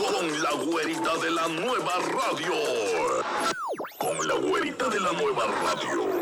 con la güerita de la nueva radio. Con la güerita de la nueva radio.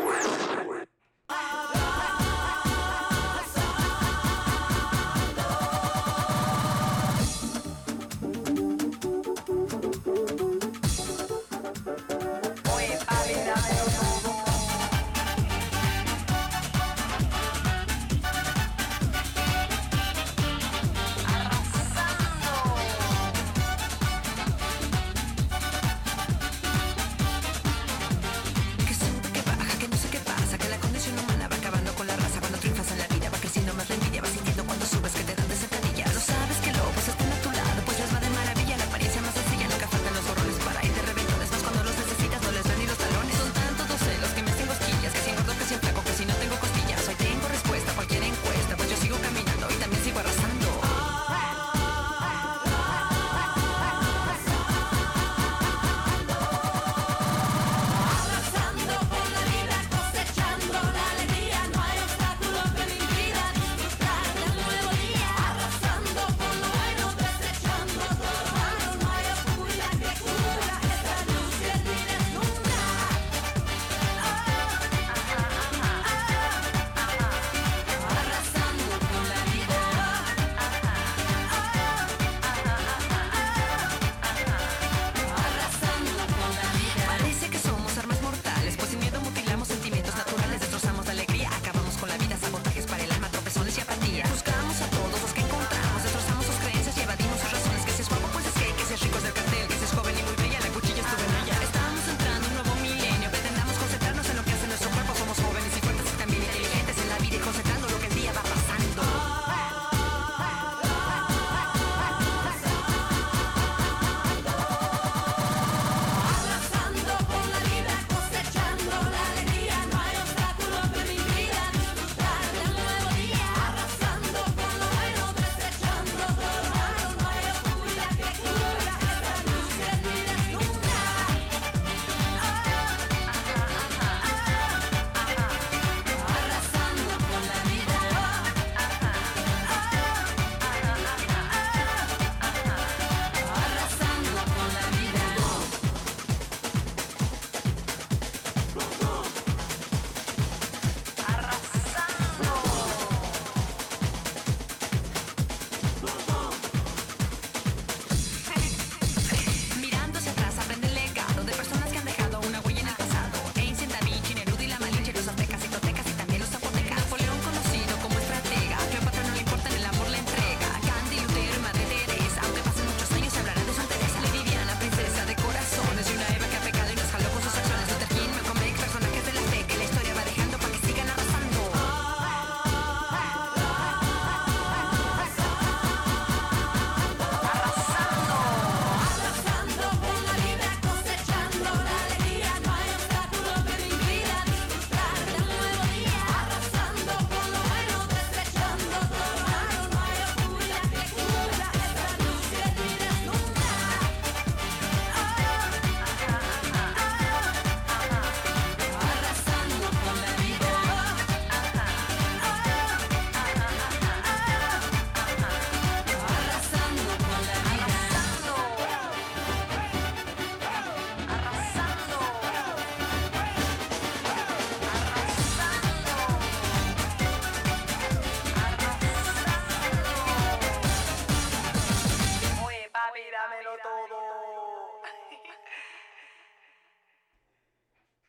dámelo todo.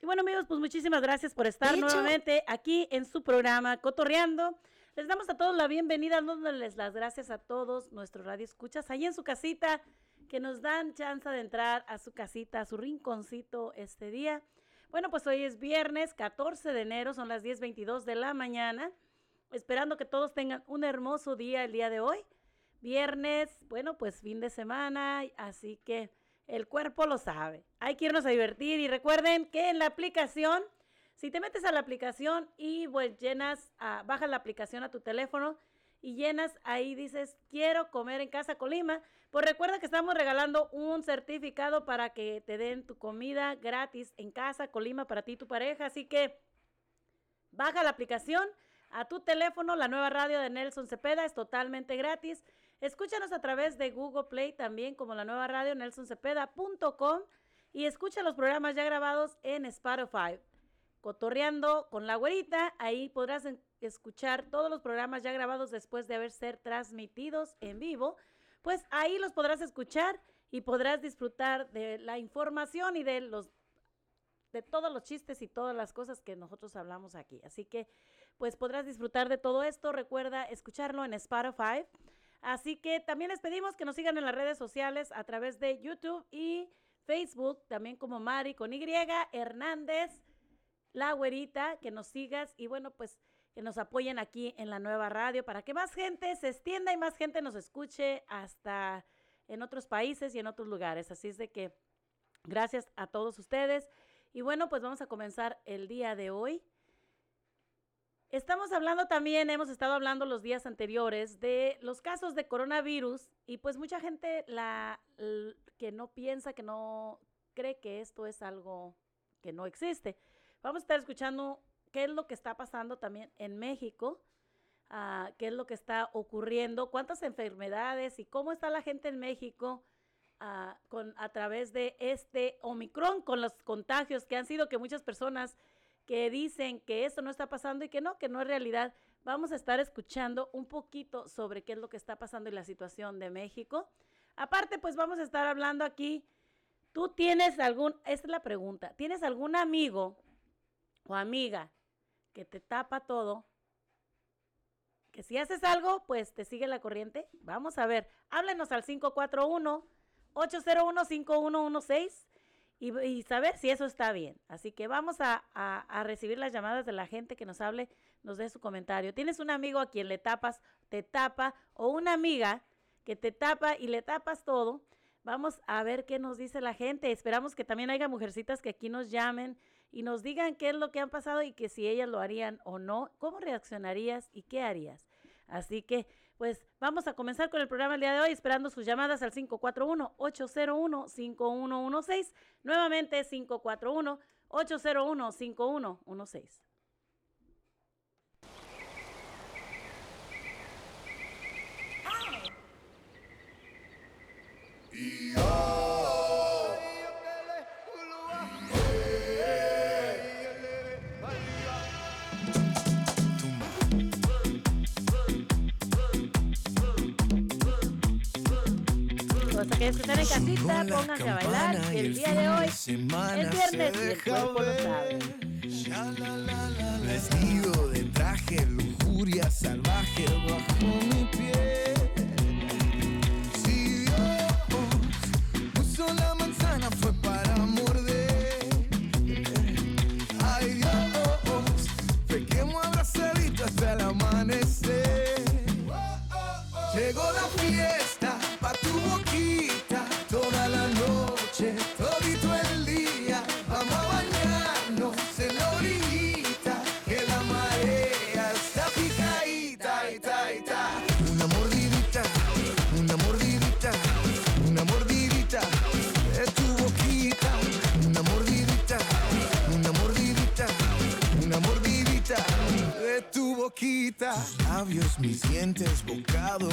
Y bueno amigos, pues muchísimas gracias por estar nuevamente aquí en su programa Cotorreando. Les damos a todos la bienvenida, dándoles las gracias a todos nuestros radioescuchas ahí en su casita, que nos dan chance de entrar a su casita, a su rinconcito este día. Bueno, pues hoy es viernes 14 de enero, son las 10.22 de la mañana, esperando que todos tengan un hermoso día el día de hoy viernes, bueno, pues fin de semana, así que el cuerpo lo sabe. Hay que irnos a divertir y recuerden que en la aplicación, si te metes a la aplicación y pues llenas, bajas la aplicación a tu teléfono y llenas ahí dices quiero comer en casa Colima, pues recuerda que estamos regalando un certificado para que te den tu comida gratis en casa Colima para ti y tu pareja, así que baja la aplicación a tu teléfono, la nueva radio de Nelson Cepeda es totalmente gratis Escúchanos a través de Google Play también como la nueva radio nelsoncepeda.com y escucha los programas ya grabados en Spotify. Cotorreando con la güerita, ahí podrás escuchar todos los programas ya grabados después de haber ser transmitidos en vivo. Pues ahí los podrás escuchar y podrás disfrutar de la información y de los de todos los chistes y todas las cosas que nosotros hablamos aquí. Así que pues podrás disfrutar de todo esto. Recuerda escucharlo en Spotify. Así que también les pedimos que nos sigan en las redes sociales a través de YouTube y Facebook, también como Mari con Y, Hernández, La Güerita, que nos sigas y bueno, pues que nos apoyen aquí en la nueva radio para que más gente se extienda y más gente nos escuche hasta en otros países y en otros lugares. Así es de que gracias a todos ustedes. Y bueno, pues vamos a comenzar el día de hoy. Estamos hablando también, hemos estado hablando los días anteriores de los casos de coronavirus y pues mucha gente la, que no piensa, que no cree que esto es algo que no existe. Vamos a estar escuchando qué es lo que está pasando también en México, ah, qué es lo que está ocurriendo, cuántas enfermedades y cómo está la gente en México ah, con, a través de este Omicron, con los contagios que han sido que muchas personas que dicen que esto no está pasando y que no, que no es realidad. Vamos a estar escuchando un poquito sobre qué es lo que está pasando en la situación de México. Aparte, pues vamos a estar hablando aquí. ¿Tú tienes algún, esta es la pregunta, ¿tienes algún amigo o amiga que te tapa todo? Que si haces algo, pues te sigue la corriente. Vamos a ver, háblenos al 541-801-5116 y, saber si eso está bien. Así que vamos a, a- a recibir las llamadas de la gente que nos hable, nos dé su comentario. ¿Tienes un amigo a quien le tapas, te tapa, o una amiga que te tapa y le tapas todo? Vamos a ver qué nos dice la gente. Esperamos que también haya mujercitas que aquí nos llamen y nos digan qué es lo que han pasado y que si ellas lo harían o no, cómo reaccionarías y qué harías. Así que, pues vamos a comenzar con el programa el día de hoy, esperando sus llamadas al 541-801-5116. Nuevamente 541-801-5116. Los que estén en casita, pónganse a bailar. que El día de hoy es viernes y el cuerpo lo sabe. Vestido de traje, lujuria salvaje bajo mis dientes, bocado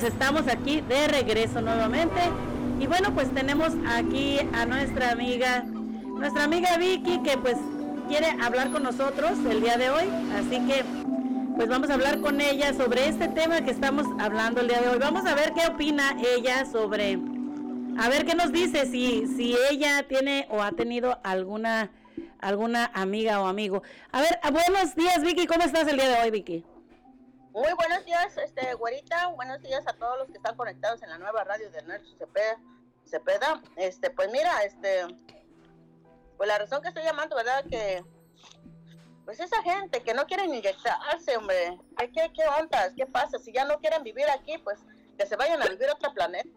pues estamos aquí de regreso nuevamente. Y bueno, pues tenemos aquí a nuestra amiga, nuestra amiga Vicky, que pues quiere hablar con nosotros el día de hoy. Así que pues vamos a hablar con ella sobre este tema que estamos hablando el día de hoy. Vamos a ver qué opina ella sobre, a ver qué nos dice, si, si ella tiene o ha tenido alguna, alguna amiga o amigo. A ver, buenos días Vicky, ¿cómo estás el día de hoy Vicky? Muy buenos días, este, güerita. Buenos días a todos los que están conectados en la nueva radio de Nelson Cepeda. Cepeda. Este, pues mira, este, pues la razón que estoy llamando, ¿verdad? Que, pues esa gente que no quieren inyectarse, hombre. ¿Qué, qué, qué ondas? ¿Qué pasa? Si ya no quieren vivir aquí, pues que se vayan a vivir a otro planeta.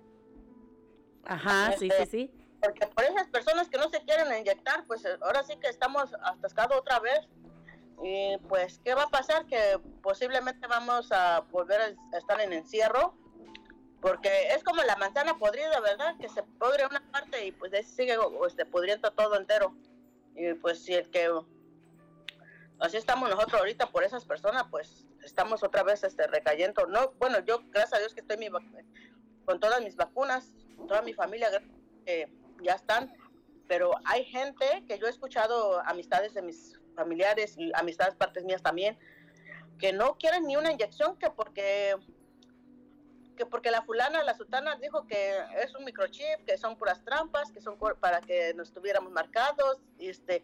Ajá, sí, sí, sí. Porque por esas personas que no se quieren inyectar, pues ahora sí que estamos atascados otra vez. Y pues, ¿qué va a pasar? Que posiblemente vamos a volver a estar en encierro. Porque es como la manzana podrida, ¿verdad? Que se podre una parte y pues sigue este, pudriendo todo entero. Y pues si el que... Así estamos nosotros ahorita por esas personas, pues estamos otra vez este, recayendo. No, bueno, yo gracias a Dios que estoy mi con todas mis vacunas, toda mi familia eh, ya están, pero hay gente que yo he escuchado, amistades de mis familiares y amistades partes mías también, que no quieren ni una inyección que porque que porque la fulana, la sultana dijo que es un microchip, que son puras trampas, que son para que nos tuviéramos marcados, este,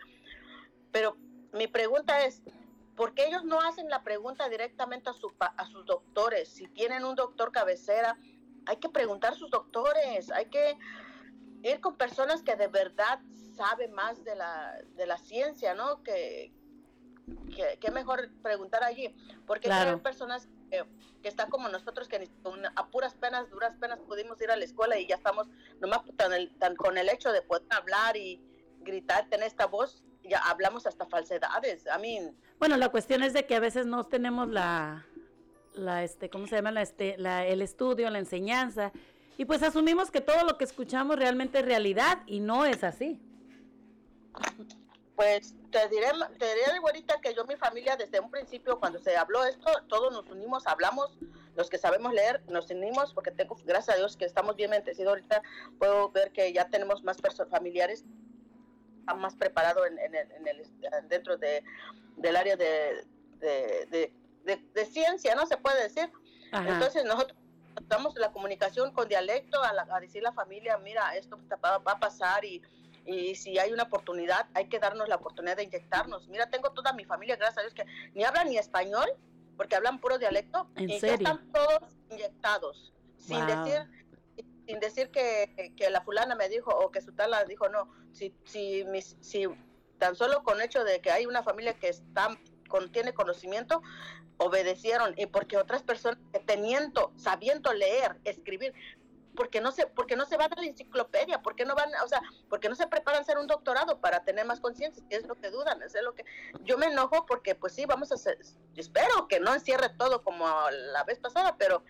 pero mi pregunta es, ¿por qué ellos no hacen la pregunta directamente a, su, a sus doctores? Si tienen un doctor cabecera, hay que preguntar a sus doctores, hay que ir con personas que de verdad saben más de la, de la ciencia, ¿no? Que, que, que mejor preguntar allí, porque Claro. hay personas que, que están como nosotros que a puras penas, duras penas pudimos ir a la escuela y ya estamos nomás tan, el- tan con el hecho de poder hablar y gritar, tener esta voz, ya hablamos hasta falsedades. A mí, Bueno, la cuestión es de que a veces no tenemos la, la este, ¿cómo se llama? La, este, la, el estudio, la enseñanza, y pues asumimos que todo lo que escuchamos realmente es realidad y no es así. Pues te diré, te diré ahorita que yo, mi familia, desde un principio, cuando se habló esto, todos nos unimos, hablamos, los que sabemos leer, nos unimos, porque tengo, gracias a Dios, que estamos bien bendecidos ahorita, puedo ver que ya tenemos más personas familiares, más preparados en, en el, en el- dentro de, del área de, de, de- de- de ciencia, ¿no? Se puede decir. Ajá. Entonces nosotros damos la comunicación con dialecto a, la- a decir a la familia, mira, esto va, va a pasar y, y si hay una oportunidad, hay que darnos la oportunidad de inyectarnos. Mira, tengo toda mi familia, gracias a Dios, que ni hablan ni español, porque hablan puro dialecto, ¿En y serio? ya están todos inyectados, sin Wow. decir sin decir que, que la fulana me dijo o que su tala dijo no si si mis, si tan solo con hecho de que hay una familia que está con, tiene conocimiento obedecieron y porque otras personas que teniendo sabiendo leer escribir porque no se porque no se van a la enciclopedia porque no van o sea porque no se preparan a hacer un doctorado para tener más conciencia que es lo que dudan es lo que yo me enojo porque pues sí vamos a hacer espero que no encierre todo como la vez pasada pero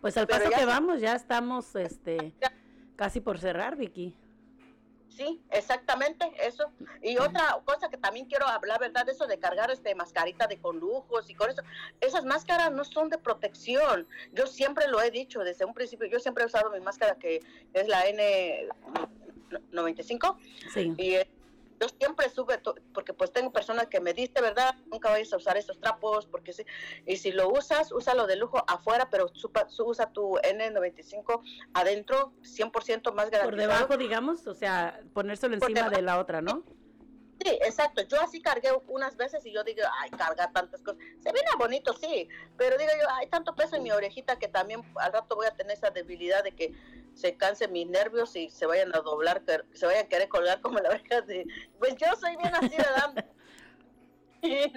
Pues al paso que se- vamos, ya estamos este, casi por cerrar, Vicky. Sí, exactamente, eso. Y otra cosa que también quiero hablar, ¿verdad? Eso de cargar este mascarita de con lujos y con eso. Esas máscaras no son de protección. Yo siempre lo he dicho desde un principio. Yo siempre he usado mi máscara que es la N95 Sí. y, eh, yo siempre sube, to- porque pues tengo personas que me dicen, ¿verdad? Nunca vayas a usar esos trapos, porque sí. Y si lo usas, úsalo de lujo afuera, pero usa tu N95 adentro, 100% más Por garantizado. debajo, digamos, o sea, ponérselo Por encima de la otra, ¿no? Sí, exacto. Yo así cargué unas veces y yo digo, ay, carga tantas cosas. Se viene bonito, sí, pero digo yo, hay tanto peso en mi orejita que también al rato voy a tener esa debilidad de que se cansen mis nervios y se vayan a doblar, que se vayan a querer colgar como la oreja de... Pues yo soy bien así, ¿verdad? Sí,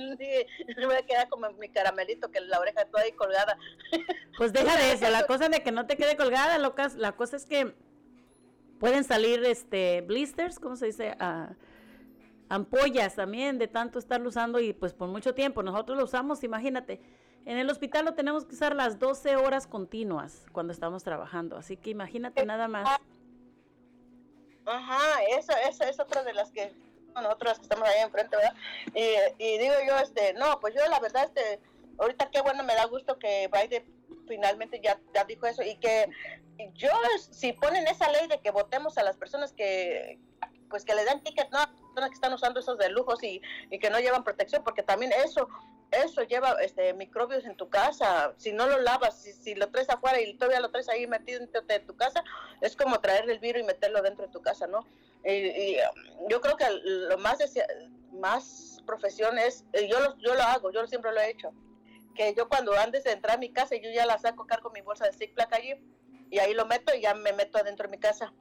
me voy a quedar como mi caramelito, que la oreja toda ahí colgada. Pues deja de eso, la cosa de que no te quede colgada, locas, la cosa es que pueden salir este blisters, ¿cómo se dice? Ah, ampollas también de tanto estarlo usando y pues por mucho tiempo. Nosotros lo usamos, imagínate, en el hospital lo tenemos que usar las 12 horas continuas cuando estamos trabajando, así que imagínate nada más. Ajá, eso, eso es otra de las que, bueno, otras que estamos ahí enfrente, ¿verdad? Y, y digo yo, este, no, pues yo la verdad, este, ahorita qué bueno, me da gusto que Biden finalmente ya, ya dijo eso y que yo, si ponen esa ley de que votemos a las personas que, pues que le dan ticket, no, a las personas que están usando esos de lujos y, y que no llevan protección, porque también eso, eso lleva este microbios en tu casa, si no lo lavas, si, si lo traes afuera y todavía lo traes ahí metido dentro de tu casa, es como traerle el virus y meterlo dentro de tu casa, ¿no? Y, y, um, yo creo que lo más desia- más profesión es, yo lo, yo lo hago, yo siempre lo he hecho, que yo cuando antes de entrar a mi casa, yo ya la saco, cargo mi bolsa de Ziploc allí y ahí lo meto y ya me meto adentro de mi casa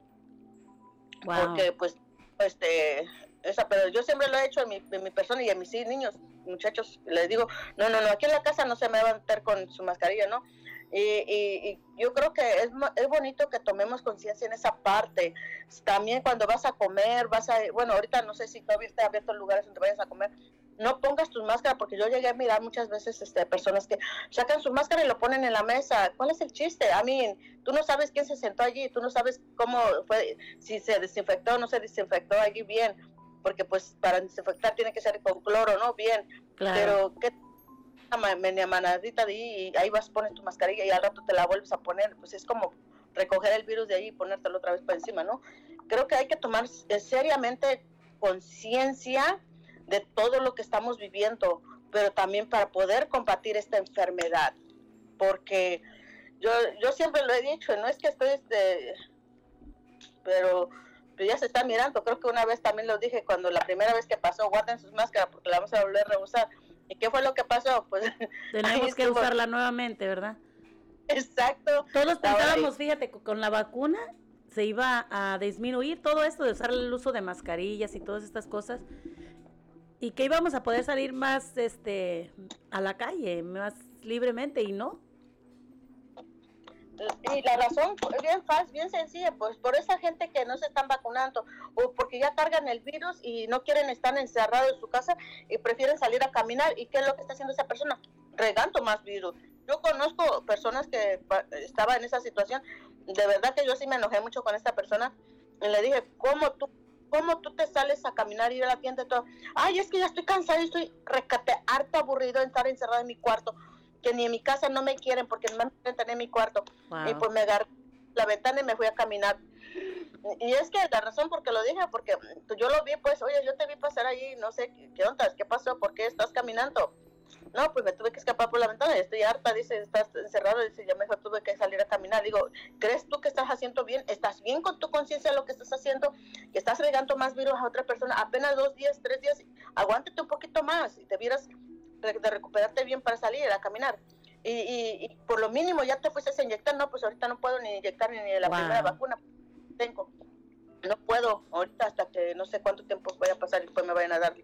Wow. porque pues este esa pero yo siempre lo he hecho en mi, persona y a mis niños muchachos les digo no no no aquí en la casa no se me va a meter con su mascarilla no y, y- y yo creo que es, es bonito que tomemos conciencia en esa parte. También cuando vas a comer vas a bueno ahorita no sé si todavía está abierto lugares donde vayas a comer no pongas tus máscaras porque yo llegué a mirar muchas veces este personas que sacan su máscara y lo ponen en la mesa. ¿cuál es el chiste? a mí tú no sabes quién se sentó allí tú no sabes cómo fue si se desinfectó o no se desinfectó allí bien, porque pues para desinfectar tiene que ser con cloro, ¿no? Bien, Claro. pero qué media manadita de ahí y ahí vas, pones tu mascarilla y al rato te la vuelves a poner, pues es como recoger el virus de ahí y ponértelo otra vez para encima, ¿no? Creo que hay que tomar eh, seriamente conciencia de todo lo que estamos viviendo, pero también para poder combatir esta enfermedad, porque yo, yo siempre lo he dicho, no es que estoy este, pero pues ya se está mirando. Creo que una vez también lo dije cuando la primera vez que pasó, guarden sus máscaras porque la vamos a volver a usar. ¿Y qué fue lo que pasó? Pues Tenemos que usarla nuevamente, ¿verdad? Exacto. Todos pensábamos, fíjate, co- con la vacuna se iba a disminuir todo esto de usar el uso de mascarillas y todas estas cosas y que íbamos a poder salir más este a la calle, más libremente y no. Y la razón es bien fácil, bien sencilla, pues por esa gente que no se están vacunando o porque ya cargan el virus y no quieren estar encerrados en su casa y prefieren salir a caminar. ¿Y qué es lo que está haciendo esa persona? Regando más virus. Yo conozco personas que estaban en esa situación. De verdad que yo sí me enojé mucho con esta persona y le dije, ¿cómo tú? ¿Cómo tú te sales a caminar, ir a la tienda y todo? Ay, es que ya estoy cansada y estoy recate harto aburrido de estar encerrada en mi cuarto, que ni en mi casa no me quieren porque no me quieren en mi cuarto. Wow. Y pues me agarré la ventana y me fui a caminar. Y es que la razón por qué lo dije, porque pues, yo lo vi, pues, oye, yo te vi pasar allí, no sé, ¿qué, onda? ¿Qué pasó? ¿Por qué estás caminando? No, pues me tuve que escapar por la ventana, estoy harta, dice, estás encerrado, dice, ya mejor tuve que salir a caminar. Digo, ¿crees tú que estás haciendo bien? ¿Estás bien con tu conciencia de lo que estás haciendo? Que estás regando más virus a otra persona, apenas dos días, tres días, aguántate un poquito más y te vieras de recuperarte bien para salir a caminar. Y, y, y por lo mínimo ya te fuiste a inyectar, no, pues ahorita no puedo ni inyectar ni la Wow. primera vacuna tengo. No puedo ahorita hasta que no sé cuánto tiempo vaya a pasar y después me vayan a dar.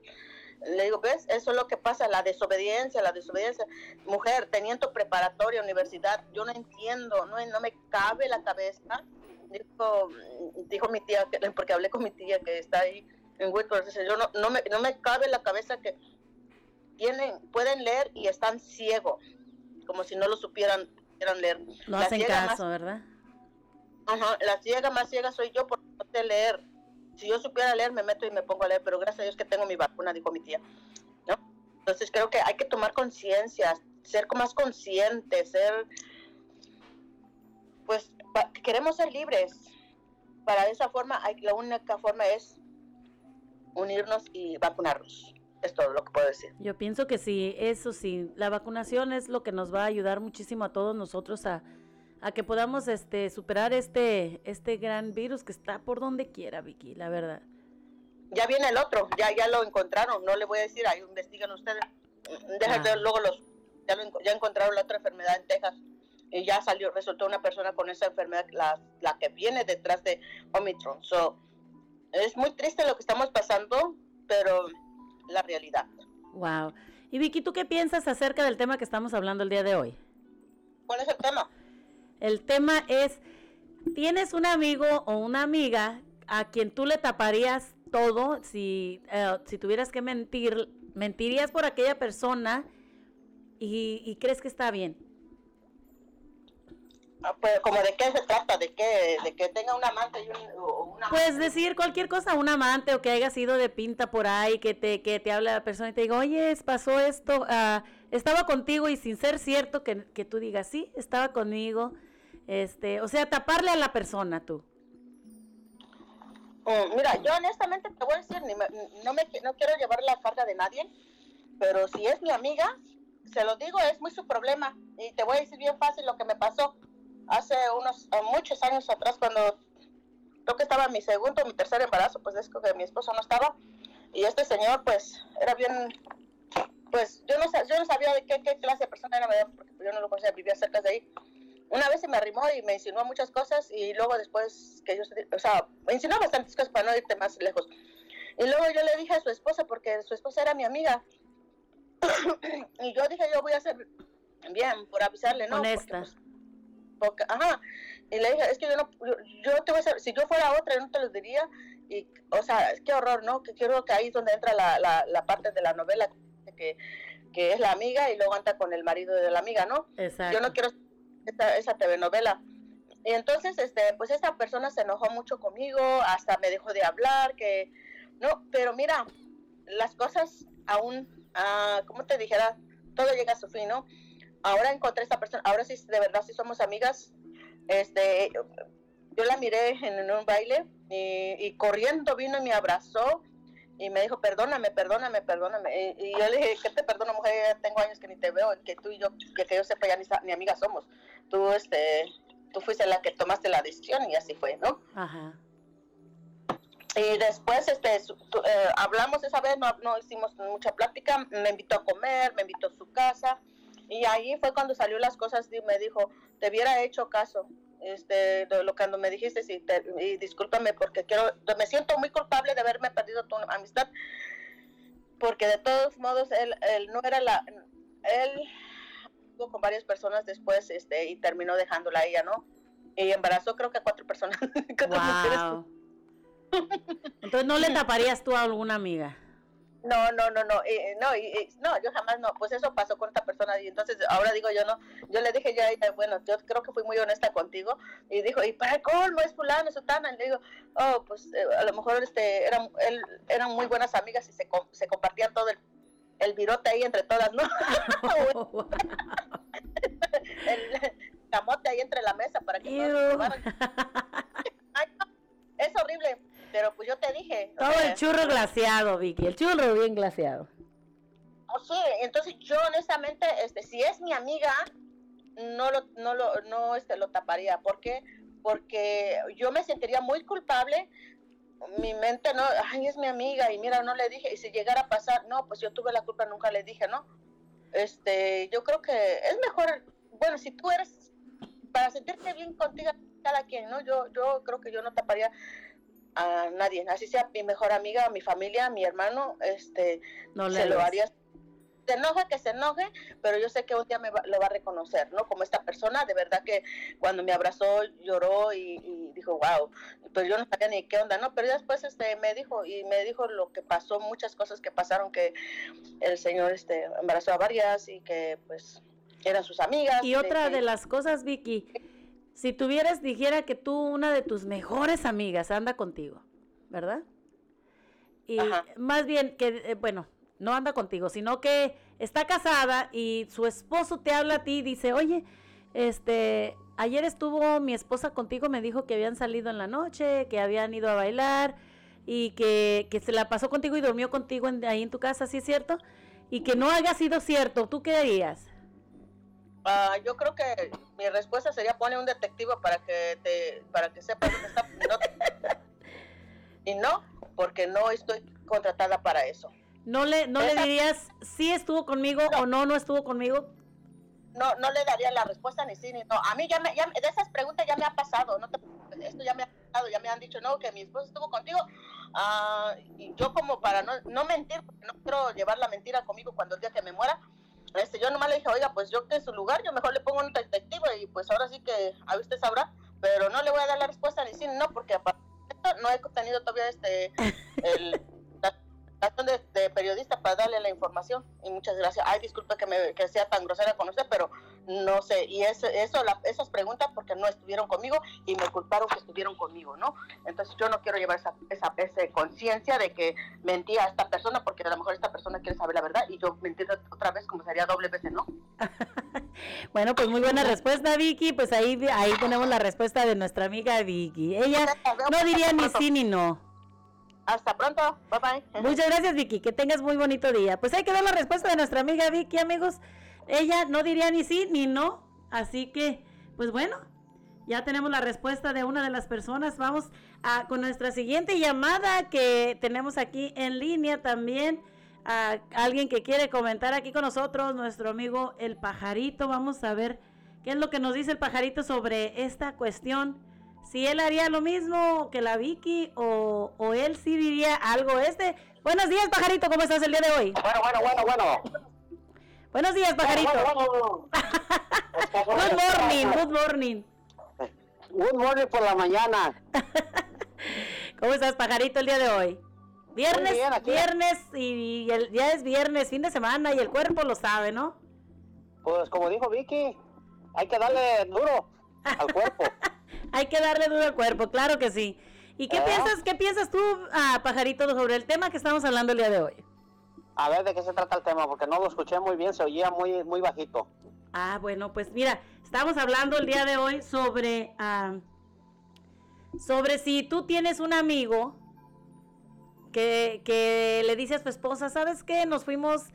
Le digo, ¿ves? Eso es lo que pasa, la desobediencia, la desobediencia. Mujer, teniendo preparatoria, universidad, yo no entiendo, no, no me cabe la cabeza. Dijo, dijo mi tía, que- porque hablé con mi tía que está ahí en Whitworth, yo no, no, me, no me cabe la cabeza que tienen, pueden leer y están ciegos, como si no lo supieran, leer. No La hacen ciega más- caso, ¿verdad? Ajá, la ciega más ciega soy yo por no sé leer. Si yo supiera leer, me meto y me pongo a leer, pero gracias a Dios que tengo mi vacuna, dijo mi tía. ¿no? Entonces creo que hay que tomar conciencia, ser más conscientes, ser, pues, queremos ser libres. Para esa forma, hay, la única forma es unirnos y vacunarnos. Es todo lo que puedo decir. Yo pienso que sí, eso sí, la vacunación es lo que nos va a ayudar muchísimo a todos nosotros a, a que podamos este superar este este gran virus que está por donde quiera, Vicky, la verdad. Ya viene el otro, ya ya lo encontraron, no le voy a decir, ahí investigan ustedes. Déjate Ah. luego los ya, lo ya encontraron la otra enfermedad en Texas y ya salió resultó una persona con esa enfermedad la, la que viene detrás de Omicron. So, es muy triste lo que estamos pasando, pero la realidad. Wow. Y Vicky, ¿tú qué piensas acerca del tema que estamos hablando el día de hoy? ¿Cuál es el tema? El tema es, ¿tienes un amigo o una amiga a quien tú le taparías todo si, eh, si tuvieras que mentir? ¿Mentirías por aquella persona y, y crees que está bien? Ah, Pues, como de qué se trata, de que de que tenga un amante y un, o una Puedes decir cualquier cosa, un amante o que haya sido de pinta por ahí, que te, que te hable la persona y te diga, oye, pasó esto, ah, estaba contigo y sin ser cierto que, que tú digas, sí, estaba conmigo. Este, o sea, taparle a la persona tú. Mm, Mira, yo honestamente te voy a decir, ni me- no, me, no quiero llevar la carga de nadie, pero si es mi amiga, se lo digo, es muy su problema. Y te voy a decir bien fácil lo que me pasó hace unos eh, muchos años atrás, cuando creo que estaba mi segundo mi tercer embarazo, pues es que mi esposo no estaba. Y este señor, pues, era bien, pues, yo no, yo no sabía de qué, qué clase de persona era, porque yo no lo conocía, vivía cerca de ahí una vez se me arrimó y me insinuó muchas cosas y luego después que yo, o sea, me insinuó bastantes cosas para no irte más lejos. Y luego yo le dije a su esposa, porque su esposa era mi amiga, y yo dije, yo voy a hacer bien por avisarle, ¿no? Porque, Honesta. pues, porque- ajá, y le dije, es que yo no, yo, yo te voy a hacer, si yo fuera otra, yo no te lo diría, y, o sea, qué horror, ¿no? Que quiero que ahí es donde entra la, la, la parte de la novela, que, que es la amiga y luego anda con el marido de la amiga, ¿no? Exacto. yo no quiero esa, esa telenovela. Y entonces, este, pues esta persona se enojó mucho conmigo, hasta me dejó de hablar, que no, pero mira, las cosas aún, ah, como te dijera, todo llega a su fin, ¿no? Ahora encontré a esta persona, ahora sí, de verdad, sí somos amigas. Este, yo la miré en, un baile y, y corriendo vino y me abrazó y me dijo, perdóname, perdóname, perdóname. Y, y yo le dije, ¿qué te perdono, mujer? Ya tengo años que ni te veo, que tú y yo, que, que yo sepa, ya ni, ni amigas somos. Tú, este, tú fuiste la que tomaste la decisión y así fue, ¿no? Ajá. Y después, este, su- tu- eh, hablamos esa vez, no, no hicimos mucha plática, me invitó a comer, me invitó a su casa, y ahí fue cuando salió las cosas y me dijo, te hubiera hecho caso, este, de lo que cuando me dijiste, y, te- y discúlpame porque quiero, me siento muy culpable de haberme perdido tu amistad, porque de todos modos, él, él no era la, él con varias personas después, este, y terminó dejándola a ella, ¿no? Y embarazó creo que a cuatro personas. cuatro. Wow. Entonces no le taparías tú a alguna amiga. No, no, no, no, eh, no, y- y- no, yo jamás no, pues eso pasó con esta persona y entonces ahora digo yo no, yo le dije ya, ella, bueno, yo creo que fui muy honesta contigo y dijo, y para colmo es fulano, sutana, y le digo, oh, pues eh, a lo mejor este, eran, él, eran muy buenas amigas y se, com- se compartían todo el, el virote ahí entre todas, ¿no? el camote ahí entre la mesa para que todos. Ay, no, es horrible, pero pues yo te dije. Todo sea, el churro glaseado, Vicky. El churro bien glaseado. Oh, sí, entonces yo honestamente, este, si es mi amiga, no lo, no lo, no, este, lo taparía. ¿Por qué? Porque yo me sentiría muy culpable. Mi mente no, ay, es mi amiga y mira, no le dije. Y si llegara a pasar, no, pues yo tuve la culpa, nunca le dije, ¿no? Este, yo creo que es mejor, bueno, si tú eres, para sentirte bien contigo, cada quien, ¿no? Yo, yo creo que yo no taparía a nadie, así sea mi mejor amiga, mi familia, mi hermano, este, No le se lo haría. Se enoja que se enoje, pero yo sé que un día me va- lo va a reconocer, ¿no? Como esta persona, de verdad que cuando me abrazó lloró y, y dijo, wow, pero yo no sabía ni qué onda, ¿no? Pero después este, me dijo, y me dijo lo que pasó, muchas cosas que pasaron, que el señor este, embarazó a varias y que pues eran sus amigas. Y otra de las cosas, Vicky, si tuvieras, dijera que tú, una de tus mejores amigas, anda contigo, ¿verdad? Y Ajá. más bien que, eh, bueno, no anda contigo, sino que está casada y su esposo te habla a ti y dice, oye, este, ayer estuvo mi esposa contigo, me dijo que habían salido en la noche, que habían ido a bailar, y que, que se la pasó contigo y durmió contigo en- ahí en tu casa, ¿sí es cierto? Y que no haya sido cierto, ¿tú qué harías? Ah, yo creo que mi respuesta sería pone un detective para que te para que sepa dónde está. No- y no porque no estoy contratada para eso. ¿No le, no le dirías si estuvo conmigo o no, no estuvo conmigo? no no le daría la respuesta ni sí ni no. A mí ya me ya de esas preguntas ya me ha pasado no te- esto ya me ha pasado ya me han dicho no que mi esposo estuvo contigo Ah, y yo como para no, no mentir porque no quiero llevar la mentira conmigo cuando el día que me muera este yo nomás le dije oiga pues yo que en su lugar yo mejor le pongo un detective y pues ahora sí que a usted sabrá pero no le voy a dar la respuesta ni sí no porque aparte no he tenido todavía este el de, de periodista para darle la información y muchas gracias. Ay, disculpe que, me, que sea tan grosera con usted, pero no sé. Y eso, eso la- esas preguntas porque no estuvieron conmigo y me culparon que estuvieron conmigo, ¿no? Entonces yo no quiero llevar esa, esa, esa conciencia de que mentí a esta persona porque a lo mejor esta persona quiere saber la verdad y yo mentir otra vez como sería doble vez, ¿no? Bueno, pues muy buena respuesta, Vicky. Pues ahí, ahí tenemos la respuesta de nuestra amiga Vicky. Ella no diría ni sí ni no. Hasta pronto. Bye bye. Muchas gracias, Vicky. Que tengas muy bonito día. Pues ahí quedó la respuesta de nuestra amiga Vicky, amigos. Ella no diría ni sí ni no. Así que, pues bueno, ya tenemos la respuesta de una de las personas. Vamos a, con nuestra siguiente llamada que tenemos aquí en línea también. A alguien que quiere comentar aquí con nosotros, nuestro amigo el pajarito. Vamos a ver qué es lo que nos dice el pajarito sobre esta cuestión si él haría lo mismo que la Vicky o, o él sí diría algo este. Buenos días, pajarito, ¿cómo estás el día de hoy? Bueno, bueno, bueno, bueno. Buenos días, pajarito. Bueno, bueno, bueno. Good morning, good morning. Good morning por la mañana. ¿Cómo estás, pajarito, el día de hoy? Viernes, bien, viernes y, y el, ya es viernes, fin de semana y el cuerpo lo sabe, ¿no? Pues como dijo Vicky, hay que darle duro al cuerpo. Hay que darle duro al cuerpo, claro que sí. ¿Y qué ¿Eh? piensas, qué piensas tú, ah, pajarito, sobre el tema que estamos hablando el día de hoy? A ver de qué se trata el tema, porque no lo escuché muy bien, se oía muy, muy bajito. Ah, bueno, pues mira, estamos hablando el día de hoy sobre, ah, sobre si tú tienes un amigo que, que le dice a su esposa, ¿sabes qué? Nos fuimos,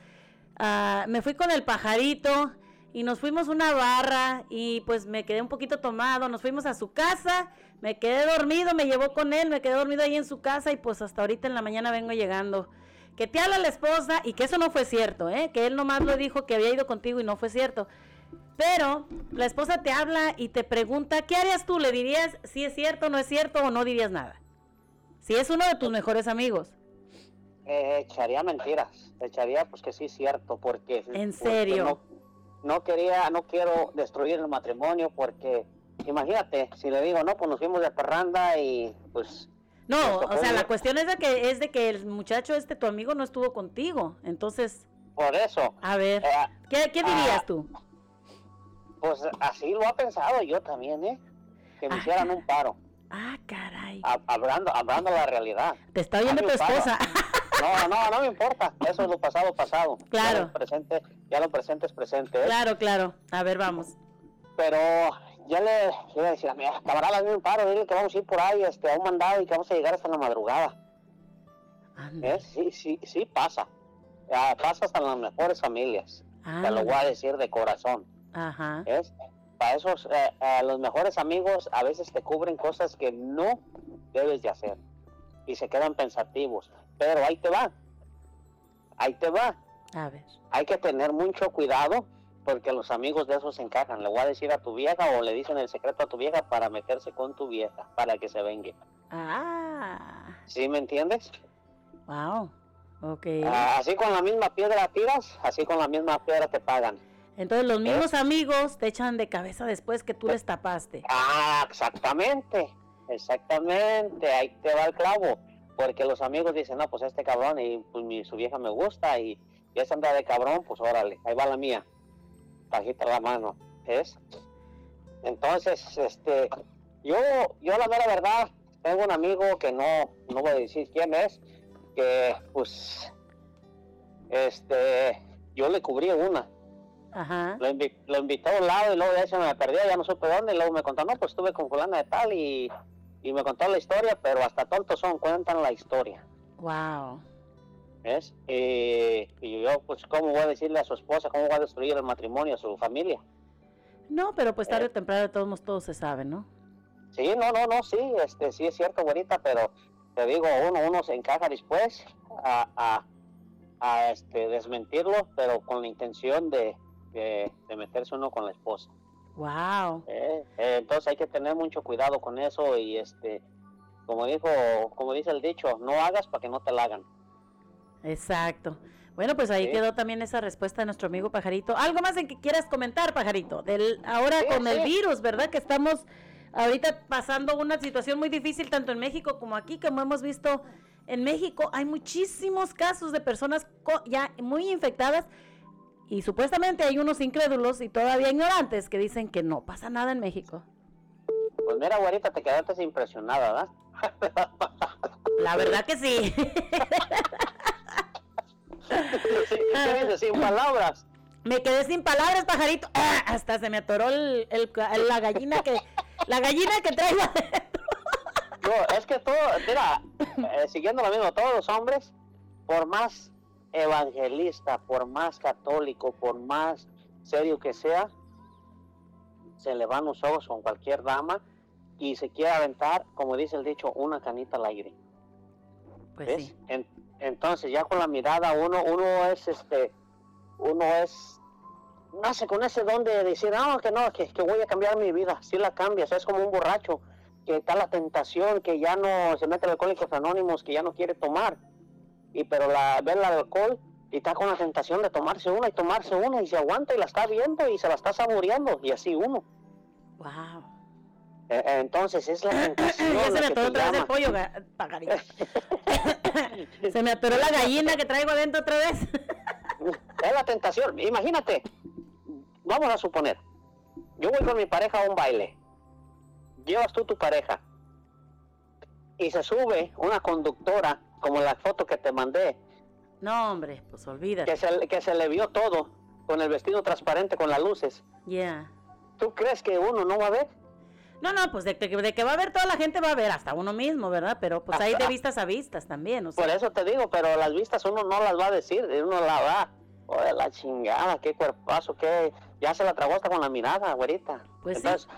ah, me fui con el pajarito y nos fuimos una barra y pues me quedé un poquito tomado, nos fuimos a su casa, me quedé dormido, me llevó con él, me quedé dormido ahí en su casa y pues hasta ahorita en la mañana vengo llegando. Que te habla la esposa y que eso no fue cierto, ¿eh? Que él nomás lo dijo que había ido contigo y no fue cierto. Pero la esposa te habla y te pregunta, ¿qué harías tú? ¿Le dirías si es cierto, no es cierto o no dirías nada? Si es uno de tus mejores amigos. Eh, echaría mentiras, echaría pues que sí es cierto, porque... ¿En porque serio? no, no quería, no quiero destruir el matrimonio porque, imagínate, si le digo, no, pues nos fuimos de parranda y pues... No, o sea, la cuestión es de que es de que el muchacho este, tu amigo, no estuvo contigo. Entonces, Por eso, a ver, eh, ¿qué, qué dirías ah, tú? pues así lo ha pensado yo también, ¿eh? Que me Ah. hicieran un paro, Ah, caray. hab- hablando, hablando la realidad. Te está oyendo tu esposa. No, no, no me importa. Eso es lo pasado, pasado. Claro. Ya lo presente, ya lo presente es presente. ¿eh? claro, claro. A ver, vamos. Pero ya le, le iba a decir a mi camarada, un paro, dile que vamos a ir por ahí este, a un mandado y que vamos a llegar hasta la madrugada. ¿eh? Sí, sí, sí pasa. Ya, pasa hasta las mejores familias. Te lo voy a decir de corazón. Ajá. ¿es? Para esos, eh, eh, los mejores amigos a veces te cubren cosas que no debes de hacer y se quedan pensativos. Pero ahí te va, ahí te va. A ver. Hay que tener mucho cuidado porque los amigos de esos se encajan. Le voy a decir a tu vieja o le dicen el secreto a tu vieja para meterse con tu vieja, para que se vengue. Ah, ¿Sí me entiendes? wow. Ok. Ah, así con la misma piedra tiras, así con la misma piedra te pagan. Entonces los mismos amigos te echan de cabeza después que tú les tapaste. Ah, exactamente, exactamente, ahí te va el clavo, porque los amigos dicen, no, pues este cabrón y pues mi, su vieja me gusta y, y esa anda de cabrón, pues órale, ahí va la mía, bajita la mano, ¿es? Entonces, este, yo, yo la mera verdad, tengo un amigo que no, no voy a decir quién es, que pues, este, yo le cubrí una, Ajá. lo, invi- lo invitó a un lado y luego ya se me perdió, ya no supe dónde, y luego me contó, no, pues estuve con fulana de tal y, y me contó la historia, pero hasta tontos son, cuentan la historia. Wow. ¿Ves? Eh, y yo, pues, ¿cómo voy a decirle a su esposa, cómo voy a destruir el matrimonio, a su familia? No, pero pues tarde Eh. o temprano de todos modos todo se sabe, ¿no? Sí, no, no, no, sí, este, sí es cierto, güerita, pero te digo, uno, uno se encaja después a, a, a, este, desmentirlo, pero con la intención de, de, de meterse uno con la esposa. Wow. ¿eh? Eh, entonces hay que tener mucho cuidado con eso y, este, como dijo, como dice el dicho, no hagas para que no te la hagan. Exacto. Bueno, pues ahí Sí. quedó también esa respuesta de nuestro amigo Pajarito. ¿Algo más en que quieras comentar, Pajarito? Del ahora Sí, con el virus, ¿verdad? Que estamos ahorita pasando una situación muy difícil tanto en México como aquí, como hemos visto en México, hay muchísimos casos de personas co- ya muy infectadas y supuestamente hay unos incrédulos y todavía ignorantes que dicen que no pasa nada en México. Pues mira, güerita, te quedaste impresionada, ¿verdad? La verdad que sí. Sí, ¿qué sin palabras. Me quedé sin palabras, pajarito. ¡Ah! Hasta se me atoró el, el- la gallina que la gallina que traigo adentro. No, es que todo, mira, eh, siguiendo lo mismo, todos los hombres, por más evangelista, por más católico, por más serio que sea, se le van los ojos con cualquier dama y se quiere aventar, como dice el dicho, una canita al aire. Pues ¿ves? sí. En- entonces ya con la mirada uno, uno es este, uno es, nace con ese don de decir, no, que no, que, que voy a cambiar mi vida, si la cambias, es como un borracho, que está la tentación, que ya no se mete en alcohólicos anónimos, que ya no quiere tomar, y pero la ve el alcohol y está con la tentación de tomarse una y tomarse una y se aguanta y la está viendo y se la está saboreando y así uno. Wow. Eh, eh, Entonces es la tentación. Ya se me atoró otra vez el pollo, pajarito. se me atoró la gallina que traigo adentro otra vez. Es la tentación. Imagínate, vamos a suponer, yo voy con mi pareja a un baile, llevas tú tu pareja y se sube una conductora, como la foto que te mandé, No, hombre, pues olvídate. que se, que se le vio todo, con el vestido transparente, con las luces. Ya. ¿Tú crees que uno no va a ver? No, no, pues de, que- de que va a ver toda la gente va a ver, hasta uno mismo, ¿verdad? Pero pues hay de vistas a vistas también, o sea. Por eso te digo, pero las vistas uno no las va a decir, uno la va. Oye, la chingada, qué cuerpazo, qué... Ya se la tragó hasta con la mirada, güerita. Pues sí. Entonces,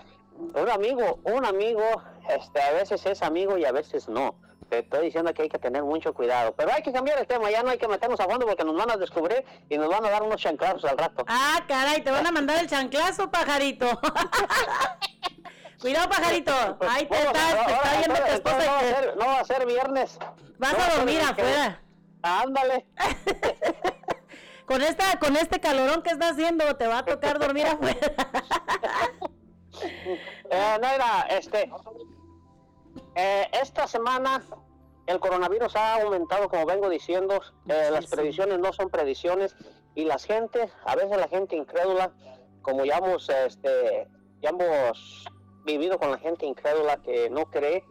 un amigo, un amigo, este, a veces es amigo y a veces no. Te estoy diciendo que hay que tener mucho cuidado. Pero hay que cambiar el tema, ya no hay que meternos a fondo porque nos van a descubrir y nos van a dar unos chancazos al rato. Ah, caray, te van a mandar el chanclazo, pajarito. Cuidado, pajarito. Ahí te Vamos, estás, te está viendo tu esposa. no, va a ser, no va a ser viernes. Vas No va a dormir afuera. Ándale. Con esta, con este calorón que está haciendo, te va a tocar dormir afuera. Eh, Naira, este, eh, esta semana el coronavirus ha aumentado, como vengo diciendo, eh, las predicciones no son predicciones y la gente, a veces la gente incrédula, como ya hemos, este, ya hemos vivido con la gente incrédula que no cree,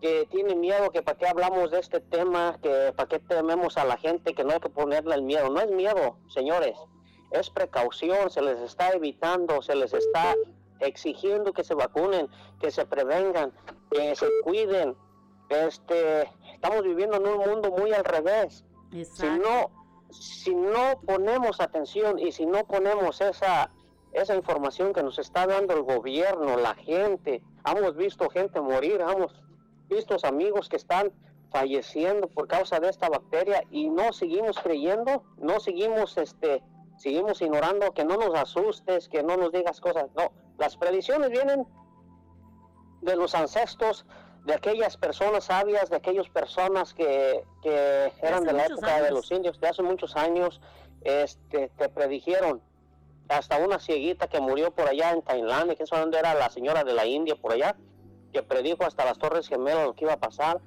que tiene miedo, que para qué hablamos de este tema, que para qué tememos a la gente, que no hay que ponerle el miedo. No es miedo, señores, es precaución, se les está evitando, se les está exigiendo que se vacunen, que se prevengan, que se cuiden. Este, estamos viviendo en un mundo muy al revés. Si Exacto. no, si no ponemos atención y si no ponemos esa, esa información que nos está dando el gobierno, la gente, hemos visto gente morir, hemos visto amigos que están falleciendo por causa de esta bacteria y no seguimos creyendo, no seguimos este seguimos ignorando que no nos asustes, que no nos digas cosas. No, las predicciones vienen de los ancestros, de aquellas personas sabias, de aquellas personas que, que eran de la época de los indios, de hace muchos años, este, te predijeron. Hasta una cieguita que murió por allá en Tailandia, que sabe dónde era la señora de la India por allá, que predijo hasta las Torres Gemelas lo que iba a pasar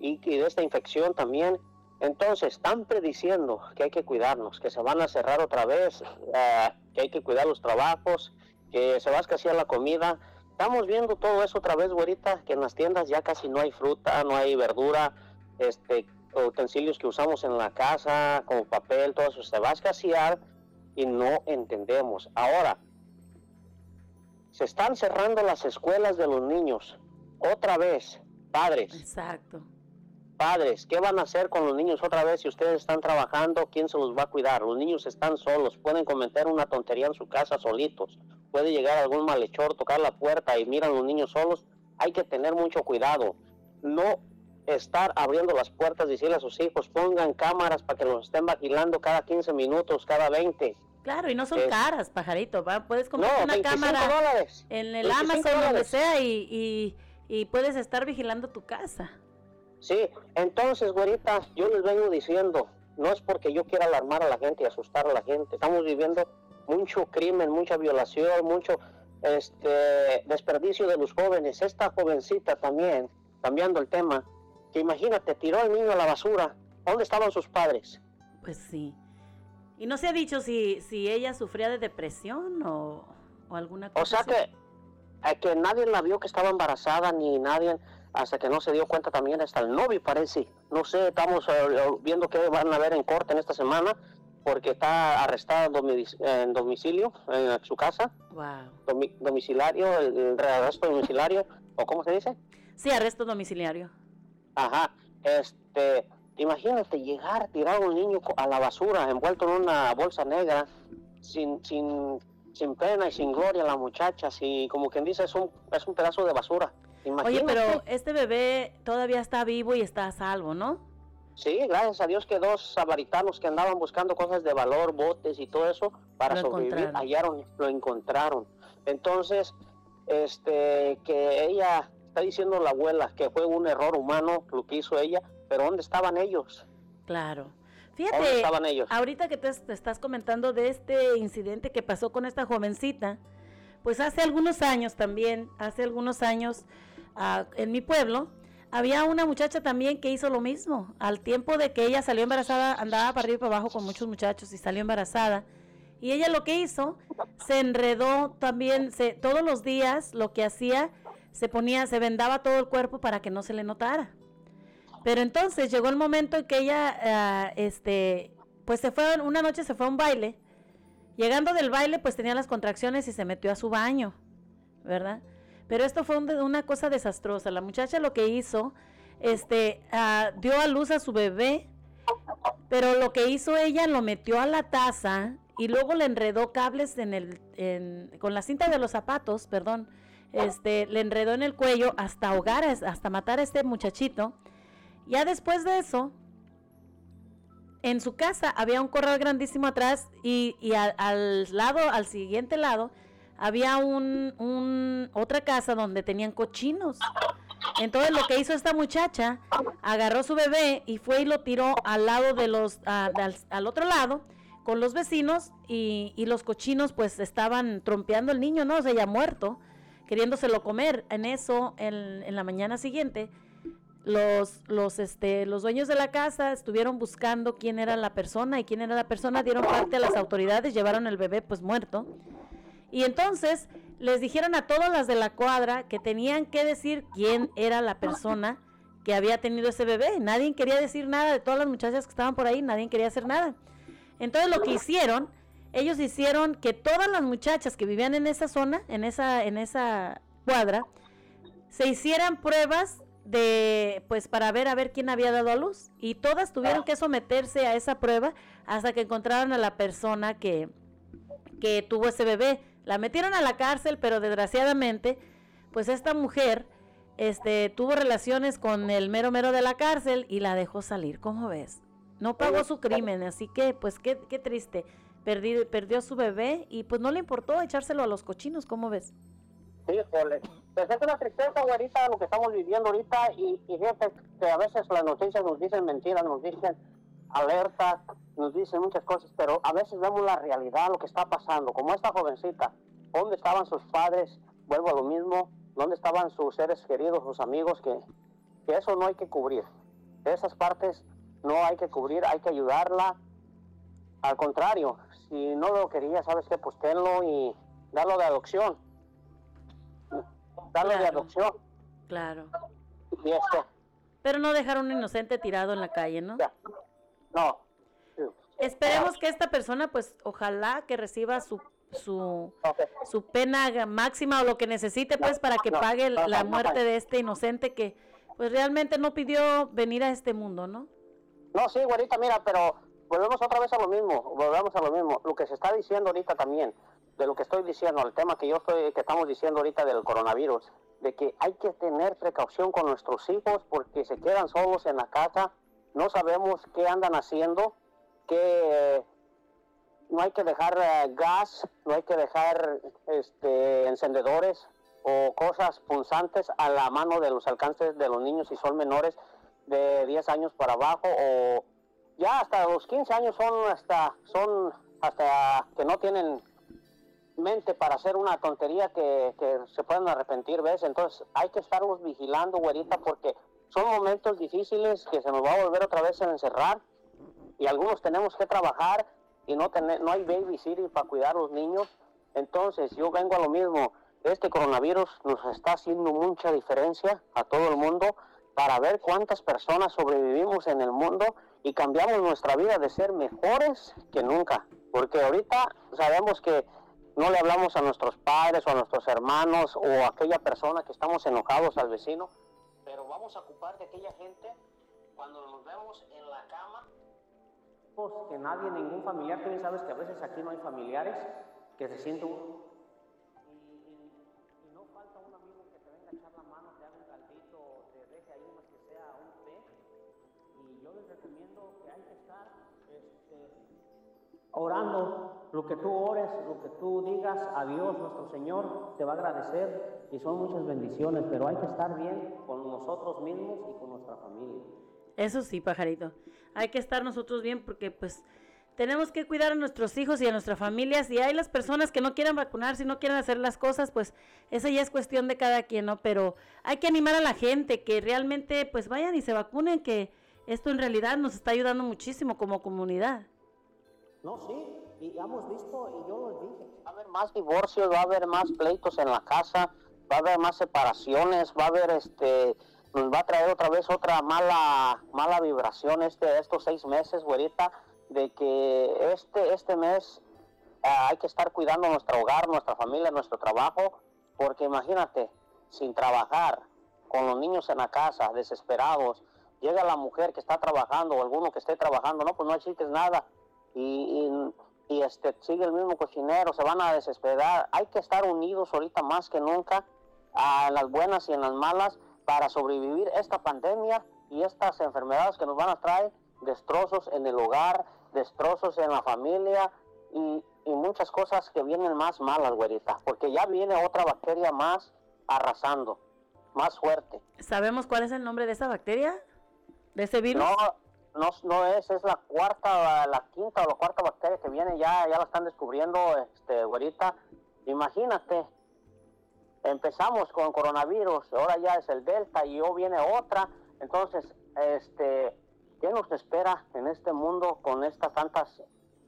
y, y de esta infección también. Entonces, están prediciendo que hay que cuidarnos, que se van a cerrar otra vez, eh, que hay que cuidar los trabajos, que se va a escasear la comida. Estamos viendo todo eso otra vez, güerita, que en las tiendas ya casi no hay fruta, no hay verdura, este, utensilios que usamos en la casa, como papel, todo eso se va a escasear y no entendemos. Ahora, se están cerrando las escuelas de los niños. otra vez, padres, Exacto. Padres, ¿qué van a hacer con los niños otra vez si ustedes están trabajando? ¿Quién se los va a cuidar? Los niños están solos, pueden cometer una tontería en su casa solitos, puede llegar algún malhechor, tocar la puerta y miran los niños solos. Hay que tener mucho cuidado, no estar abriendo las puertas, decirle a sus hijos, pongan cámaras para que los estén vigilando cada 15 minutos, cada 20. Claro, y no son caras, pajarito, ¿va? Puedes No, comprar una 25 cámara dólares. en el 25 Amazon, donde sea, y, y, y puedes estar vigilando tu casa. Sí, entonces, güerita, yo les vengo diciendo, no es porque yo quiera alarmar a la gente y asustar a la gente, estamos viviendo mucho crimen, mucha violación, mucho este desperdicio de los jóvenes. Esta jovencita también, cambiando el tema, que imagínate, tiró al niño a la basura. ¿Dónde estaban sus padres? Pues sí. Y no se ha dicho si, si ella sufría de depresión o, o alguna cosa O sea así. que, eh, que nadie la vio que estaba embarazada, ni nadie, hasta que no se dio cuenta también hasta el novio parece. No sé, estamos eh, viendo qué van a ver en corte en esta semana, porque está arrestada en domi- en domicilio, en su casa, Wow. domi- domiciliario, el, el arresto domiciliario, o cómo se dice. Sí, arresto domiciliario. Ajá, este, imagínate llegar, tirar a un niño a la basura, envuelto en una bolsa negra, sin, sin, sin pena y sin gloria la muchacha, así como quien dice, es un, es un pedazo de basura. Oye, pero este bebé todavía está vivo y está a salvo, ¿no? Sí, gracias a Dios que dos samaritanos que andaban buscando cosas de valor, botes y todo eso, para Lo sobrevivir, hallaron, lo encontraron. Entonces, este, que ella está diciendo la abuela que fue un error humano lo que hizo ella, pero ¿dónde estaban ellos? Claro. ¿Dónde Fíjate, estaban ellos? ahorita que te, te estás comentando de este incidente que pasó con esta jovencita, pues hace algunos años también, hace algunos años en mi pueblo, había una muchacha también que hizo lo mismo. Al tiempo de que ella salió embarazada, andaba para arriba y para abajo con muchos muchachos y salió embarazada. Y ella lo que hizo, se enredó también, se, todos los días lo que hacía, se ponía, se vendaba todo el cuerpo para que no se le notara. Pero entonces llegó el momento en que ella, ah, este, pues se fue, una noche se fue a un baile. Llegando del baile, pues tenía las contracciones y se metió a su baño, ¿verdad? Pero esto fue una cosa desastrosa. La muchacha lo que hizo, este, ah, dio a luz a su bebé, pero lo que hizo ella lo metió a la taza y luego le enredó cables en el, con la cinta de los zapatos, perdón, este, le enredó en el cuello hasta ahogar, hasta matar a este muchachito. Ya después de eso, en su casa había un corral grandísimo atrás y, al lado, al siguiente lado, había un, un- otra casa donde tenían cochinos. Entonces lo que hizo esta muchacha, agarró su bebé y fue y lo tiró al lado de los, al, al otro lado, con los vecinos y, y los cochinos pues estaban trompeando el niño, ¿no? O sea, ya muerto, queriéndoselo comer. En eso, en, en la mañana siguiente, los, los, este, los dueños de la casa estuvieron buscando quién era la persona y quién era la persona, dieron parte a las autoridades, llevaron el bebé pues muerto. Y entonces les dijeron a todas las de la cuadra que tenían que decir quién era la persona que había tenido ese bebé. Nadie quería decir nada de todas las muchachas que estaban por ahí, nadie quería hacer nada. Entonces lo que hicieron, ellos hicieron que todas las muchachas que vivían en esa zona, en esa, en esa cuadra, se hicieran pruebas de pues para ver a ver quién había dado a luz y todas tuvieron que someterse a esa prueba hasta que encontraron a la persona que que tuvo ese bebé la metieron a la cárcel pero desgraciadamente pues esta mujer este tuvo relaciones con el mero mero de la cárcel y la dejó salir ¿cómo ves? no pagó su crimen así que pues qué, qué triste Perdi- perdió a su bebé y pues no le importó echárselo a los cochinos ¿cómo ves? Híjole, pues es una tristeza, güerita, lo que estamos viviendo ahorita y, y fíjate que a veces las noticias nos dicen mentiras, nos dicen alertas, nos dicen muchas cosas, pero a veces vemos la realidad, lo que está pasando, como esta jovencita, ¿dónde estaban sus padres? Vuelvo a lo mismo, ¿dónde estaban sus seres queridos, sus amigos? Que, que eso no hay que cubrir, esas partes no hay que cubrir, hay que ayudarla, al contrario, si no lo quería, ¿sabes qué? Pues tenlo y darlo de adopción darlo de Claro. adopción. claro Y este, pero no dejar a un inocente tirado en la calle ¿no? ya. No. Esperemos que esta persona, pues, ojalá que reciba su, su, su pena máxima o lo que necesite pues para que no, pague no, la muerte de este inocente que pues realmente no pidió venir a este mundo, ¿no? No, sí, güerita, mira, pero volvemos otra vez a lo mismo, volvemos a lo mismo. Lo que se está diciendo ahorita también, de lo que estoy diciendo, el tema que yo estoy, que estamos diciendo ahorita del coronavirus, de que hay que tener precaución con nuestros hijos porque se quedan solos en la casa, no sabemos qué andan haciendo, que no hay que dejar eh, gas, no hay que dejar este, encendedores o cosas punzantes a la mano de los alcances de los niños si son menores de 10 años para abajo o ya hasta los 15 años son hasta son hasta que no tienen mente para hacer una tontería que, se pueden arrepentir, ¿ves? Entonces hay que estarlos vigilando, güerita, porque son momentos difíciles que se nos va a volver otra vez a encerrar y algunos tenemos que trabajar y no tener, no hay babysitter para cuidar a los niños. Entonces yo vengo a lo mismo. Este coronavirus nos está haciendo mucha diferencia a todo el mundo para ver cuántas personas sobrevivimos en el mundo y cambiamos nuestra vida de ser mejores que nunca. Porque ahorita sabemos que no le hablamos a nuestros padres o a nuestros hermanos o a aquella persona que estamos enojados al vecino, vamos a ocupar de aquella gente cuando nos vemos en la cama pues, que nadie, ningún familiar, tú bien sabes que a veces aquí no hay familiares, que se siente uno. Y, y- y no falta un amigo que te venga a echar la mano, te haga un caldito, te deje ahí más que sea un té. Y yo les recomiendo que hay que estar este, orando. Lo que tú ores, lo que tú digas a Dios, nuestro Señor, te va a agradecer. Y son muchas bendiciones, pero hay que estar bien con nosotros mismos y con nuestra familia. Eso sí, pajarito. Hay que estar nosotros bien porque pues tenemos que cuidar a nuestros hijos y a nuestra familia. Si hay las personas que no quieran vacunar, si no quieren hacer las cosas, pues esa ya es cuestión de cada quien, ¿no? Pero hay que animar a la gente que realmente pues vayan y se vacunen, que esto en realidad nos está ayudando muchísimo como comunidad. No, sí, y hemos visto, y yo lo dije, va a haber más divorcios, va a haber más pleitos en la casa, va a haber más separaciones, va a haber este, nos va a traer otra vez otra mala, mala vibración este, estos seis meses, güerita, de que este, este mes ah, hay que estar cuidando nuestro hogar, nuestra familia, nuestro trabajo, porque imagínate, sin trabajar, con los niños en la casa, desesperados, llega la mujer que está trabajando o alguno que esté trabajando, no, pues no existe nada, y, y, y, este, sigue el mismo cocinero, se van a desesperar. Hay que estar unidos ahorita más que nunca, a las buenas y en las malas, para sobrevivir esta pandemia y estas enfermedades que nos van a traer destrozos en el hogar, destrozos en la familia y, y muchas cosas que vienen más malas, güerita, porque ya viene otra bacteria más arrasando, más fuerte. ¿Sabemos cuál es el nombre de esa bacteria? ¿De ese virus? No, no, no es, es la cuarta, la quinta o la cuarta bacteria que viene, ya, ya la están descubriendo, este, güerita. Imagínate, empezamos con coronavirus, ahora ya es el delta y hoy viene otra. Entonces, este, ¿qué nos espera en este mundo con estas tantas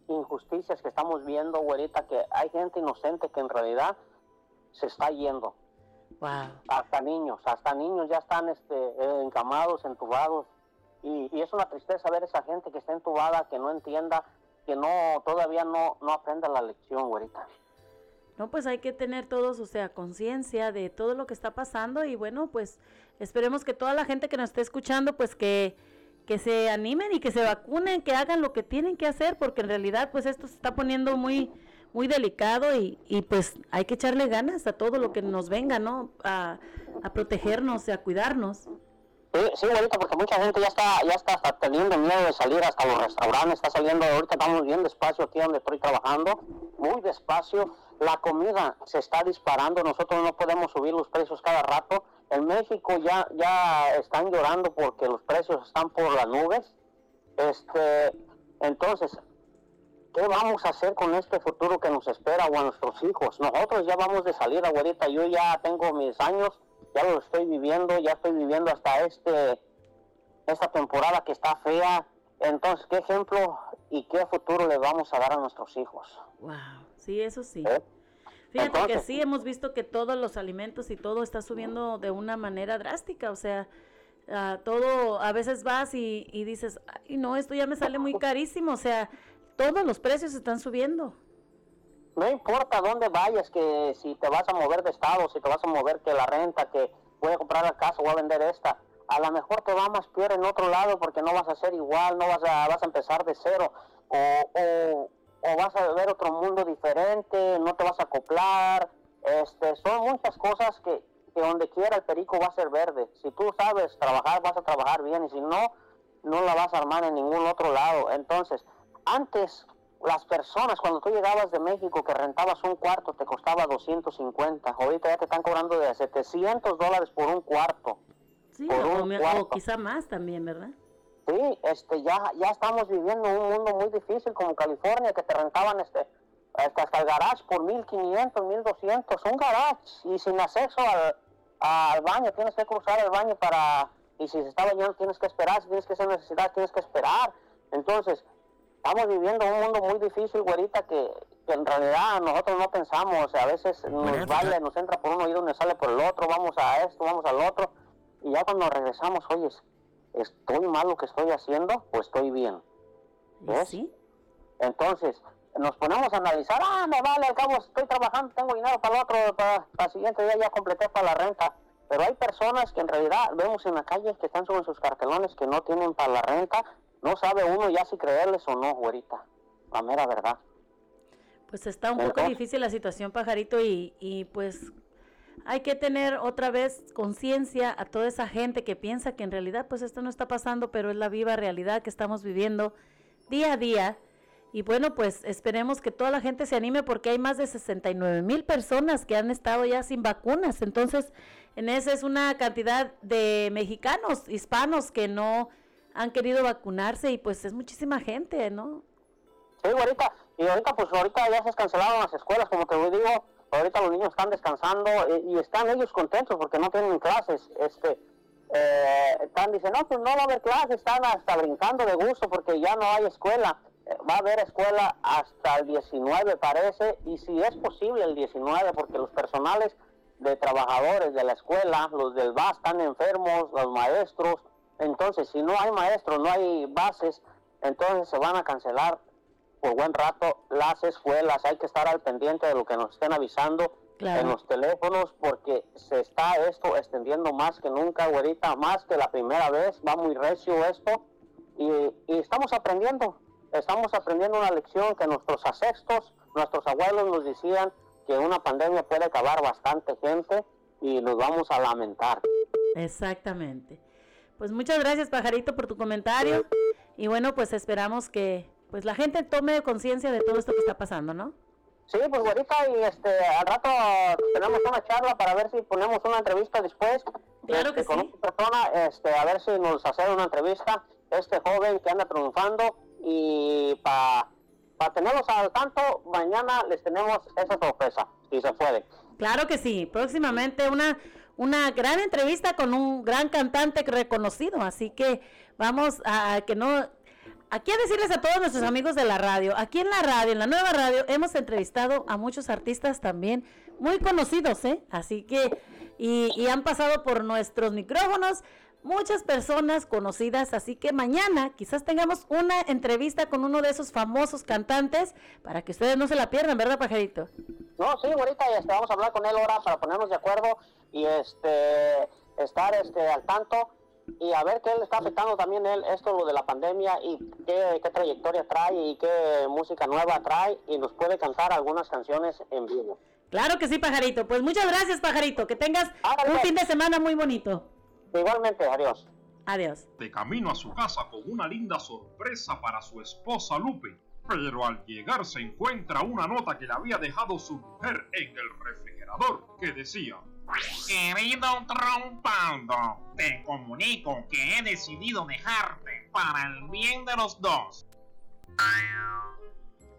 injusticias que estamos viendo, güerita? Que hay gente inocente que en realidad se está yendo. Wow. Hasta niños, hasta niños ya están este, encamados, entubados. Y, y es una tristeza ver esa gente que está entubada, que no entienda, que no todavía no, no aprenda la lección, güerita. No, pues hay que tener todos, o sea, conciencia de todo lo que está pasando y bueno, pues esperemos que toda la gente que nos esté escuchando, pues que, que se animen y que se vacunen, que hagan lo que tienen que hacer, porque en realidad pues esto se está poniendo muy, muy delicado y, y pues hay que echarle ganas a todo lo que nos venga, ¿no? A, a protegernos y a cuidarnos. Sí, sí, güerita, porque mucha gente ya está, ya está hasta teniendo miedo de salir hasta los restaurantes, está saliendo, ahorita estamos bien despacio aquí donde estoy trabajando, muy despacio, la comida se está disparando, nosotros no podemos subir los precios cada rato, en México ya, ya están llorando porque los precios están por las nubes, este, entonces, ¿qué vamos a hacer con este futuro que nos espera o a nuestros hijos? Nosotros ya vamos de salida, güerita, yo ya tengo mis años, ya lo estoy viviendo, ya estoy viviendo hasta este esta temporada que está fea. Entonces, ¿qué ejemplo y qué futuro le vamos a dar a nuestros hijos? Wow, sí, eso sí. ¿Eh? Fíjate que sí, hemos visto que todos los alimentos y todo está subiendo de una manera drástica, o sea, ah, todo, a veces vas y, y dices, ay no, esto ya me sale muy carísimo, o sea, todos los precios están subiendo. No importa dónde vayas, que si te vas a mover de estado, si te vas a mover que la renta, que voy a comprar la casa, voy a vender esta, a lo mejor te va más peor en otro lado porque no vas a ser igual, no vas a, vas a empezar de cero, o, o, vas a ver otro mundo diferente, no te vas a acoplar, este, son muchas cosas que, que donde quiera el perico va a ser verde. Si tú sabes trabajar, vas a trabajar bien, y si no, no la vas a armar en ningún otro lado. Entonces, antes las personas, cuando tú llegabas de México, que rentabas un cuarto, te costaba 250. Ahorita ya te están cobrando de 700 dólares por un cuarto. Sí, Por o, un me- o cuarto. quizá más también, ¿verdad? Sí, este, ya, ya estamos viviendo un mundo muy difícil como California, que te rentaban este, hasta, hasta el garage por 1500, 1200, un garage y sin acceso al, al baño, tienes que cruzar el baño para, y si se está bañando tienes que esperar, si tienes que hacer necesidad tienes que esperar. Entonces, estamos viviendo un mundo muy difícil, güerita, que, que en realidad nosotros no pensamos, o sea, a veces nos vale, nos entra por un oído y nos sale por el otro, vamos a esto, vamos al otro, y ya cuando regresamos, oye, ¿estoy mal lo que estoy haciendo o estoy bien? ¿Ves? Sí. Entonces, nos ponemos a analizar, ah, me vale, al cabo estoy trabajando, tengo dinero para el otro, para, para el siguiente día ya completé para la renta. Pero hay personas que en realidad vemos en la calle que están sobre sus cartelones que no tienen para la renta. No sabe uno ya si creerles o no, güerita. La mera verdad. Pues está un poco difícil la situación, pajarito, y, y pues hay que tener otra vez conciencia a toda esa gente que piensa que en realidad pues esto no está pasando, pero es la viva realidad que estamos viviendo día a día. Y bueno, pues esperemos que toda la gente se anime porque hay más de 69 mil personas que han estado ya sin vacunas. Entonces, en esa es una cantidad de mexicanos, hispanos que no han querido vacunarse y pues es muchísima gente, ¿no? Sí, ahorita, y ahorita pues ahorita ya se cancelaron las escuelas, como te digo, ahorita los niños están descansando eh, y están ellos contentos porque no tienen clases, este, eh, están diciendo, no, pues no va a haber clases, están hasta brincando de gusto porque ya no hay escuela, Eh, va a haber escuela hasta el 19 parece, y si es posible el 19 porque los personales de trabajadores de la escuela, los del BAS están enfermos, los maestros, entonces si no hay maestros, no hay bases, entonces se van a cancelar por buen rato las escuelas. Hay que estar al pendiente de lo que nos estén avisando Claro. en los teléfonos porque se está esto extendiendo más que nunca, güerita, más que la primera vez. Va muy recio esto y, y estamos aprendiendo. Estamos aprendiendo una lección que nuestros ancestros, nuestros abuelos nos decían que una pandemia puede acabar bastante gente y nos vamos a lamentar. Exactamente. Pues muchas gracias, Pajarito, por tu comentario. Y bueno, pues esperamos que pues la gente tome conciencia de todo esto que está pasando, ¿no? Sí, pues ahorita y este, al rato tenemos una charla para ver si ponemos una entrevista después. Claro este, que con sí. otra persona, este, a ver si nos hace una entrevista este joven que anda triunfando y para tenerlos al tanto, mañana les tenemos esa sorpresa, si se puede. Claro que sí. Próximamente una, una gran entrevista con un gran cantante reconocido. Así que vamos a que no. Aquí a decirles a todos nuestros amigos de la radio, aquí en la radio, en la nueva radio, hemos entrevistado a muchos artistas también muy conocidos, ¿eh? Así que, y, y han pasado por nuestros micrófonos muchas personas conocidas, así que mañana quizás tengamos una entrevista con uno de esos famosos cantantes para que ustedes no se la pierdan, ¿verdad, pajarito? No, sí, ahorita este, vamos a hablar con él ahora para ponernos de acuerdo y este estar este, al tanto y a ver qué le está afectando también él esto lo de la pandemia y qué, qué trayectoria trae y qué música nueva trae y nos puede cantar algunas canciones en vivo. Claro que sí, pajarito. Pues muchas gracias, pajarito. Que tengas un pues. fin de semana muy bonito. Igualmente, adiós. Adiós. de camino a su casa con una linda sorpresa para su esposa Lupe. Pero al llegar se encuentra una nota que le había dejado su mujer en el refrigerador que decía Querido Trompaldo, te comunico que he decidido dejarte para el bien de los dos.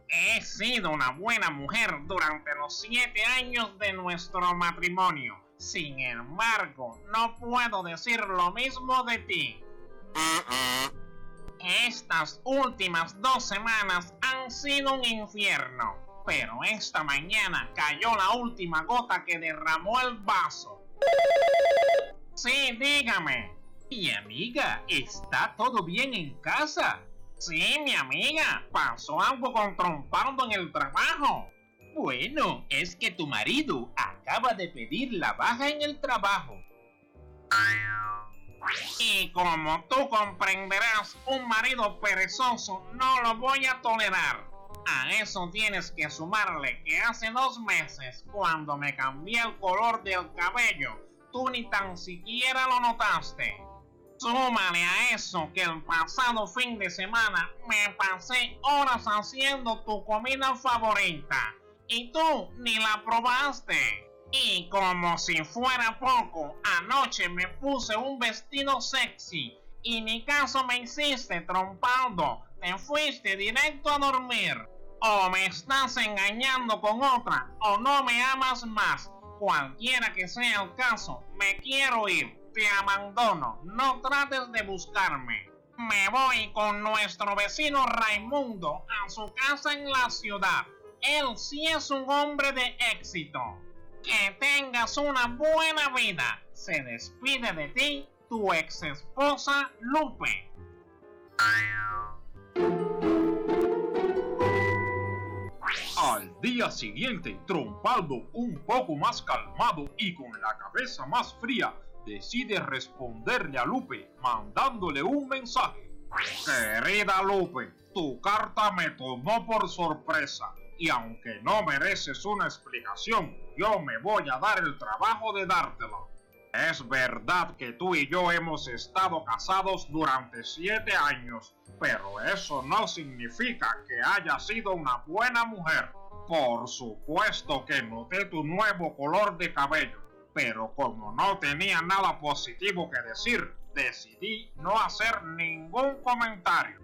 He sido una buena mujer durante los siete años de nuestro matrimonio. Sin embargo, no puedo decir lo mismo de ti. Estas últimas dos semanas han sido un infierno, pero esta mañana cayó la última gota que derramó el vaso. Sí, dígame. Mi amiga, ¿está todo bien en casa? Sí, mi amiga, pasó algo con Trompardo en el trabajo. Bueno, es que tu marido acaba de pedir la baja en el trabajo. Y como tú comprenderás, un marido perezoso no lo voy a tolerar. A eso tienes que sumarle que hace dos meses, cuando me cambié el color del cabello, tú ni tan siquiera lo notaste. Súmale a eso que el pasado fin de semana me pasé horas haciendo tu comida favorita y tú ni la probaste. Y como si fuera poco, anoche me puse un vestido sexy y ni caso me hiciste trompando. Te fuiste directo a dormir. O me estás engañando con otra o no me amas más. Cualquiera que sea el caso, me quiero ir. Te abandono. No trates de buscarme. Me voy con nuestro vecino Raimundo a su casa en la ciudad. Él sí es un hombre de éxito. Que tengas una buena vida. Se despide de ti tu ex esposa Lupe. Al día siguiente, Trompaldo, un poco más calmado y con la cabeza más fría, decide responderle a Lupe mandándole un mensaje. Querida Lupe, tu carta me tomó por sorpresa y aunque no mereces una explicación, yo me voy a dar el trabajo de dártela. Es verdad que tú y yo hemos estado casados durante siete años, pero eso no significa que haya sido una buena mujer. Por supuesto que noté tu nuevo color de cabello, pero como no tenía nada positivo que decir, decidí no hacer ningún comentario.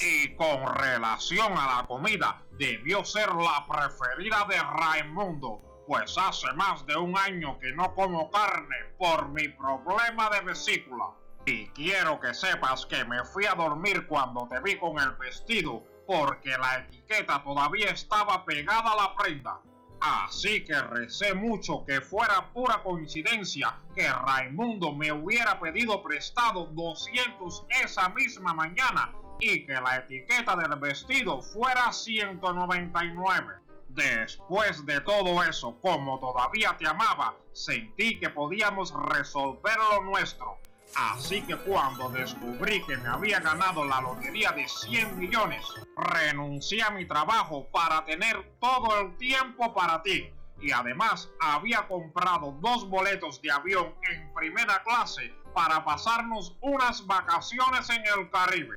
Y con relación a la comida, debió ser la preferida de Raimundo, pues hace más de un año que no como carne por mi problema de vesícula. Y quiero que sepas que me fui a dormir cuando te vi con el vestido, porque la etiqueta todavía estaba pegada a la prenda. Así que recé mucho que fuera pura coincidencia que Raimundo me hubiera pedido prestado 200 esa misma mañana y que la etiqueta del vestido fuera 199. Después de todo eso, como todavía te amaba, sentí que podíamos resolver lo nuestro. Así que cuando descubrí que me había ganado la lotería de 100 millones, renuncié a mi trabajo para tener todo el tiempo para ti. Y además había comprado dos boletos de avión en primera clase para pasarnos unas vacaciones en el Caribe.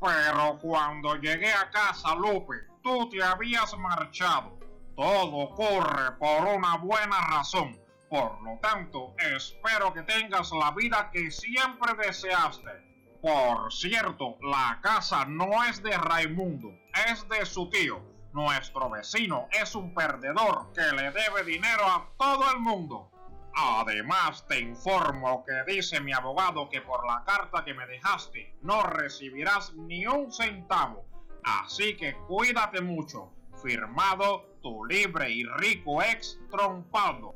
Pero cuando llegué a casa, Lupe, tú te habías marchado. Todo ocurre por una buena razón. Por lo tanto, espero que tengas la vida que siempre deseaste. Por cierto, la casa no es de Raimundo, es de su tío. Nuestro vecino es un perdedor que le debe dinero a todo el mundo. Además, te informo que dice mi abogado que por la carta que me dejaste no recibirás ni un centavo. Así que cuídate mucho. Firmado tu libre y rico ex trompado.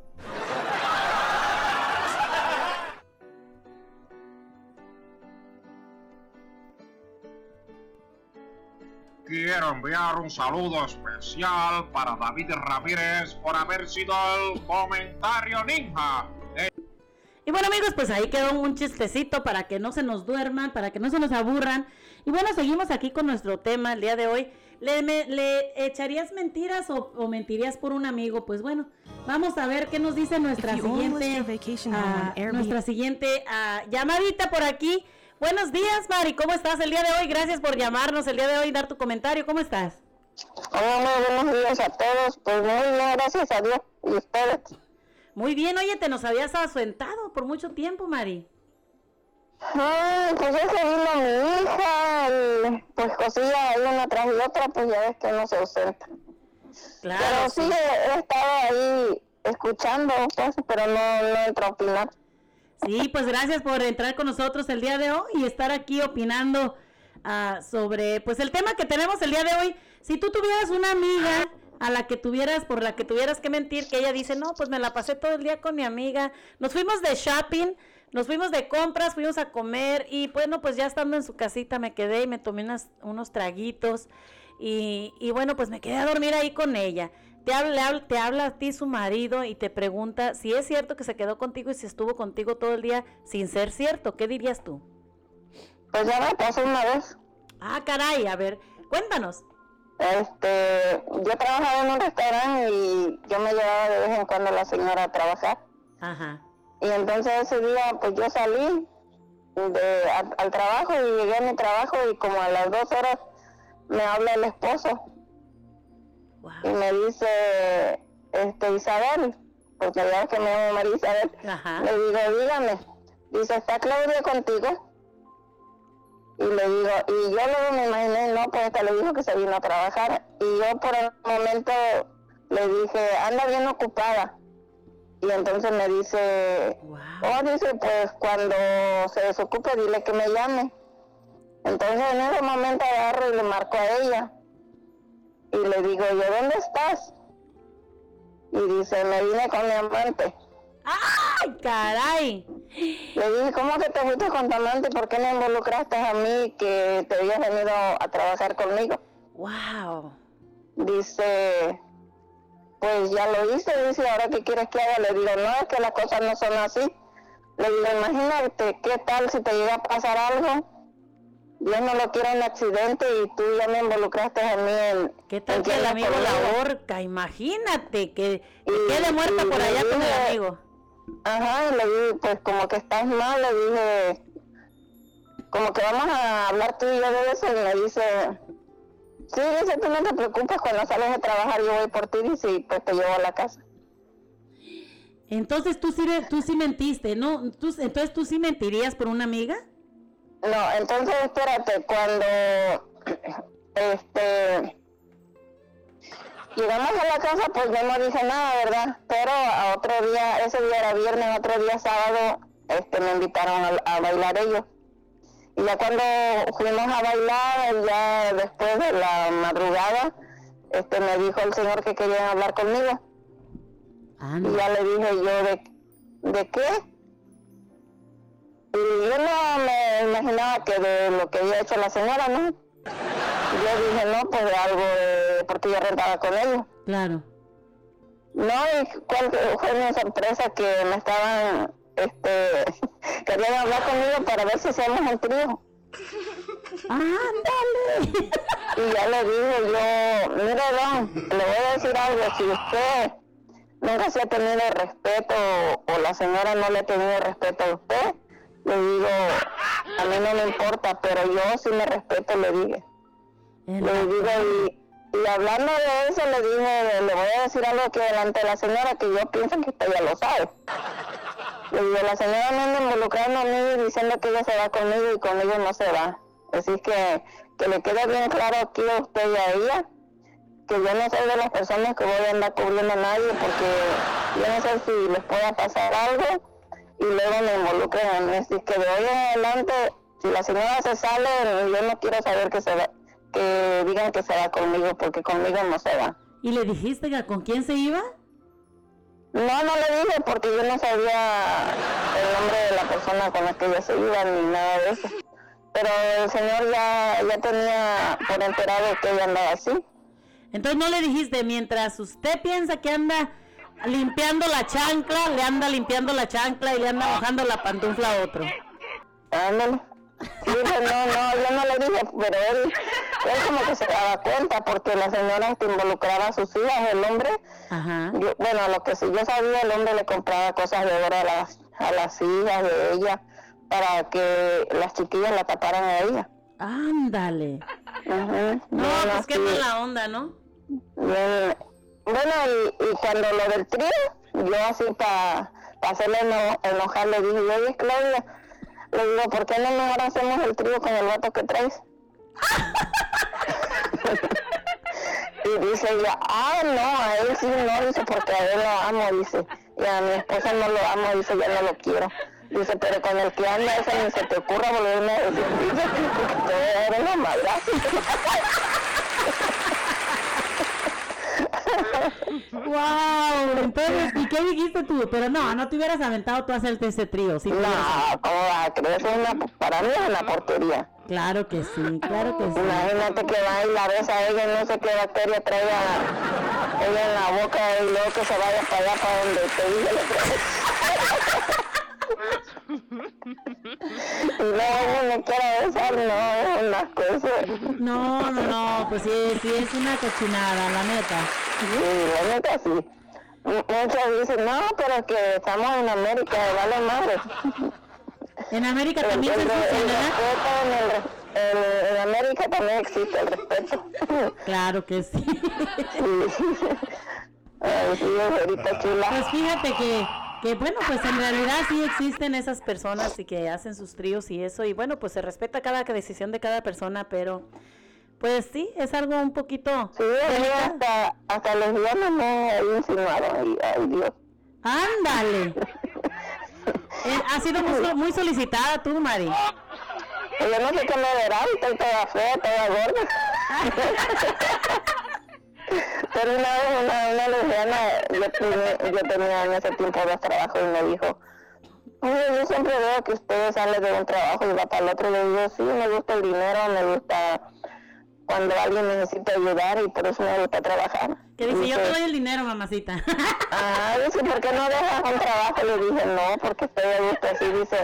Quiero enviar un saludo especial para David Ramírez por haber sido el comentario ninja. Y bueno amigos, pues ahí quedó un chistecito para que no se nos duerman, para que no se nos aburran. Y bueno, seguimos aquí con nuestro tema el día de hoy. ¿Le, me- le echarías mentiras o, o mentirías por un amigo? Pues bueno, vamos a ver qué nos dice nuestra siguiente, Airbnb- nuestra siguiente ah, llamadita por aquí. Buenos días, Mari, ¿cómo estás el día de hoy? Gracias por llamarnos el día de hoy y dar tu comentario. ¿Cómo estás? Hola, buenos días a todos. Pues muy bien, gracias a Dios. ¿Y ustedes? Muy bien, oye, te nos habías ausentado por mucho tiempo, Mari. Ay, pues ya se vino mi hija, y pues ahí una tras y otra, pues ya ves que no se ausenta. Claro, Pero sí, sí. he, he estado ahí escuchando, pero no, no entro a opinar. Sí, pues gracias por entrar con nosotros el día de hoy y estar aquí opinando ah, sobre pues el tema que tenemos el día de hoy. Si tú tuvieras una amiga a la que tuvieras, por la que tuvieras que mentir, que ella dice, no, pues me la pasé todo el día con mi amiga, nos fuimos de shopping, nos fuimos de compras, fuimos a comer y bueno, pues ya estando en su casita me quedé y me tomé unas- unos traguitos. Y, y bueno, pues me quedé a dormir ahí con ella. Te habla, te habla a ti su marido y te pregunta si es cierto que se quedó contigo y si estuvo contigo todo el día sin ser cierto. ¿Qué dirías tú? Pues ya me pasó una vez. Ah, caray, a ver, cuéntanos. Este, yo trabajaba en un restaurante y yo me llevaba de vez en cuando la señora a trabajar. Ajá. Y entonces ese día, pues yo salí de, al, al trabajo y llegué a mi trabajo y como a las dos horas me habla el esposo y me dice, este, Isabel, porque ya ves que me llamo María Isabel, Ajá. le digo, dígame, dice, ¿está Claudia contigo? Y le digo, y yo luego me imaginé, no, pues esta le dijo que se vino a trabajar. Y yo por el momento le dije, anda bien ocupada. Y entonces me dice, oh, dice, pues cuando se desocupe dile que me llame. Entonces en ese momento agarro y le marco a ella. Y le digo, ¿y dónde estás? Y dice, me vine con mi amante. ¡Ay, caray! Le dije, ¿cómo que te fuiste con tu amante? ¿Por qué me involucraste a mí que te habías venido a trabajar conmigo? ¡Wow! Dice, pues ya lo hice, dice, ¿ahora qué quieres que haga? Le digo, no, es que las cosas no son así. Le digo, imagínate, ¿qué tal si te llega a pasar algo? Dios no lo quiere un accidente y tú ya me involucraste a mí en... ¿Qué tal en que el amigo la ahorca? Imagínate que, que quede muerta por allá le con el dije- amigo. Ajá, y le dije, pues como que estás mal, le dije, como que vamos a hablar tú y yo de eso, y me dice, sí, dice, tú no te preocupes, cuando sales de trabajar yo voy por ti, y pues te llevo a la casa. Entonces tú sí, tú sí mentiste, ¿no? Tú, entonces tú sí mentirías por una amiga. No, entonces espérate, cuando este llegamos a la casa, pues yo no dije nada, ¿verdad? Pero a otro día, ese día era viernes, otro día sábado, este me invitaron a, a bailar ellos. Y ya cuando fuimos a bailar, ya después de la madrugada, este me dijo el señor que querían hablar conmigo. Y ya le dije yo, ¿de, de qué? Y yo no me imaginaba que de lo que había hecho la señora, ¿no? Yo dije, no, pues de algo, de- porque yo rentaba con ellos. Claro. No, y cuál fue mi sorpresa que me estaban, este, querían hablar conmigo para ver si hacíamos un trío. ¡Ándale! Y ya le dije yo, mire don, le voy a decir algo, si usted nunca se ha tenido respeto o la señora no le ha tenido respeto a usted, le digo, a mí no me importa, pero yo sí me respeto, le dije. Le digo, y, y hablando de eso, le dije, le voy a decir algo que delante de la señora que yo pienso que usted ya lo sabe. Le digo, la señora me anda involucrando a mí diciendo que ella se va conmigo y conmigo no se va. Así que que le quede bien claro aquí a usted y a ella que yo no soy de las personas que voy a andar cubriendo a nadie porque yo no sé si les pueda pasar algo y luego me involucren a mí. Así que de hoy en adelante, si la señora se sale, yo no quiero saber que se va, que digan que se va conmigo porque conmigo no se va. ¿Y le dijiste que con quién se iba? No, no le dije porque yo no sabía el nombre de la persona con la que ella se iba ni nada de eso. Pero el señor ya, ya tenía por enterado que ella andaba así. Entonces no le dijiste, mientras usted piensa que anda limpiando la chancla, le anda limpiando la chancla y le anda mojando la pantufla a otro. Ándale. Dije, no, no, yo no le dije, pero él, él como que se daba cuenta porque la señora que involucraba a sus hijas, el hombre, Ajá. yo- bueno, lo que sí yo sabía, el hombre le compraba cosas de oro a las, a las hijas de ella para que las chiquillas la taparan a ella. Ándale. Ujú. No, Bien pues qué mala onda, ¿no? Bien. Bueno, y, y cuando lo del trío, yo así para hacerle eno- enojar le dije, oye Claudia, le digo, ¿por qué no mejor hacemos el trío con el vato que traes? y dice ella, ah, no, a él sí no, dice, porque a él lo amo, dice, y a mi esposa no lo amo, dice, ya no lo quiero. Dice, pero con el que anda, eso ni se te ocurra volverme a decir, dice, porque ¡Wow! Entonces, ¿y qué dijiste tú? Pero no, no te hubieras aventado tú a hacerte ese trío, ¿sí? No, ¿cómo va a creer? Es una, para mí es una porquería. Claro que sí, claro que sí. Imagínate que va y la besa a ella y no sé qué bacteria trae a ella en la boca y luego que se vaya para allá para donde te dije Y luego uno me quiere besar, no, es unas cosas. No, no, no, pues sí, sí es una cochinada, la neta. Sí, la neta sí. Muchos dicen, no, pero que estamos en América, vale madre. En América también se respeto en, en- América también existe el respeto. Claro que sí. Ay, sí, ahorita chula. Pues fíjate que, que, bueno, pues en realidad sí existen esas personas y que hacen sus tríos y eso, y bueno, pues se respeta cada decisión de cada persona, pero pues sí, es algo un poquito... Sí, hasta, hasta lesbianas me he insinuado. Y, ay, Dios. ¡Ándale! Eh, ha sido muy, muy solicitada tú, Mari. Yo no sé qué me verán, estoy toda fea, toda gorda. Pero una vez una, una lesbiana, yo, yo tenía en ese tiempo dos trabajos y me dijo, oye, yo siempre veo que usted sale de un trabajo y va para el otro. Y le digo, sí, me gusta el dinero, me gusta cuando alguien necesita ayudar y por eso me gusta trabajar. Que dice, yo te doy el dinero, mamacita. Ah, dice, ¿por qué no dejas un trabajo? Le dije, no, porque estoy a gusto así. Dice,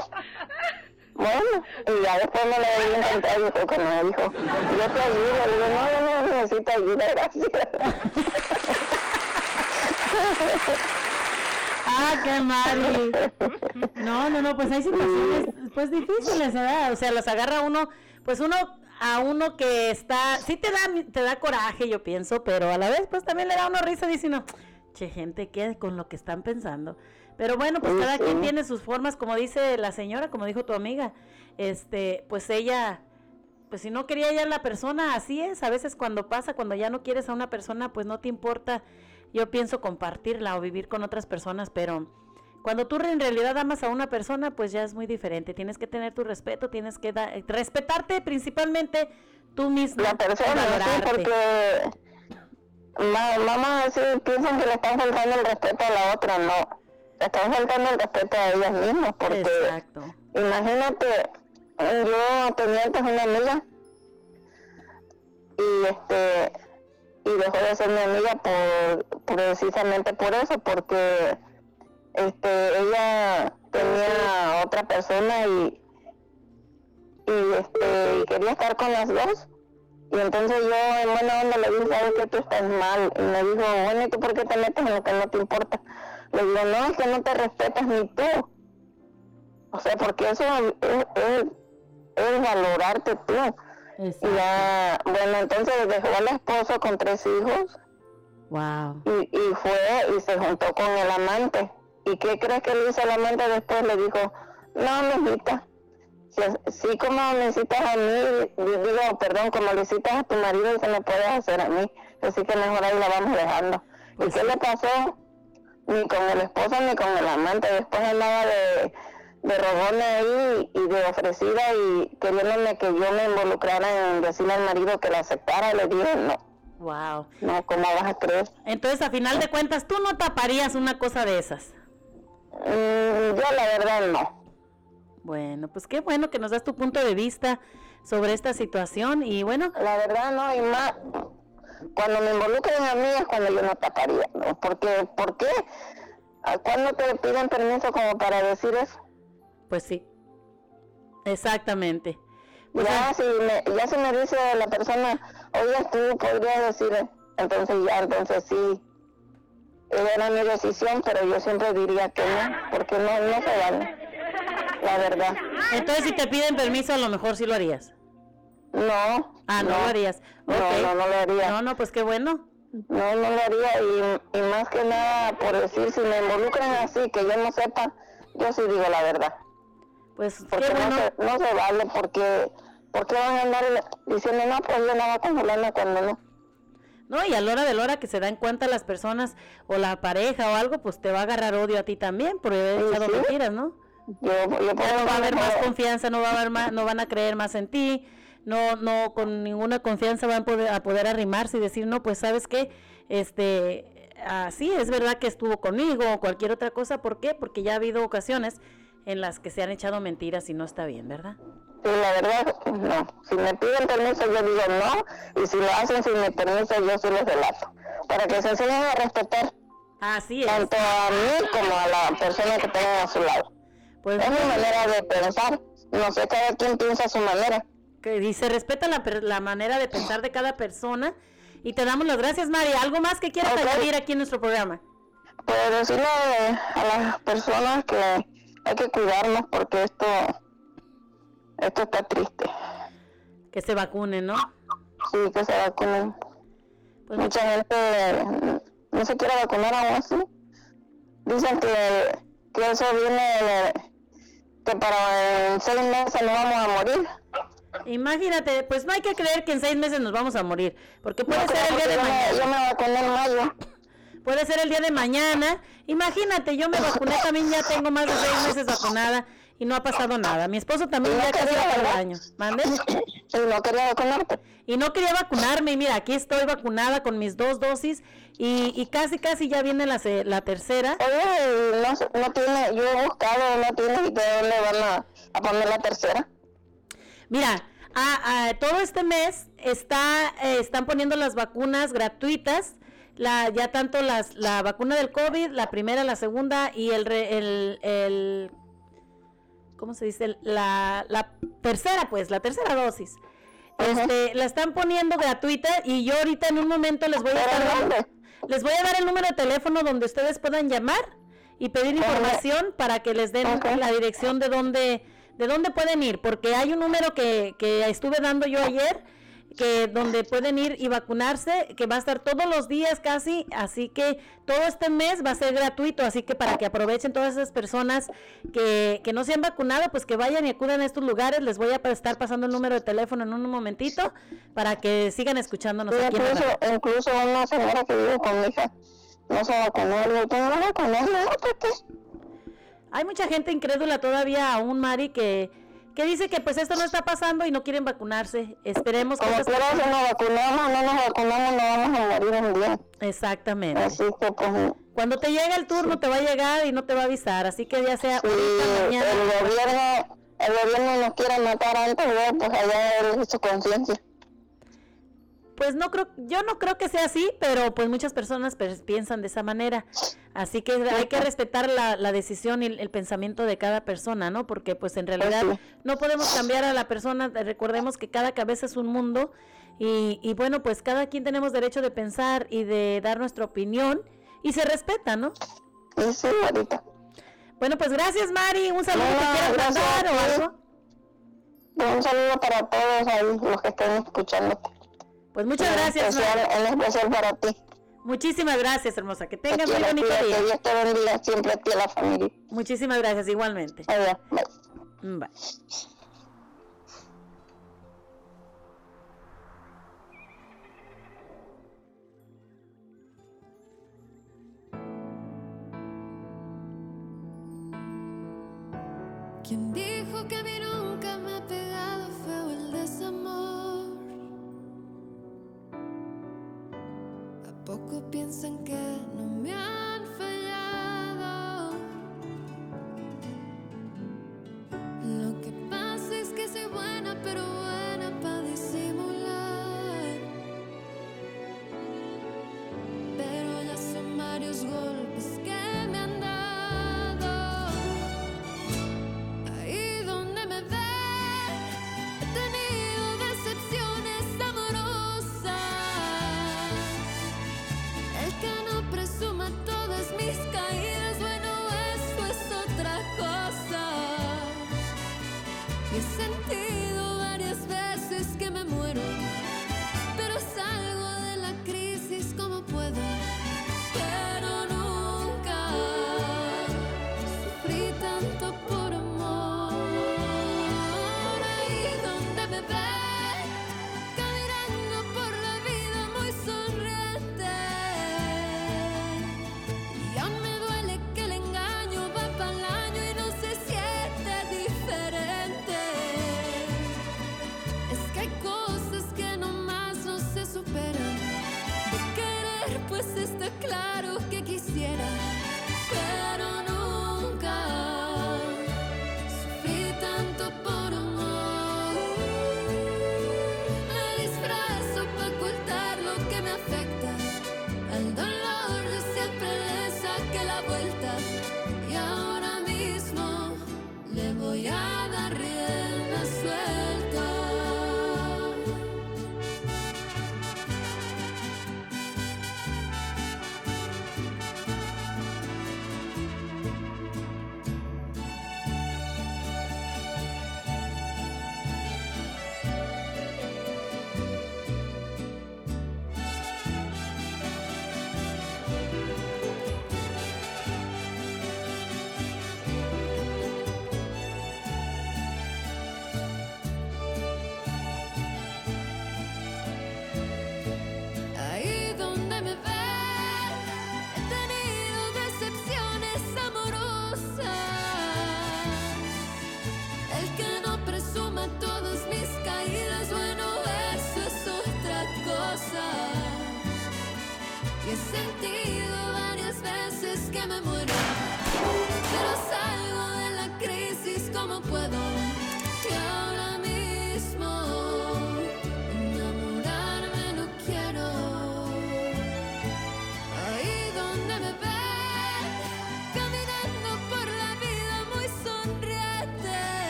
bueno, y ya después me lo había intentado y fue cuando me dijo, yo te ayudo. Le digo, no, yo no necesito ayuda, gracias. Ah, qué Mari. No, no, no, pues hay situaciones pues difíciles, ¿verdad? O sea, los agarra uno, pues uno a uno que está, sí te da te da coraje, yo pienso, pero a la vez pues también le da uno risa diciendo, che, gente, ¿qué con lo que están pensando? Pero bueno, pues cada quien tiene sus formas, como dice la señora, como dijo tu amiga, este, pues ella pues si no quería ya la persona, así es. A veces cuando pasa, cuando ya no quieres a una persona, pues no te importa, yo pienso compartirla o vivir con otras personas, pero cuando tú en realidad amas a una persona, pues ya es muy diferente. Tienes que tener tu respeto, tienes que da- respetarte principalmente tú mismo. La persona, sí, porque vamos a decir, piensan que le están faltando el respeto a la otra, no. Están faltando el respeto a ellas mismas, porque Exacto. imagínate, yo tenía antes una amiga y este y dejó de ser mi amiga por precisamente por eso porque este ella tenía otra persona y y este y quería estar con las dos. Y entonces yo en buena onda le dije sabes que tú estás mal y me dijo bueno y tú por qué te metes en lo que no te importa le digo no es que no te respetas ni tú o sea porque eso es, es, es valorarte tú y ya bueno entonces dejó al esposo con tres hijos Wow. y, y fue y se juntó con el amante. ¿Y qué crees que le hizo el amante después? Le dijo, no, mijita, si, si como me citas a mí, di- digo, perdón, como le citas a tu marido, se me puede hacer a mí. Así que mejor ahí la vamos dejando. ¿Y qué le pasó? Ni con el esposo ni con el amante. Después andaba de, de robona ahí y de ofrecida y queriéndome que yo me involucrara en decirle al marido que la aceptara. Le dije, no. Wow. No, ¿cómo vas a creer? Entonces, a final de cuentas, tú no taparías una cosa de esas. Mm, yo la verdad no. Bueno, pues qué bueno que nos das tu punto de vista sobre esta situación y bueno. La verdad no, y más cuando me involucran a mí es cuando yo no taparía, ¿no? Porque, ¿por qué? ¿A ¿Cuándo te piden permiso como para decir eso? Pues sí. Exactamente. Pues ya, si me, ya si me dice la persona, oye, tú podrías decir, entonces ya, entonces sí, era mi decisión, pero yo siempre diría que no, porque no, no se vale, la verdad. Entonces, si te piden permiso, a lo mejor sí lo harías. No. Ah, no, no. lo harías. No, Ok. no, no lo haría. No, no, pues qué bueno. No, no lo haría y, y más que nada por decir, si me involucran así, que yo no sepa, yo sí digo la verdad. Pues Porque qué bueno. no, se, no se vale, porque, porque van a andar diciendo, no, pues yo andaba con fulana cuando no. No, y a la hora de la hora que se dan cuenta las personas o la pareja o algo, pues te va a agarrar odio a ti también por haber Sí, echado sí. mentiras, ¿no? Yo, yo por Ya no va a haber más confianza, no va a haber más, no van a creer más en ti, no, no, con ninguna confianza van a poder, a poder arrimarse y decir, no, pues sabes qué, este, así es verdad que estuvo conmigo o cualquier otra cosa, ¿por qué? Porque ya ha habido ocasiones en las que se han echado mentiras y no está bien, ¿verdad? Sí, la verdad, no. Si me piden permiso, yo digo no. Y si lo hacen sin mi permiso, yo sí los delato. Para que se enseñen a respetar. Así es. Tanto a mí como a la persona que tengan a su lado. Pues es mi manera de pensar. No sé, cada quien piensa a su manera. Que dice respeta la, la manera de pensar de cada persona y te damos las gracias Mari algo más que quieras Ok. añadir aquí en nuestro programa Pues decirle a las personas que hay que cuidarnos porque esto, esto está triste. que se vacunen no Sí, que se vacunen. Pues Mucha gente no se quiere vacunar aún así. Dicen que, que eso viene que para en seis meses nos vamos a morir. Imagínate pues no hay que creer que en seis meses nos vamos a morir porque puede No, ser el día de me- mañana yo me vacuné en mayo. puede ser el día de mañana imagínate yo me vacuné también ya tengo más de seis meses vacunada y no ha pasado nada mi esposo también no ya casi va por el año ¿Mande? Y no quería vacunarte. y no quería vacunarme y mira aquí estoy vacunada con mis dos dosis y, y casi casi ya viene la, la tercera Oye, no, no tiene, yo he buscado, no tiene de dónde van a, a poner la tercera. Mira, a- a- todo este mes está, eh, están poniendo las vacunas gratuitas, la, ya tanto las, la vacuna del COVID, la primera, la segunda y el, el, el- ¿cómo se dice? La, la tercera, pues, la tercera dosis. Este, la están poniendo gratuita y yo ahorita en un momento les voy a ¿Pero estar dando- dónde? les voy a dar el número de teléfono donde ustedes puedan llamar y pedir información para que les den la dirección de dónde de dónde pueden ir, porque hay un número que, que estuve dando yo ayer que donde pueden ir y vacunarse, que va a estar todos los días casi, así que todo este mes va a ser gratuito, así que para que aprovechen todas esas personas que, que no se han vacunado, pues que vayan y acudan a estos lugares, les voy a estar pasando el número de teléfono en un momentito para que sigan escuchándonos Sí, aquí incluso, una señora que vive con mi hija no se vacunó. No, ¿por qué? Hay mucha gente incrédula todavía aún, Mari, que, que dice que pues esto no está pasando y no quieren vacunarse. Esperemos que Como quiera, si nos vacunamos, no nos vacunamos, no vamos a morir un día. Exactamente. Así que, pues, Cuando te llegue el turno te va a llegar y no te va a avisar, así que ya sea mañana. el gobierno, el gobierno nos quiere matar antes, pues allá él su conciencia. Pues no creo, yo no creo que sea así, pero pues muchas personas pues, piensan de esa manera. Así que hay que respetar la, la decisión y el, el pensamiento de cada persona, ¿no? Porque pues en realidad sí. no podemos cambiar a la persona. Recordemos que cada cabeza es un mundo y, y bueno, pues cada quien tenemos derecho de pensar y de dar nuestra opinión y se respeta, ¿no? Y sí, ahorita. Bueno, pues gracias Mari, un saludo No, que quieras gracias a mandar o ti. algo. Un saludo para todos ahí, los que estén escuchando. Pues muchas gracias. especial-. En especial para ti. Muchísimas gracias, hermosa. Que tengas muy bonito día. Que Dios te bendiga siempre a ti y a la familia. Muchísimas gracias, igualmente. Adiós. Bye. Bye. ¿Quién dijo que a mí nunca me ha pegado feo el desamor? Poco piensan que no me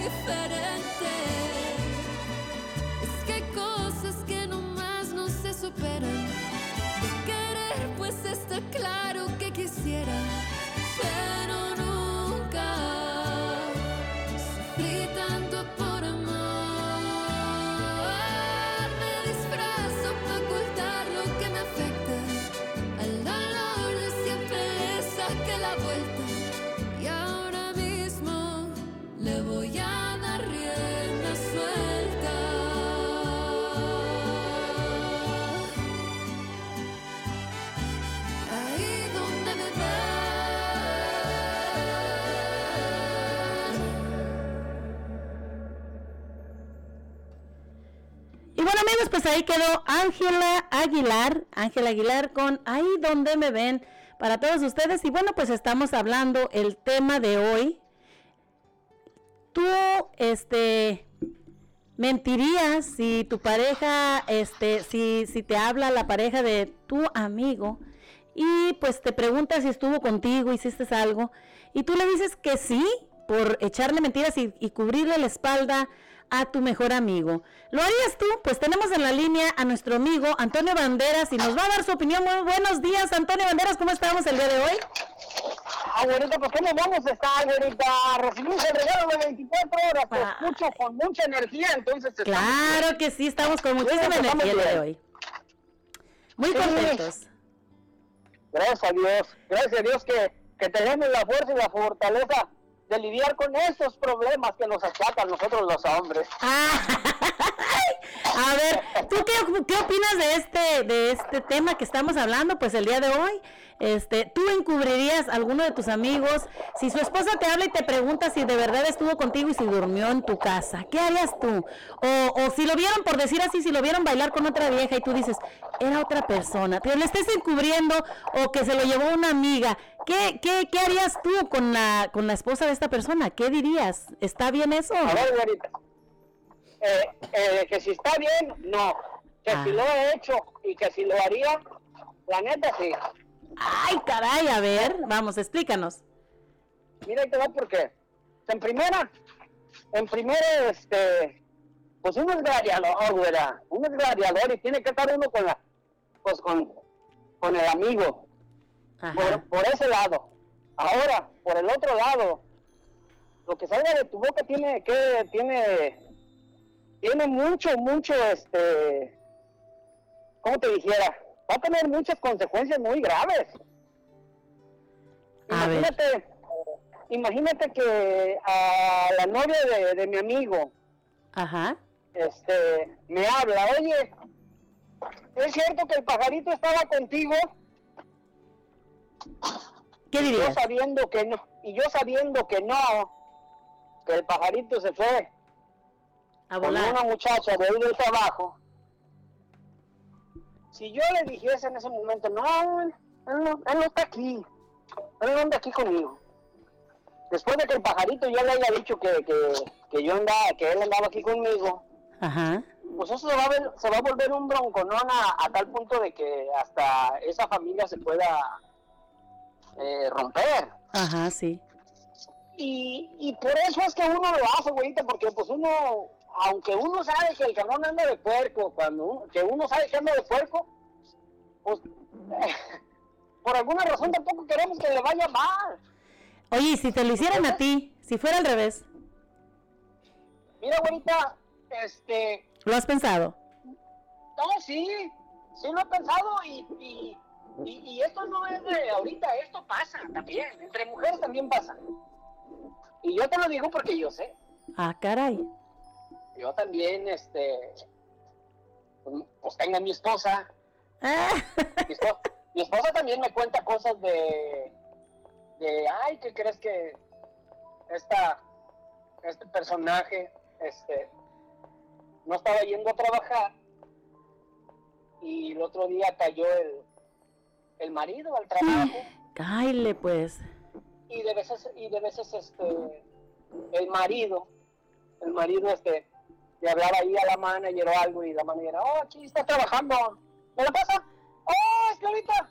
diferente. Pues ahí quedó Ángela Aguilar, Ángela Aguilar con Ahí donde me ven para todos ustedes. Y bueno, pues estamos hablando el tema de hoy. Tú, este, mentirías si tu pareja, este, si, si te habla la pareja de tu amigo y pues te pregunta si estuvo contigo, hiciste algo, y tú le dices que sí por echarle mentiras y, y cubrirle la espalda a tu mejor amigo. ¿Lo harías tú? Pues tenemos en la línea a nuestro amigo Antonio Banderas y nos va a dar su opinión. Muy buenos días, Antonio Banderas, ¿cómo estamos el día de hoy? Abuelita, pues ¿cómo vamos a estar, abuelita? Recibimos el regalo de 24 horas, te escucho con mucha energía, entonces... Claro que sí, estamos con muchísima Sí, energía el día de hoy. Muy Sí. contentos. Gracias a Dios, gracias a Dios que, que tenemos la fuerza y la fortaleza de lidiar con estos problemas que nos achacan nosotros los hombres. A ver, ¿tú qué, qué opinas de este, de este tema que estamos hablando? Pues el día de hoy, este, ¿tú encubrirías a alguno de tus amigos? Si su esposa te habla y te pregunta si de verdad estuvo contigo y si durmió en tu casa, ¿qué harías tú? O, o si lo vieron, por decir así, si lo vieron bailar con otra vieja y tú dices, era otra persona, pero le estés encubriendo o que se lo llevó una amiga, ¿qué, qué, qué harías tú con la, con la esposa de esta persona? ¿Qué dirías? ¿Está bien eso? A ver. Eh, eh, que si está bien, no. Que si lo he hecho y que si lo haría, la neta sí. Ay, caray, a ver, vamos, explícanos. Mira, ahí te va porque en primera, en primera, este, pues uno es gladiador, güera. Uno es gladiador y tiene que estar uno con la, pues con, con el amigo. Por, por ese lado. Ahora, por el otro lado, lo que salga de tu boca tiene que, tiene, tiene mucho, mucho, este, ¿cómo te dijera? Va a tener muchas consecuencias muy graves. A ver. Imagínate, imagínate que a la novia de, de mi amigo, Ajá. este, me habla, oye, ¿es cierto que el pajarito estaba contigo? ¿Qué Y yo dirías? sabiendo que no, y yo sabiendo que no, que el pajarito se fue A con volar. una muchacha de ahí del trabajo. Si yo le dijese en ese momento, no, él, no, él no está aquí, él no anda aquí conmigo. Después de que el pajarito ya le haya dicho que, que, que yo andaba, que él andaba aquí conmigo, Ajá. pues eso se va a, ver- se va a volver un bronconón a, a tal punto de que hasta esa familia se pueda eh, romper. Ajá, sí. Y, y por eso es que uno lo hace, güeyita, porque pues uno, aunque uno sabe que el cabrón anda de puerco, cuando uno- que uno sabe que anda de puerco, pues por alguna razón tampoco queremos que le vaya mal. Oye, ¿y si te lo hicieran a ti, si fuera al revés, Mira, güeyita, este, ¿lo has pensado? no, sí, sí lo he pensado y, y, y, y esto no es de ahorita, esto pasa también, entre mujeres también pasa. Y yo te lo digo porque yo sé. Ah, caray. Yo también, este, pues, tengo a mi esposa. Mi, espo- mi esposa también me cuenta cosas de, de, ay, ¿qué crees que esta, este personaje, este, no estaba yendo a trabajar y el otro día cayó el, el marido al trabajo Cáile, pues. y de veces y de veces este el marido el marido este le hablaba ahí a la manager o algo y la manager oh aquí está trabajando ¿me la pasa? oh es que ahorita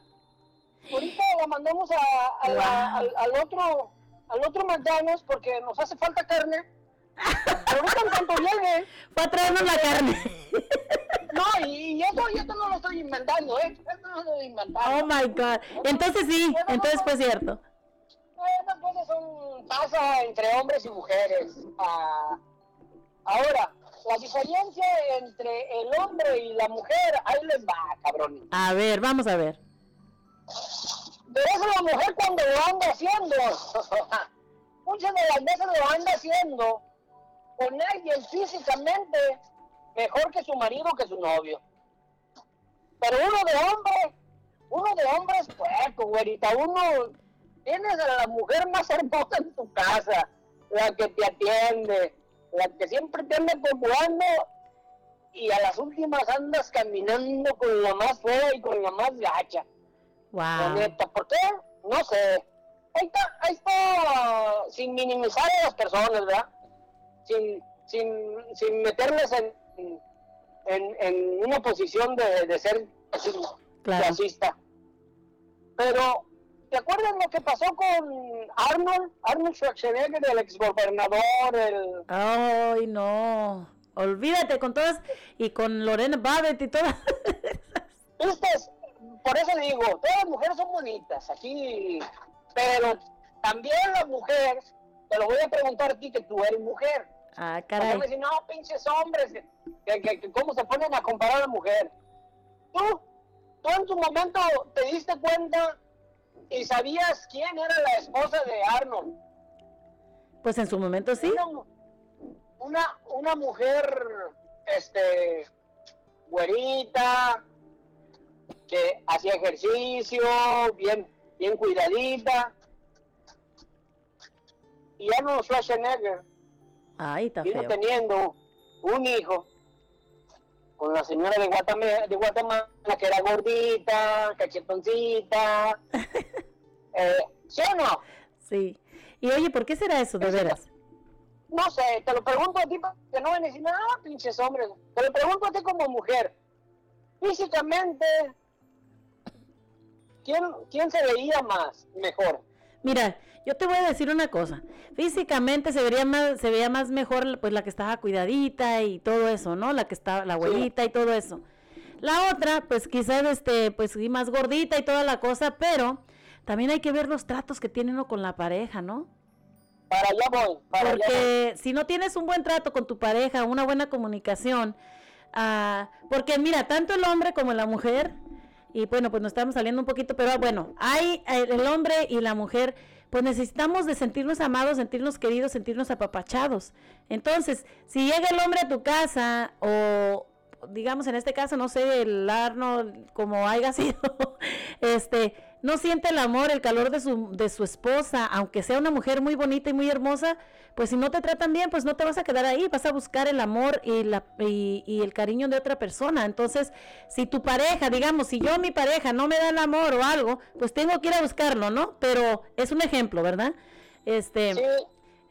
ahorita la mandamos a, a la- al, al otro al otro McDonald's porque nos hace falta carne Pero ahorita en cuanto llegue, Fue a traernos la carne. no, y, y eso, y esto no lo estoy inventando, ¿eh? Esto no lo estoy inventando. Oh my God. Entonces sí, entonces fue cierto. Estas cosas son, pasa entre hombres y mujeres. Ah, ahora, la diferencia entre el hombre y la mujer, ahí les va, cabrón. A ver, vamos a ver. Pero eso la mujer cuando lo anda haciendo, muchas de las veces lo anda haciendo con alguien físicamente mejor que su marido que su novio. Pero uno de hombre, uno de hombre es puerco, güerita. Uno, tienes a la mujer más hermosa en tu casa, la que te atiende, la que siempre te anda procurando y a las últimas andas caminando con la más fea y con la más gacha. La Wow. neta, ¿por qué? No sé. Ahí está, ahí está, sin minimizar a las personas, ¿verdad? Sin, sin, sin meterles en, en, en una posición de, de ser Claro. clasista. Pero, ¿te acuerdas lo que pasó con Arnold? Arnold Schwarzenegger, el exgobernador, el... Ay, no. Olvídate con todas y con Lorena Babbitt y todas. ¿Viste? Por eso digo, todas las mujeres son bonitas, aquí, pero también las mujeres, te lo voy a preguntar a ti que tú eres mujer. Ah, Porque caray. me dicen, no, pinches hombres, que, que, que cómo se ponen a comparar a la mujer. Tú, tú en tu momento te diste cuenta y sabías quién era la esposa de Arnold. Pues en su momento sí. Una, una, una mujer, este, güerita, que hacía ejercicio, bien, bien cuidadita. Y Arnold Schwarzenegger Ay, está vino feo. teniendo un hijo con la señora de Guatemala, de Guatemala que era gordita, cachetoncita. eh, ¿Sí o no? Sí. Y oye, ¿por qué será eso, de veras? No sé, te lo pregunto a ti que no van a decir nada, pinches hombres. Te lo pregunto a ti como mujer. Físicamente, ¿quién, quién se veía más, mejor? Mira, yo te voy a decir una cosa. Físicamente se vería más, se veía más mejor pues la que estaba cuidadita y todo eso, ¿no? La que estaba, la abuelita y todo eso. La otra, pues quizás este, pues sí, más gordita y toda la cosa, pero también hay que ver los tratos que tiene uno con la pareja, ¿no? Para allá voy, para allá voy. Porque si no tienes un buen trato con tu pareja, una buena comunicación, ah, porque mira, tanto el hombre como la mujer, y bueno, pues nos estamos saliendo un poquito, pero bueno, hay eh, el hombre y la mujer, pues necesitamos de sentirnos amados, sentirnos queridos, sentirnos apapachados. Entonces, si llega el hombre a tu casa, o digamos en este caso, no sé, el Arnold, como haya sido, este, no siente el amor, el calor de su, de su esposa, aunque sea una mujer muy bonita y muy hermosa, pues si no te tratan bien, pues no te vas a quedar ahí, vas a buscar el amor y, la, y, y el cariño de otra persona. Entonces, si tu pareja, digamos, si yo mi pareja no me da el amor o algo, pues tengo que ir a buscarlo, ¿no? Pero es un ejemplo, ¿verdad? Este,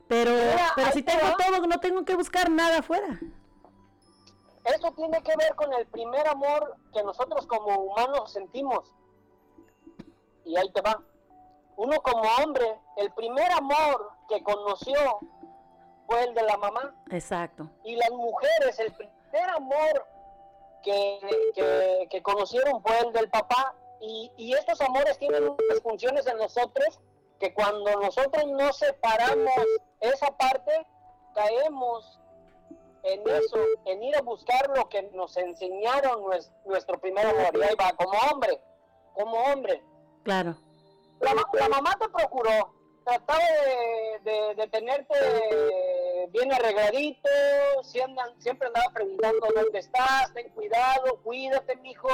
pero, Mira, pero ahí si te tengo va. todo, no tengo que buscar nada afuera. Eso tiene que ver con el primer amor que nosotros como humanos sentimos. Y ahí te va. Uno como hombre, el primer amor que conoció fue el de la mamá. Exacto. Y las mujeres, el primer amor que, que, que conocieron fue el del papá. Y, y estos amores tienen unas funciones en nosotros que cuando nosotros no separamos esa parte, caemos en eso, en ir a buscar lo que nos enseñaron nues- nuestro primer amor. Y ahí va, como hombre, como hombre. Claro. La, la mamá te procuró, trataba de, de- de tenerte bien arregladito, siempre, siempre andaba preguntando dónde estás, ten cuidado, cuídate, mijo,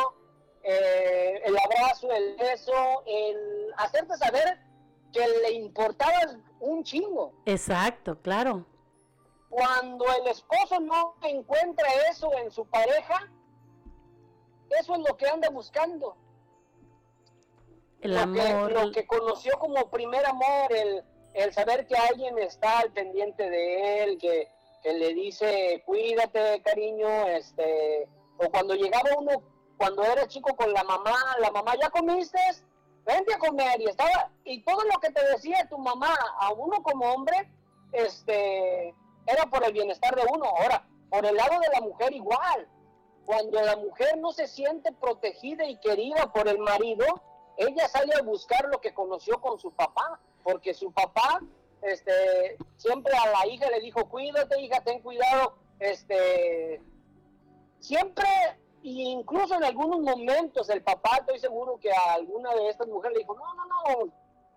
eh, el abrazo, el beso, el hacerte saber que le importabas un chingo. Exacto, claro. Cuando el esposo no encuentra eso en su pareja, eso es lo que anda buscando El lo amor. Que, lo que conoció como primer amor, el, el saber que alguien está al pendiente de él, que, que le dice, cuídate, cariño, este, o cuando llegaba uno, cuando era chico con la mamá, la mamá, ¿ya comiste? Vente a comer, y estaba, y todo lo que te decía tu mamá a uno como hombre, este, era por el bienestar de uno. Ahora, por el lado de la mujer igual. Cuando la mujer no se siente protegida y querida por el marido, ella sale a buscar lo que conoció con su papá, porque su papá este, siempre a la hija le dijo, cuídate hija, ten cuidado, este, siempre, incluso en algunos momentos el papá, estoy seguro que a alguna de estas mujeres le dijo, no, no, no,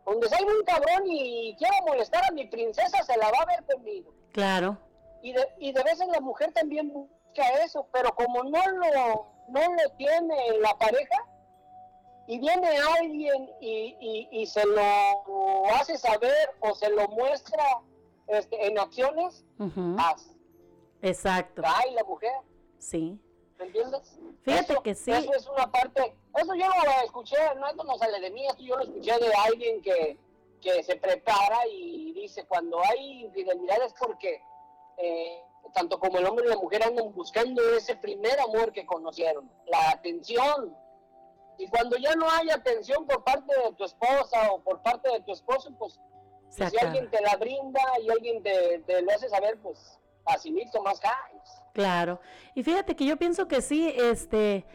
donde salga un cabrón y quiera molestar a mi princesa, se la va a ver conmigo. Claro. Y de, y de veces la mujer también busca eso, pero como no lo, no lo tiene en la pareja, y viene alguien y, y- y se lo hace saber o se lo muestra este, en acciones, Ujú. haz. Exacto. Cae la mujer, Sí. ¿me entiendes? Fíjate Eso- que sí. Eso es una parte, eso yo lo escuché, no, esto no sale de mí, esto yo lo escuché de alguien que, que se prepara y dice, cuando hay infidelidad es porque eh, tanto como el hombre y la mujer andan buscando ese primer amor que conocieron, la atención. Y cuando ya no hay atención por parte de tu esposa o por parte de tu esposo, pues si alguien te la brinda y alguien te, te lo hace saber, pues facilito más caes. Claro. Y fíjate que yo pienso que sí, este,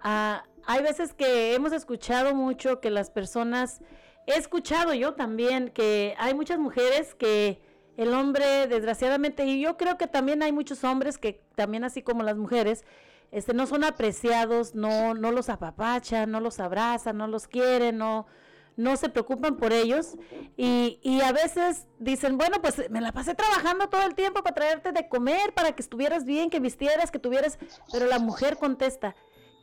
ah, hay veces que hemos escuchado mucho que las personas, he escuchado yo también que hay muchas mujeres que el hombre, desgraciadamente, y yo creo que también hay muchos hombres que también así como las mujeres, este, no son apreciados, no, no los apapachan, no los abrazan, no los quieren, no, no se preocupan por ellos. Y, y a veces dicen, bueno, pues me la pasé trabajando todo el tiempo para traerte de comer, para que estuvieras bien, que vistieras, que tuvieras, pero la mujer contesta,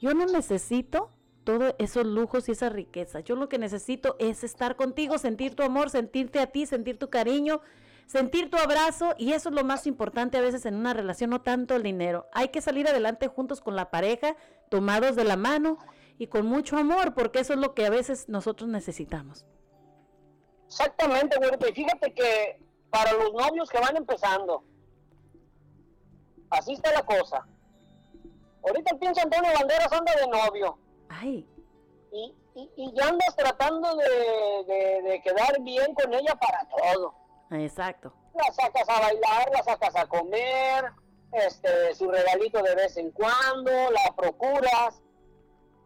yo no necesito todos esos lujos y esas riquezas, yo lo que necesito es estar contigo, sentir tu amor, sentirte a ti, sentir tu cariño, sentir tu abrazo y eso es lo más importante a veces en una relación, no tanto el dinero. Hay que salir adelante juntos con la pareja, tomados de la mano y con mucho amor, porque eso es lo que a veces nosotros necesitamos. Exactamente, güerita. Y fíjate que para los novios que van empezando, así está la cosa. Ahorita el pinche Antonio Banderas anda de novio. Ay. Y, y, y ya andas tratando de, de- de quedar bien con ella para todo. Exacto. La sacas a bailar, la sacas a comer, este, su regalito de vez en cuando, la procuras.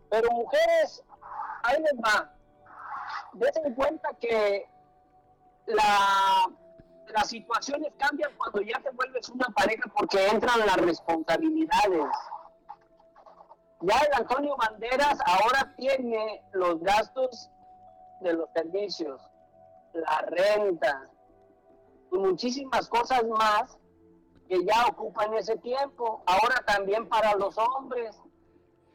Pero mujeres, ahí les va. Dense en cuenta que la, las situaciones cambian cuando ya te vuelves una pareja porque entran las responsabilidades. Ya el Antonio Banderas ahora tiene los gastos de los servicios, la renta, muchísimas cosas más que ya ocupan ese tiempo. Ahora también para los hombres.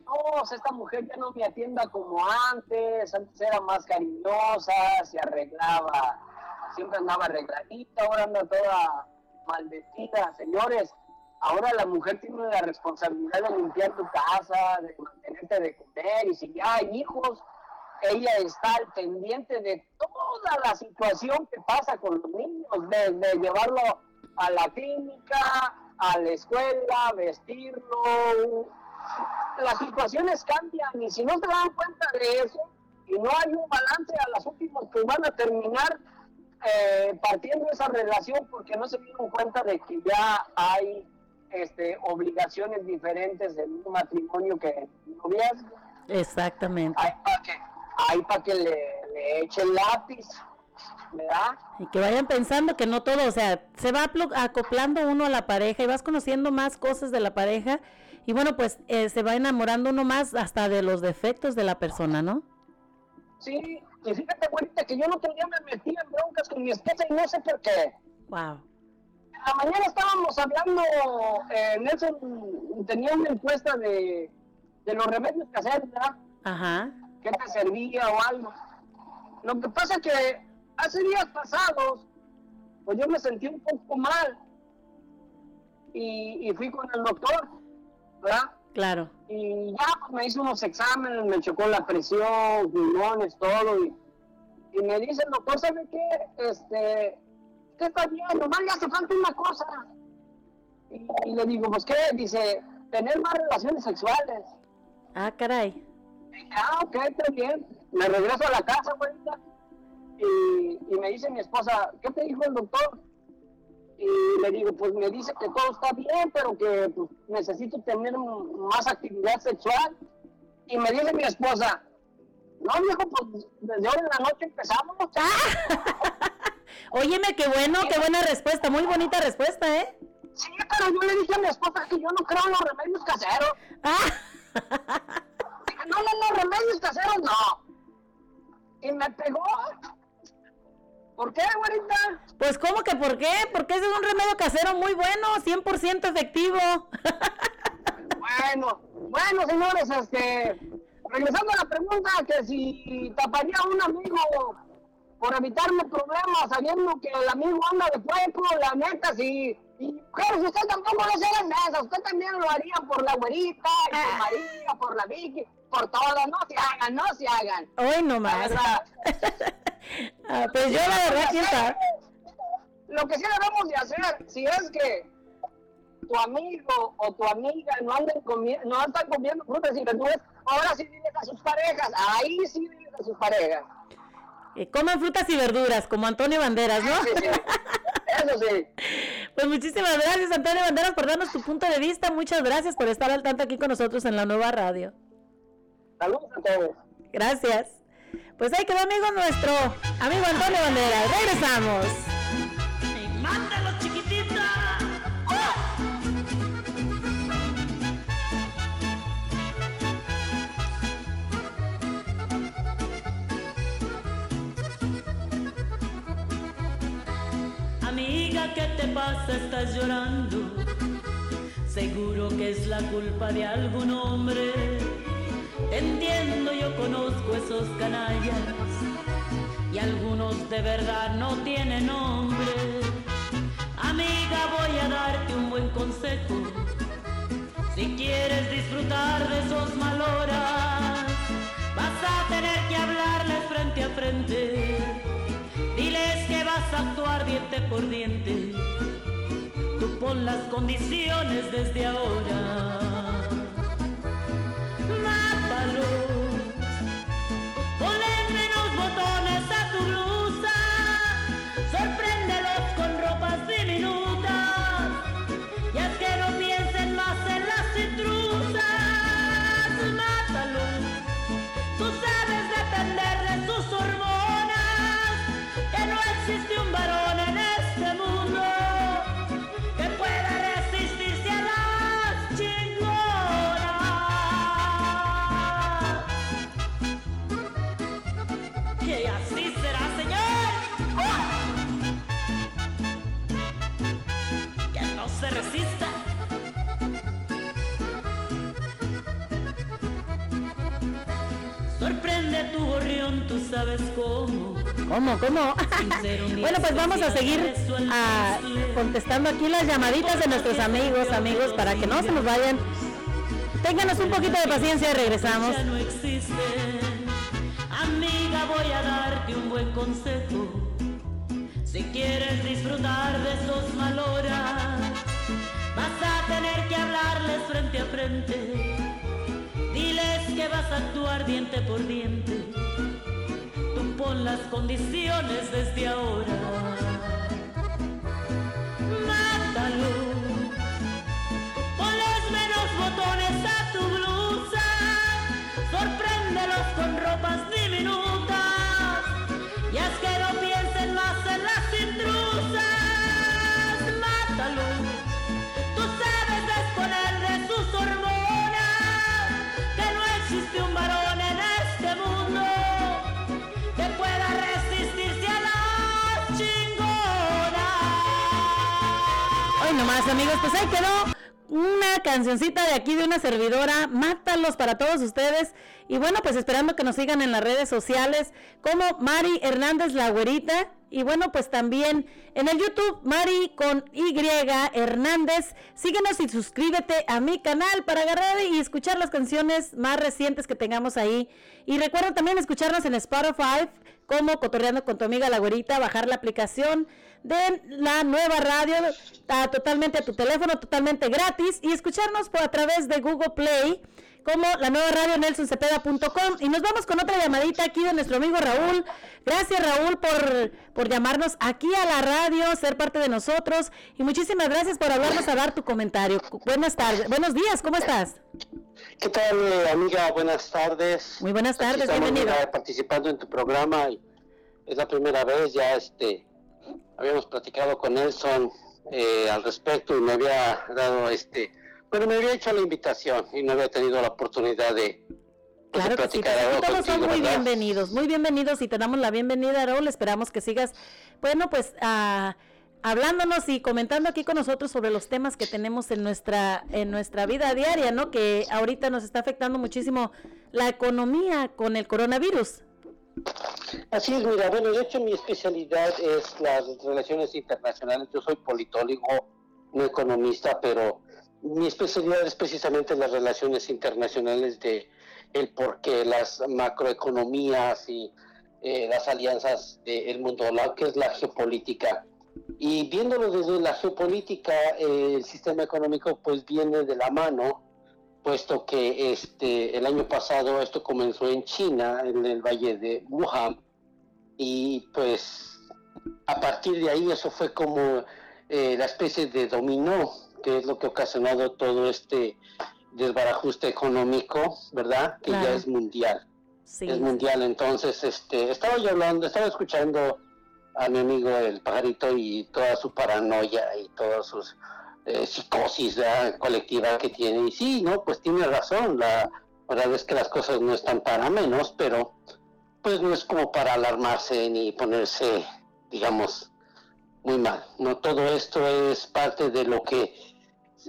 No, esta mujer ya no me atienda como antes, antes era más cariñosa, se arreglaba, siempre andaba arregladita, ahora anda toda mal vestida. Señores, ahora la mujer tiene la responsabilidad de limpiar tu casa, de mantenerte de comer, y si ya hay hijos, ella está al pendiente de toda la situación que pasa con los niños, de, de llevarlo a la clínica, a la escuela, vestirlo. Las situaciones cambian y si no se dan cuenta de eso y no hay un balance a las últimas que van a terminar eh, partiendo esa relación porque no se dieron cuenta de que ya hay este, obligaciones diferentes en un matrimonio que en noviazgo. Exactamente. Hay para que, hay pa' que le, le echen lápiz, ¿verdad? Y que vayan pensando que no todo, o sea, se va acoplando uno a la pareja y vas conociendo más cosas de la pareja y bueno, pues eh, se va enamorando uno más hasta de los defectos de la persona, ¿no? Sí, y fíjate, güerita, que yo no tenía me metí en broncas con mi esposa y no sé por qué. Wow. La mañana estábamos hablando, eh, Nelson tenía una encuesta de, de los remedios caseros, ¿verdad? Ajá. ¿Qué te servía o algo? Lo que pasa es que hace días pasados, pues yo me sentí un poco mal y, y fui con el doctor, ¿verdad? Claro. Y ya pues, me hizo unos exámenes, me chocó la presión, pulmones, todo. Y, y me dice el doctor, ¿sabe qué? Este, ¿qué está bien? Nomás le hace falta una cosa. Y, y le digo, pues, ¿qué? Dice, tener más relaciones sexuales. Ah, caray. Ah, ok, está bien. Me regreso a la casa, güerita. Y, y me dice mi esposa, ¿qué te dijo el doctor? y le digo, pues me dice que todo está bien, pero que pues, necesito tener más actividad sexual. Y me dice mi esposa, no, viejo, pues desde hoy en la noche empezamos. Óyeme, qué bueno, qué buena respuesta, muy bonita respuesta, ¿eh? Sí, pero yo le dije a mi esposa que yo no creo en los remedios caseros. No, no, no, remedios caseros no. Y me pegó. ¿Por qué, güerita? Pues, ¿cómo que por qué? Porque ese es un remedio casero muy bueno, 100% efectivo. Bueno, bueno, señores, este, regresando a la pregunta que si taparía a un amigo por evitarme problemas sabiendo que el amigo anda de pueco, la neta, sí. Y mujeres, usted tampoco no se hagan esa, usted también lo haría por la güerita, y por María, por la Vicky, por todas, no se hagan, no se hagan. Hoy nomás. Ah, pues yo la verdad, quién sabe. Lo que sí debemos de hacer, si es que tu amigo o tu amiga no andan comiendo, no están comiendo frutas y verduras, ahora sí diles a sus parejas, ahí sí diles a sus parejas. Eh, coman frutas y verduras, como Antonio Banderas, ¿no? Sí, sí. Eso sí. Pues muchísimas gracias, Antonio Banderas, por darnos tu punto de vista. Muchas gracias por estar al tanto aquí con nosotros en la nueva radio. Saludos a todos. Gracias. Pues ahí quedó, amigo, nuestro amigo Antonio Banderas. Regresamos. ¡Mándalo, chiquitita! Amiga, ¿qué te pasa? Estás llorando. Seguro que es la culpa de algún hombre. Entiendo, yo conozco esos canallas. Y algunos de verdad no tienen nombre. Amiga, voy a darte un buen consejo. Si quieres disfrutar de esos maloras, vas a tener que hablarles frente a frente. Diles que vas a actuar diente por diente. Tú pon las condiciones desde ahora. Mátalos. Sabes cómo. ¿Cómo, cómo? bueno, pues vamos a seguir ah, contestando aquí las llamaditas de nuestros amigos, amigos, para que no se nos vayan. Ténganos un poquito de paciencia y regresamos. Ya no existen. Amiga, voy a darte un buen consejo. Si quieres disfrutar de esos maloras, vas a tener que hablarles frente a frente. Diles que vas a actuar diente por diente. Pon las condiciones desde ahora. Mátalo. Ponles menos botones a tu blusa. Sorpréndelos con ropas diminutas. Nomás, amigos, pues ahí quedó una cancioncita de aquí de una servidora, Mátalos para todos ustedes. Y bueno, pues esperando que nos sigan en las redes sociales como Mari Hernández La Güerita. Y bueno, pues también en el YouTube, Mari con Y Hernández. Síguenos y suscríbete a mi canal para agarrar y escuchar las canciones más recientes que tengamos ahí. Y recuerda también escucharnos en Spotify como Cotorreando con tu amiga La Güerita, bajar la aplicación de la nueva radio a- totalmente a tu teléfono, totalmente gratis y escucharnos por a través de Google Play como la nueva radio nelsoncepeda.com. Y nos vamos con otra llamadita aquí de nuestro amigo Raúl. Gracias Raúl por, por llamarnos aquí a la radio, ser parte de nosotros. Y muchísimas gracias por hablarnos a dar tu comentario. Buenas tardes, buenos días, ¿cómo estás? ¿Qué tal, amiga? Buenas tardes. Muy buenas tardes, bienvenido. participando en tu programa es la primera vez, ya este, habíamos platicado con Nelson eh, al respecto y me había dado este, bueno, me había hecho la invitación y no había tenido la oportunidad de, Claro que sí, todos son muy ¿verdad? bienvenidos, muy bienvenidos y te damos la bienvenida, Raúl. Esperamos que sigas, bueno, pues ah, hablándonos y comentando aquí con nosotros sobre los temas que tenemos en nuestra en nuestra vida diaria, ¿no? Que ahorita nos está afectando muchísimo la economía con el coronavirus. Así es, mira, bueno, de hecho mi especialidad es las relaciones internacionales. Yo soy politólogo, no economista, pero mi especialidad es precisamente las relaciones internacionales de el por qué las macroeconomías y eh, las alianzas del mundo, la que es la geopolítica. Y viéndolo desde la geopolítica, eh, el sistema económico pues viene de la mano puesto que este el año pasado esto comenzó en China, en el valle de Wuhan, y pues a partir de ahí eso fue como eh, la especie de dominó, que es lo que ha ocasionado todo este desbarajuste económico, ¿verdad? Que ya es mundial. Sí. Es mundial, entonces este estaba yo hablando, estaba escuchando a mi amigo el pajarito y toda su paranoia y todas sus eh, psicosis colectiva que tiene. Y sí, no, pues tiene razón. La verdad es que las cosas no están para menos, pero pues no es como para alarmarse ni ponerse, digamos, muy mal. No, todo esto es parte de lo que,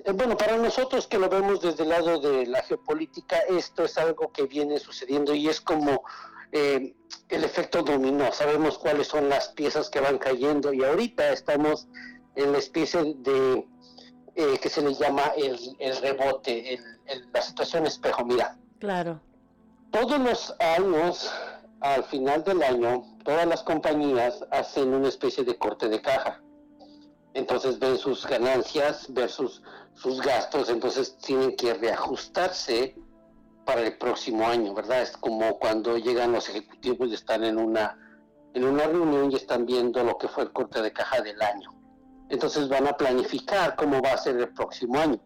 eh, bueno, para nosotros que lo vemos desde el lado de la geopolítica, esto es algo que viene sucediendo y es como eh, el efecto dominó. Sabemos cuáles son las piezas que van cayendo y ahorita estamos en la especie de eh, que se le llama el, el rebote, el- el- la situación espejo. Mira, Claro. todos los años, al final del año, todas las compañías hacen una especie de corte de caja. Entonces ven sus ganancias versus sus gastos, entonces tienen que reajustarse para el próximo año, ¿verdad? Es como cuando llegan los ejecutivos y están en una, en una reunión y están viendo lo que fue el corte de caja del año. Entonces van a planificar cómo va a ser el próximo año.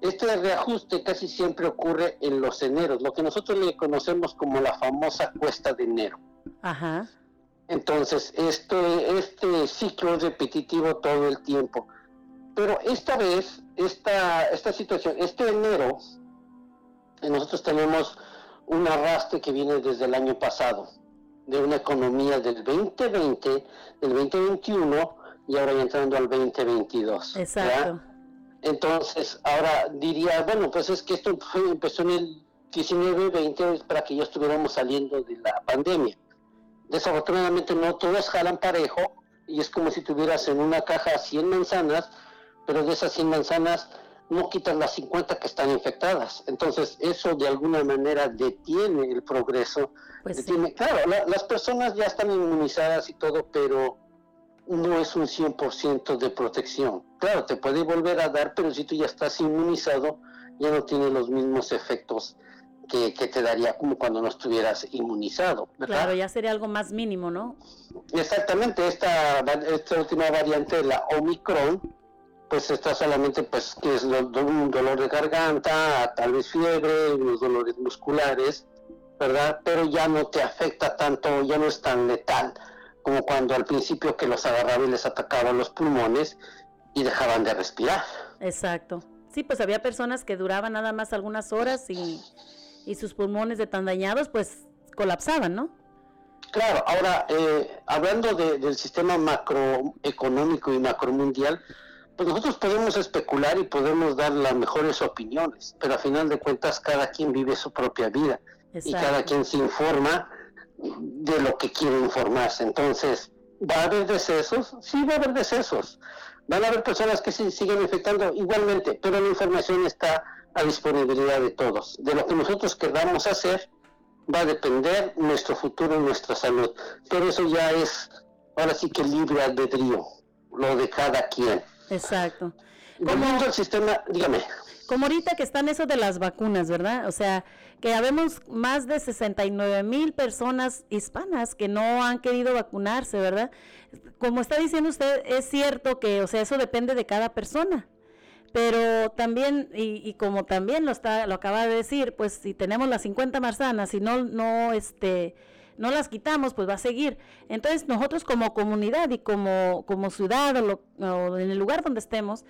Este reajuste casi siempre ocurre en los eneros, lo que nosotros le conocemos como la famosa cuesta de enero. Ajá. Entonces, este, este ciclo es repetitivo todo el tiempo. Pero esta vez, esta, esta situación, este enero, nosotros tenemos un arrastre que viene desde el año pasado, de una economía del 2020, del 2021 y ahora ya entrando al 2022. ¿ya? Exacto. Entonces, ahora diría, bueno, pues es que esto fue- empezó en el 19-20 para que ya estuviéramos saliendo de la pandemia. Desafortunadamente no todos jalan parejo y es como si tuvieras en una caja 100 manzanas, pero de esas 100 manzanas no quitas las 50 que están infectadas. Entonces, eso de alguna manera detiene el progreso. Pues detiene- Claro, la- las personas ya están inmunizadas y todo, pero no es un 100% de protección. Claro, te puede volver a dar, pero si tú ya estás inmunizado, ya no tiene los mismos efectos que, que te daría como cuando no estuvieras inmunizado. ¿verdad? Claro, ya sería algo más mínimo, ¿no? Exactamente, esta, esta última variante, la Omicron, pues está solamente, pues, que es lo- un dolor de garganta, tal vez fiebre, unos dolores musculares, ¿verdad? Pero ya no te afecta tanto, ya no es tan letal como cuando al principio que los agarraba y les atacaba los pulmones y dejaban de respirar. Exacto. Sí, pues había personas que duraban nada más algunas horas y, y sus pulmones de tan dañados, pues colapsaban, ¿no? Claro, ahora, eh, hablando de- del sistema macroeconómico y macromundial, pues nosotros podemos especular y podemos dar las mejores opiniones, pero a final de cuentas cada quien vive su propia vida y cada quien se informa de lo que quiere informarse. Entonces, ¿va a haber decesos? Sí, va a haber decesos. Van a haber personas que se siguen infectando igualmente, pero la información está a disponibilidad de todos. De lo que nosotros queramos hacer, va a depender nuestro futuro y nuestra salud. Pero eso ya es, ahora sí que libre albedrío, lo de cada quien. Exacto. Volviendo al sistema, dígame. como ahorita que están eso de las vacunas, ¿verdad? O sea, que habemos más de 69 mil personas hispanas que no han querido vacunarse, ¿verdad? Como está diciendo usted, es cierto que, o sea, eso depende de cada persona. Pero también, y, y como también lo está, lo acaba de decir, pues si tenemos las 50 manzanas y no, no, este, no las quitamos, pues va a seguir. Entonces nosotros como comunidad y como, como ciudad o, lo- o en el lugar donde estemos,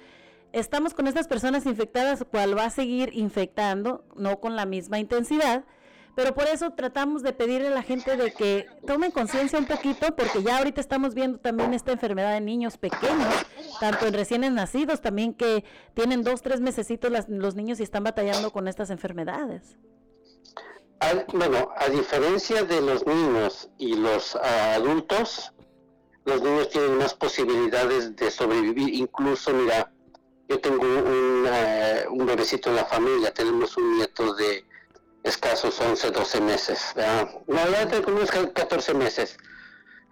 estamos con estas personas infectadas, cual va a seguir infectando, no con la misma intensidad, pero por eso tratamos de pedirle a la gente de que tomen conciencia un poquito, porque ya ahorita estamos viendo también esta enfermedad en niños pequeños, tanto en recién nacidos, también que tienen dos, tres mesecitos los niños y están batallando con estas enfermedades. Bueno, a diferencia de los niños y los ah, adultos, los niños tienen más posibilidades de sobrevivir. Incluso, mira, yo tengo un, eh, un bebecito en la familia, tenemos un nieto de escasos 11, 12 meses. ¿verdad? No, ya tengo unos 14 meses.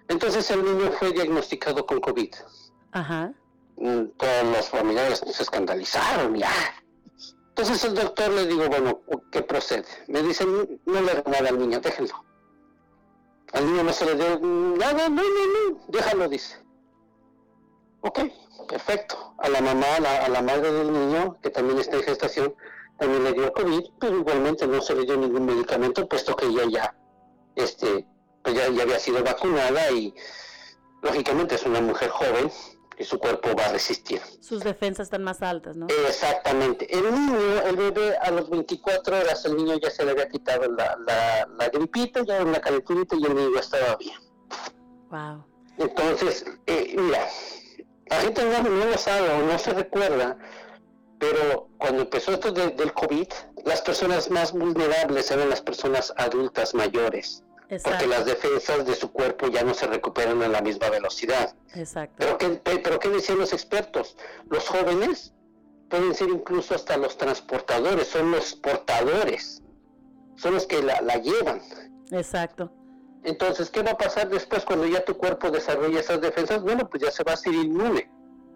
Entonces el niño fue diagnosticado con COVID. Ajá. Mm, Todos los familiares se escandalizaron, ya. Entonces el doctor le digo, bueno, ¿qué procede? Me dice, no le haga nada al niño, déjenlo. Al niño no se le dio nada, no, no, no, déjalo, dice. Ok, perfecto. A la mamá, a la, a la madre del niño, que también está en gestación, también le dio COVID, pero igualmente no se le dio ningún medicamento, puesto que ella ya, este, pues ya, ya había sido vacunada y lógicamente es una mujer joven y su cuerpo va a resistir. Sus defensas están más altas, ¿no? Exactamente. El niño, el bebé, a los 24 horas, el niño ya se le había quitado la, la, la gripita, ya una calenturita y el niño estaba bien. Wow. Entonces, eh, mira, la gente no, no lo sabe o no se recuerda, pero cuando empezó esto de- del COVID, las personas más vulnerables eran las personas adultas mayores, porque Exacto. las defensas de su cuerpo ya no se recuperan a la misma velocidad. Exacto. Pero ¿qué, pe- pero ¿qué decían los expertos? Los jóvenes pueden ser incluso hasta los transportadores, son los portadores, son los que la, la llevan. Exacto. Entonces, ¿qué va a pasar después cuando ya tu cuerpo desarrolla esas defensas? Bueno, pues ya se va a hacer inmune,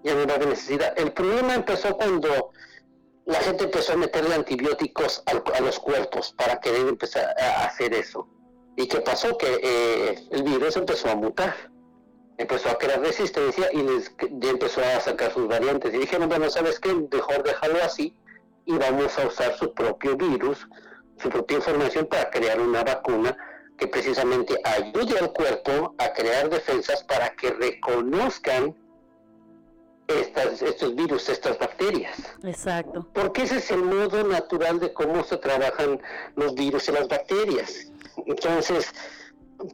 ya no va a haber necesidad. El problema empezó cuando la gente empezó a meterle antibióticos a, los cuerpos para querer empezar a hacer eso. ¿Y qué pasó? Que eh, el virus empezó a mutar, empezó a crear resistencia y les, empezó a sacar sus variantes. Y dijeron, bueno, ¿sabes qué? Mejor dejarlo así y vamos a usar su propio virus, su propia información para crear una vacuna que precisamente ayude al cuerpo a crear defensas para que reconozcan estas, estos virus, estas bacterias. Exacto. Porque ese es el modo natural de cómo se trabajan los virus y las bacterias. Entonces,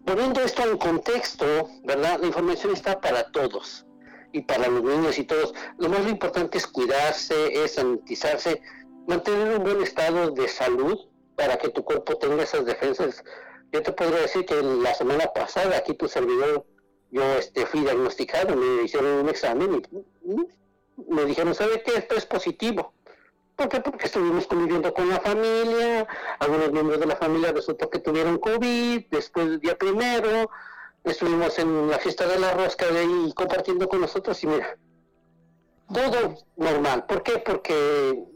poniendo esto en contexto, ¿verdad? La información está para todos y para los niños y todos. Lo más importante es cuidarse, es sanitizarse, mantener un buen estado de salud para que tu cuerpo tenga esas defensas. Yo te podría decir que la semana pasada aquí tu servidor, yo este, fui diagnosticado, me hicieron un examen y mm, me dijeron, ¿sabe qué? Esto es positivo. ¿Por qué? Porque estuvimos conviviendo con la familia, algunos miembros de la familia resultó que tuvieron COVID, después del día primero, estuvimos en la fiesta de la rosca de ahí compartiendo con nosotros y mira, todo normal. ¿Por qué? Porque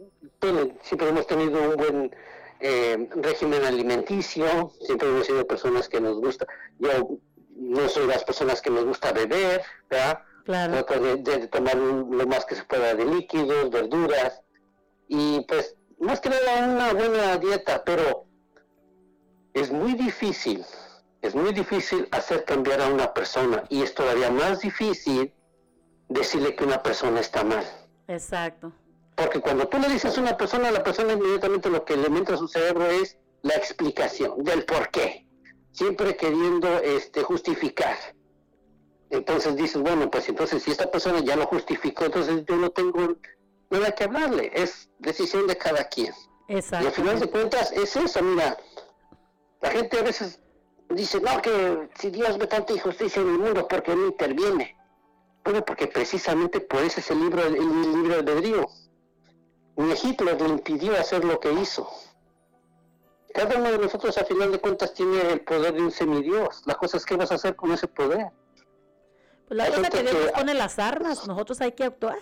bueno, siempre hemos tenido un buen eh, régimen alimenticio, siempre hemos sido personas que nos gusta, yo no soy las personas que nos gusta beber, ¿verdad? Claro. Trato de, de tomar lo más que se pueda de líquidos, verduras, y pues más que nada una buena dieta, pero es muy difícil, es muy difícil hacer cambiar a una persona y es todavía más difícil decirle que una persona está mal. Exacto. Porque cuando tú le dices a una persona, la persona inmediatamente lo que le entra a su cerebro es la explicación del por qué, siempre queriendo este, justificar. Entonces dices, bueno, pues entonces si esta persona ya lo justificó, entonces yo no tengo nada que hablarle, es decisión de cada quien. Y al final de cuentas es eso, mira, la gente a veces dice, no, que si Dios ve tanta injusticia en el mundo, ¿por qué no interviene? Bueno, porque precisamente por ese es el libro, el, el libro albedrío. Ni Hitler le impidió hacer lo que hizo. Cada uno de nosotros a final de cuentas tiene el poder de un semidios. La cosa es qué vas a hacer con ese poder. Pues la cosa gente que Dios pone las armas, nosotros hay que actuar.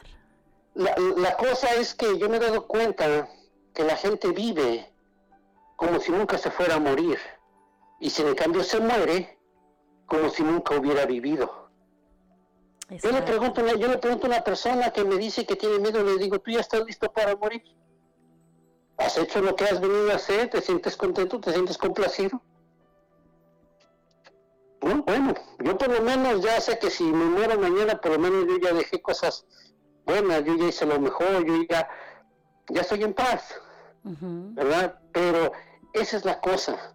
la, la cosa es que yo me he dado cuenta que la gente vive como si nunca se fuera a morir. Y si en cambio se muere, como si nunca hubiera vivido. Yo le, pregunto, yo le pregunto a una persona que me dice que tiene miedo, le digo, ¿tú ya estás listo para morir? ¿Has hecho lo que has venido a hacer? ¿Te sientes contento? ¿Te sientes complacido? No, bueno, yo por lo menos ya sé que si me muero mañana, por lo menos yo ya dejé cosas buenas, yo ya hice lo mejor, yo ya, ya estoy en paz, ¿verdad? Pero esa es la cosa.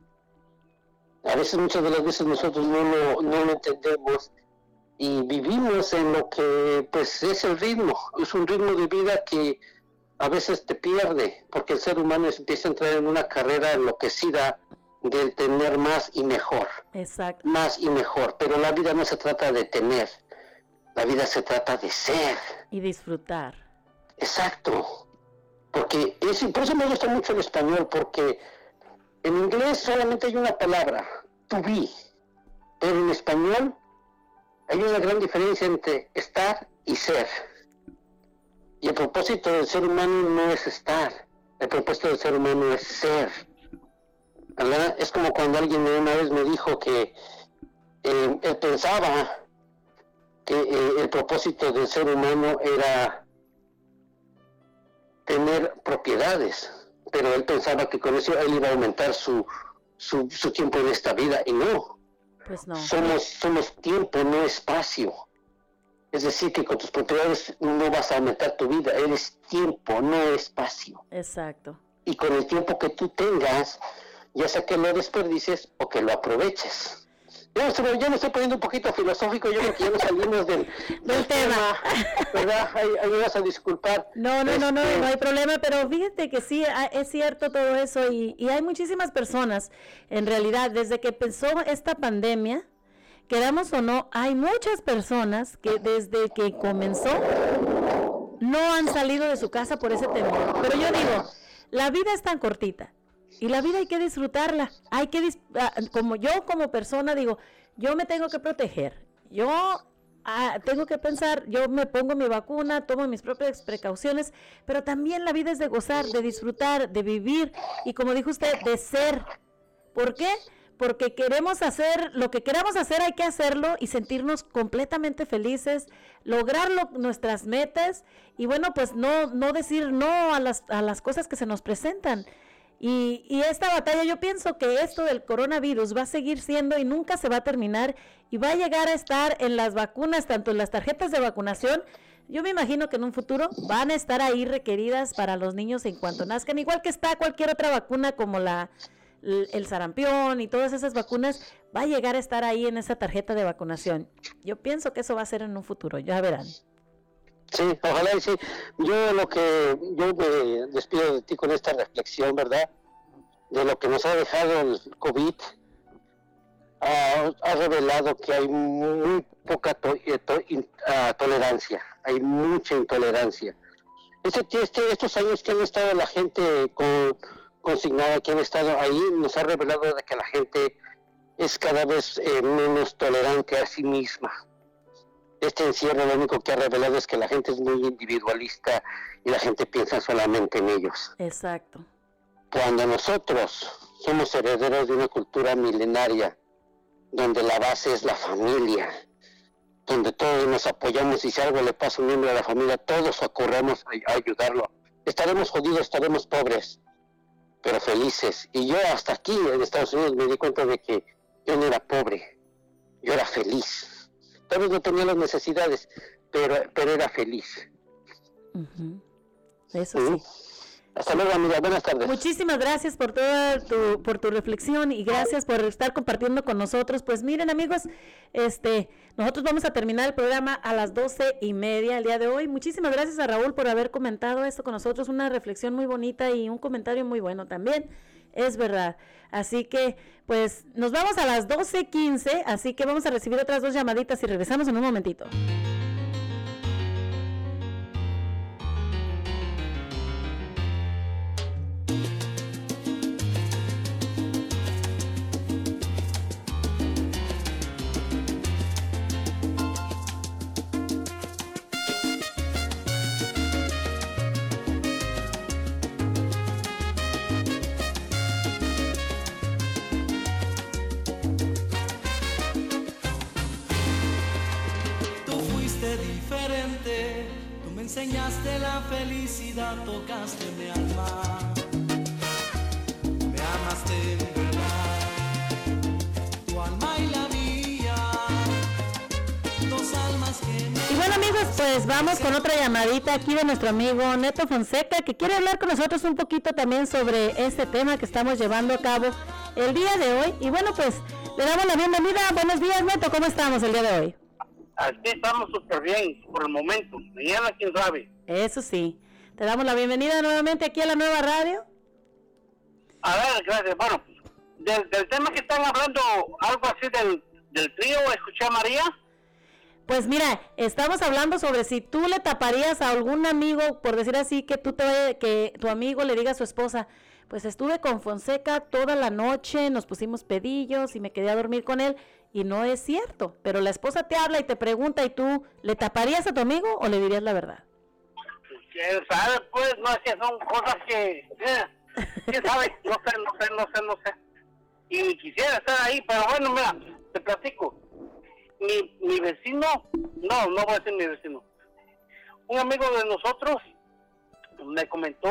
A veces, muchas de las veces nosotros no lo, no lo entendemos y vivimos en lo que pues es el ritmo, es un ritmo de vida que a veces te pierde, porque el ser humano empieza a entrar en una carrera enloquecida del tener más y mejor, Exacto. más y mejor, pero la vida no se trata de tener, la vida se trata de ser, Y disfrutar. exacto, porque es, por eso me gusta mucho el español, porque en inglés solamente hay una palabra, to be, pero en español hay una gran diferencia entre estar y ser. Y el propósito del ser humano no es estar, el propósito del ser humano es ser. Es como cuando alguien una vez me dijo que eh, él pensaba que eh, el propósito del ser humano era tener propiedades, pero él pensaba que con eso él iba a aumentar su, su, su tiempo en esta vida y no. Pues no. Somos, somos tiempo, no espacio. Es decir, que con tus propiedades no vas a aumentar tu vida, eres tiempo, no espacio. Exacto. Y con el tiempo que tú tengas, ya sea que lo desperdicies o que lo aproveches. Me, estoy, ya me estoy poniendo un poquito filosófico, yo creo que ya nos salimos del, del tema, ¿verdad? Ahí, ahí me vas a disculpar. No, no, no, no, Este, no hay problema, pero fíjate que sí, ah, es cierto todo eso y, y hay muchísimas personas, en realidad, desde que empezó esta pandemia, queramos o no, hay muchas personas que desde que comenzó no han salido de su casa por ese temor. Pero yo digo, la vida es tan cortita y la vida hay que disfrutarla. Hay que, dis- ah, como yo como persona digo, yo me tengo que proteger. Yo ah, tengo que pensar, yo me pongo mi vacuna, tomo mis propias precauciones, pero también la vida es de gozar, de disfrutar, de vivir y como dijo usted, de ser. ¿Por qué? Porque queremos hacer lo que queramos hacer, hay que hacerlo y sentirnos completamente felices, lograr lo- nuestras metas y bueno, pues no, no decir no a las, a las cosas que se nos presentan. Y, y esta batalla, yo pienso que esto del coronavirus va a seguir siendo y nunca se va a terminar y va a llegar a estar en las vacunas, tanto en las tarjetas de vacunación. Yo me imagino que en un futuro van a estar ahí requeridas para los niños en cuanto nazcan, igual que está cualquier otra vacuna como la el sarampión y todas esas vacunas, va a llegar a estar ahí en esa tarjeta de vacunación. Yo pienso que eso va a ser en un futuro, ya verán. Sí, ojalá y sí. Yo lo que yo me despido de ti con esta reflexión, ¿verdad? De lo que nos ha dejado el COVID, ha, revelado que hay muy poca to- ah, tolerancia, hay mucha intolerancia. Este, este- estos años que han estado la gente con, consignada, que han estado ahí, nos ha revelado de que la gente es cada vez eh, menos tolerante a sí misma este encierro lo único que ha revelado es que la gente es muy individualista y la gente piensa solamente en ellos. Exacto. Cuando nosotros somos herederos de una cultura milenaria, donde la base es la familia, donde todos nos apoyamos y si algo le pasa a un miembro de la familia, todos acordamos a, a ayudarlo. Estaremos jodidos, estaremos pobres, pero felices. Y yo hasta aquí en Estados Unidos me di cuenta de que yo no era pobre, yo era feliz. Tal vez no tenía las necesidades, pero, pero era feliz. Eso sí. Hasta luego, amiga. Buenas tardes. Muchísimas gracias por toda tu, por tu reflexión y gracias por estar compartiendo con nosotros. Pues miren amigos, este, nosotros vamos a terminar el programa a las doce y media el día de hoy. Muchísimas gracias a Raúl por haber comentado esto con nosotros, una reflexión muy bonita y un comentario muy bueno también. Es verdad. Así que, pues, nos vamos a las 12.15, así que vamos a recibir otras dos llamaditas y regresamos en un momentito. Felicidad, tocaste mi alma. Me amaste en verdad, tu alma y la mía, dos almas que me Y bueno amigos, pues vamos con otra llamadita aquí de nuestro amigo Neto Fonseca, que quiere hablar con nosotros un poquito también sobre este tema que estamos llevando a cabo el día de hoy. Y bueno, pues le damos la bienvenida. Buenos días Neto, ¿cómo estamos el día de hoy? Aquí estamos súper bien por el momento. Mañana quién sabe. Eso sí. Te damos la bienvenida nuevamente aquí a la nueva radio. A ver, gracias. Bueno, del, del tema que están hablando, algo así del, del trío, escuché a María. Pues mira, estamos hablando sobre si tú le taparías a algún amigo, por decir así, que tú te que tu amigo le diga a su esposa, pues estuve con Fonseca toda la noche, nos pusimos pedillos y me quedé a dormir con él y no es cierto, pero la esposa te habla y te pregunta y tú le taparías a tu amigo o le dirías la verdad. ¿Quién sabe? Pues no es que son cosas que... eh, ¿Quién sabe? No sé, no sé, no sé, no sé. Y quisiera estar ahí, pero bueno, mira, te platico. Mi, mi vecino, no, no voy a decir mi vecino. Un amigo de nosotros me comentó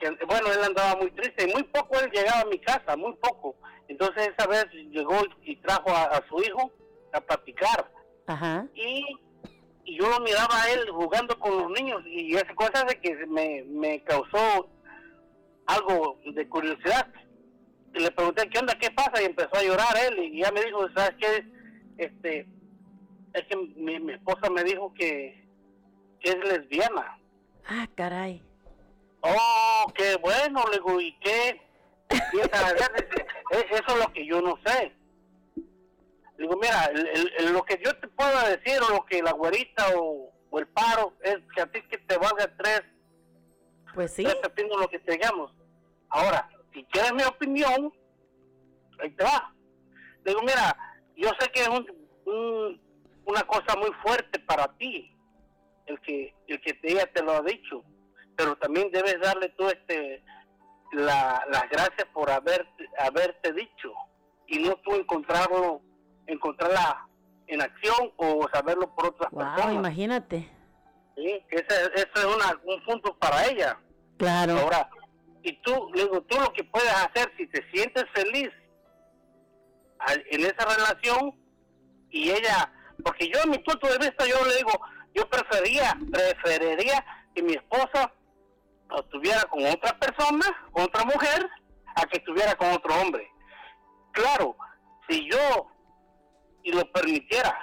que, bueno, él andaba muy triste y muy poco él llegaba a mi casa, muy poco. Entonces esa vez llegó y trajo a, a su hijo a platicar. Ajá. Y, y yo lo miraba a él jugando con los niños y esa cosa de que me, me causó algo de curiosidad. Y le pregunté, ¿qué onda? ¿Qué pasa? Y empezó a llorar él y ya me dijo, ¿sabes qué? Este, es que mi, mi esposa me dijo que, que es lesbiana. Ah, caray. Oh, qué bueno, le digo, ¿y qué? Y esa- dice, "E- Eso es lo que yo no sé. Digo, mira, el- el- el- lo que yo te puedo decir, o lo que la güerita o, o el paro, es que a ti que te valga tres, pues sí. tres lo que te digamos. Ahora, si quieres mi opinión, ahí te va. Digo, mira, yo sé que es un- un- una cosa muy fuerte para ti, el que, el que te- ella te lo ha dicho, pero también debes darle tú este la, las gracias por haberte, haberte dicho y no tú encontrarlo, encontrarla en acción o saberlo por otras Wow, personas. imagínate. ¿sí? Ese, ese es una, un punto para ella. Claro. Ahora, y tú, le digo, tú lo que puedes hacer, si te sientes feliz al- en esa relación y ella, porque yo en mi punto de vista, yo le digo, yo prefería, preferiría que mi esposa estuviera con otra persona, con otra mujer, a que estuviera con otro hombre. Claro, si yo y lo permitiera,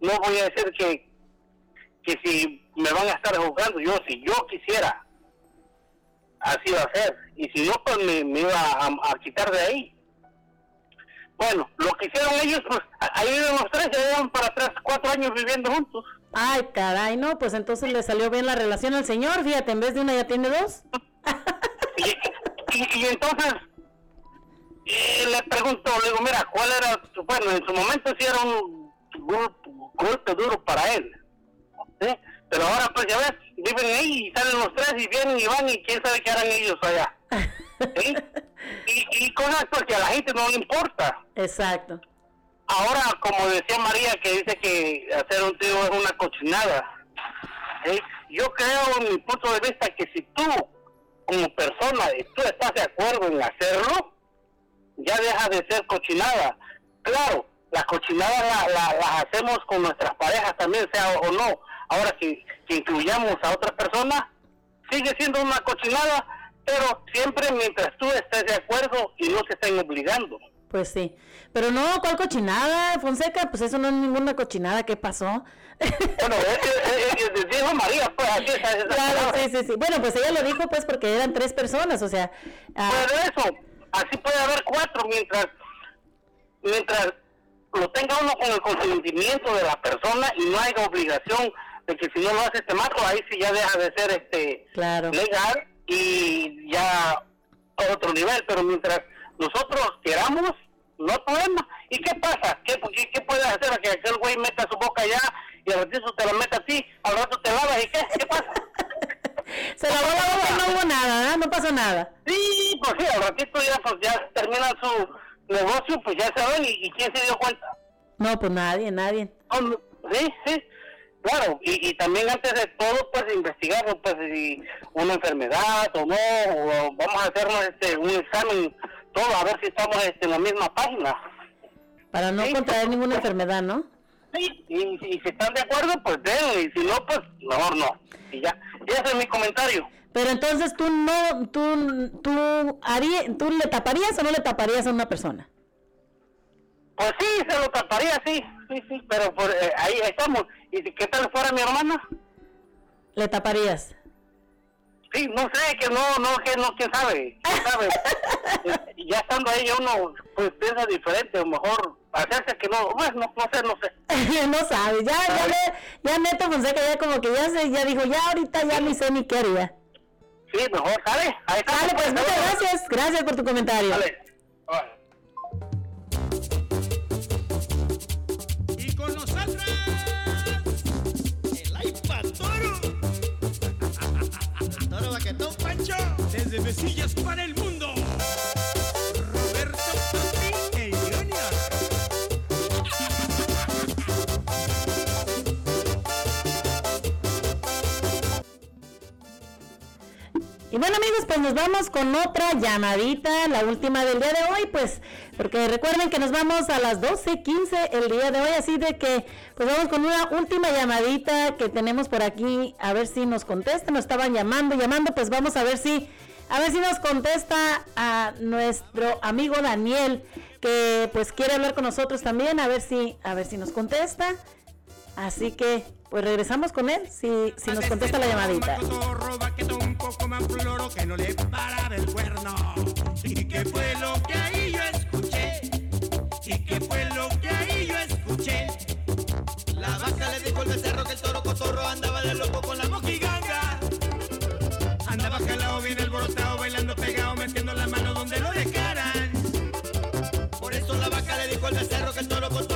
no voy a decir que, que si me van a estar juzgando, yo si yo quisiera, así va a ser. Y si no, pues me, me iba a, a quitar de ahí. Bueno, lo que hicieron ellos, pues ahí viven los tres, ya llevan para tres, cuatro años viviendo juntos. Ay, caray, no, pues entonces le salió bien la relación al señor, fíjate, en vez de una ya tiene dos. Y, y entonces eh, le pregunto, le digo, mira, ¿cuál era, bueno, en su momento sí era un gol- golpe duro para él, ¿sí? Pero ahora pues ya ves, viven ahí y salen los tres y vienen y van y quién sabe qué harán ellos allá. ¿sí? Y, y cosas pues que a la gente no le importa. Exacto. Ahora, como decía María, que dice que hacer un trío es una cochinada. ¿sí? Yo creo, en mi punto de vista, que si tú, como persona, tú estás de acuerdo en hacerlo, ya deja de ser cochinada. Claro, las cochinadas la- la- las hacemos con nuestras parejas también, sea o no. Ahora, que, que incluyamos a otras personas, sigue siendo una cochinada, pero siempre mientras tú estés de acuerdo y no te estén obligando. Pues sí. Pero no, ¿cuál cochinada, Fonseca? Pues eso no es ninguna cochinada, ¿qué pasó? Bueno, dijo María, pues así es. Claro, sí, sí, sí. Bueno, pues ella lo dijo pues porque eran tres personas, o sea... ah, Pero eso, así puede haber cuatro mientras mientras lo tenga uno con el consentimiento de la persona y no haya obligación de que si no lo haces te mato, ahí sí ya deja de ser este Claro. legal y ya a otro nivel, pero mientras nosotros queramos, no hay problema. ¿Y qué pasa? ¿Qué, qué, qué puedes hacer a que aquel güey meta su boca allá y al ratito te la meta a ti, al rato te lavas y qué? ¿Qué pasa? Se lavó la boca y no hubo nada. No pasó nada. Sí, pues sí, al ratito ya, pues ya termina su negocio, pues ya se ven y, y quién se dio cuenta. No, pues nadie, nadie. Sí, sí. Claro, y, y también antes de todo, pues investigar pues, si una enfermedad o no, o vamos a hacernos este, un examen, todo, a ver si estamos este, en la misma página. Para no contraer ninguna enfermedad, ¿no? Sí, y, y si están de acuerdo, pues denle, y si no, pues mejor no. Y ya, y ese es mi comentario. Pero entonces tú no, tú, tú, haría, tú le taparías o no le taparías a una persona. Pues sí, se lo taparía, sí, sí, sí, pero por, eh, ahí estamos. ¿Y qué tal fuera mi hermana? Le taparías. Sí, no sé, que no, no, que no, quién sabe, quién sabe. Ya estando ahí uno, pues piensa diferente, o mejor hacerse que no, bueno, no sé, no sé. no sabes, ya, ya, le- ya Neto Fonseca ya como que ya se, ya dijo, ya ahorita ya ni sé ni qué haría. Sí, mejor, ¿sale? Ahí está. Dale, pues muchas gracias, gracias por tu comentario. Baquetón Pancho, desde Mesillas para el mundo. Roberto el Junior. Y bueno amigos, pues nos vamos con otra llamadita, la última del día de hoy, pues, porque recuerden que nos vamos a las 12.15 el día de hoy, así de que, pues vamos con una última llamadita que tenemos por aquí, a ver si nos contesta, nos estaban llamando, llamando, pues vamos a ver si, a ver si nos contesta a nuestro amigo Daniel, que pues quiere hablar con nosotros también, a ver si, a ver si nos contesta, así que, pues regresamos con él, si, si nos contesta la llamadita. Que. ¿Y qué fue lo que ahí yo La vaca le dijo al becerro que el toro cotorro andaba de loco con la mojiganga. Andaba jalado bien alborotado, bailando pegado, metiendo la mano donde lo dejaran. Por eso la vaca le dijo al becerro que el toro cotorro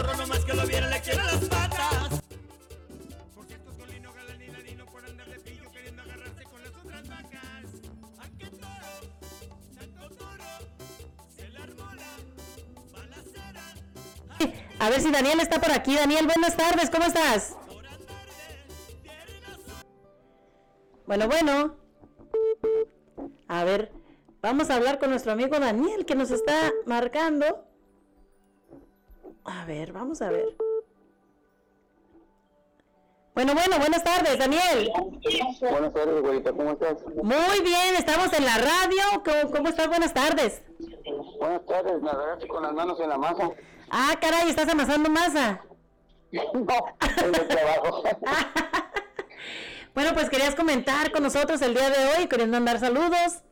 A ver si Daniel está por aquí. Daniel, buenas tardes, ¿cómo estás? Bueno, bueno. A ver, vamos a hablar con nuestro amigo Daniel que nos está marcando. A ver, vamos a ver. Bueno, bueno, buenas tardes, Daniel. Buenas tardes, güerita, ¿cómo estás? Muy bien, estamos en la radio. ¿Cómo, cómo estás? Buenas tardes. Buenas tardes, agarraste con las manos en la masa. Ah, caray, ¿estás amasando masa? No, en el trabajo. Bueno, pues querías comentar con nosotros el día de hoy, queriendo mandar saludos.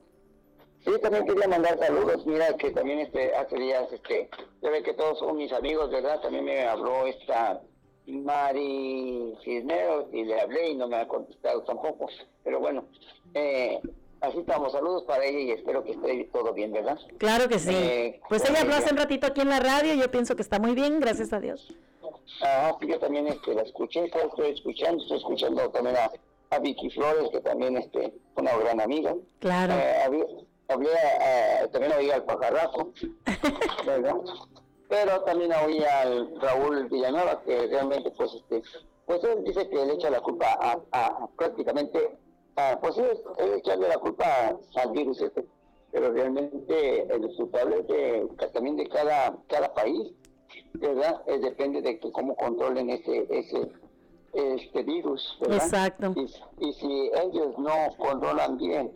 Sí, también quería mandar saludos. Mira que también este, hace días, este, ya ve que todos son mis amigos, ¿verdad? También me habló esta Mari Cisneros y le hablé y no me ha contestado tampoco. Pero bueno, eh, así estamos. Saludos para ella y espero que esté todo bien, ¿verdad? Claro que sí. Eh, pues ella habló hace un ratito aquí en la radio, yo pienso que está muy bien, gracias a Dios. Ah, yo también este, la escuché, la estoy escuchando, estoy escuchando también a, a Vicky Flores, que también este, una gran amiga. Claro. Eh, hablé, a- a- también oí al pajarraco, ¿verdad? Pero también oí al Raúl Villanueva, que realmente, pues, este, pues él dice que le echa la culpa a, a- prácticamente, a, pues sí, él echarle la culpa al virus este, pero realmente el culpable es de, también de cada, cada país, ¿verdad? Eh, depende de que cómo controlen ese, ese, este virus, ¿verdad? Exacto. Y, y si ellos no controlan bien,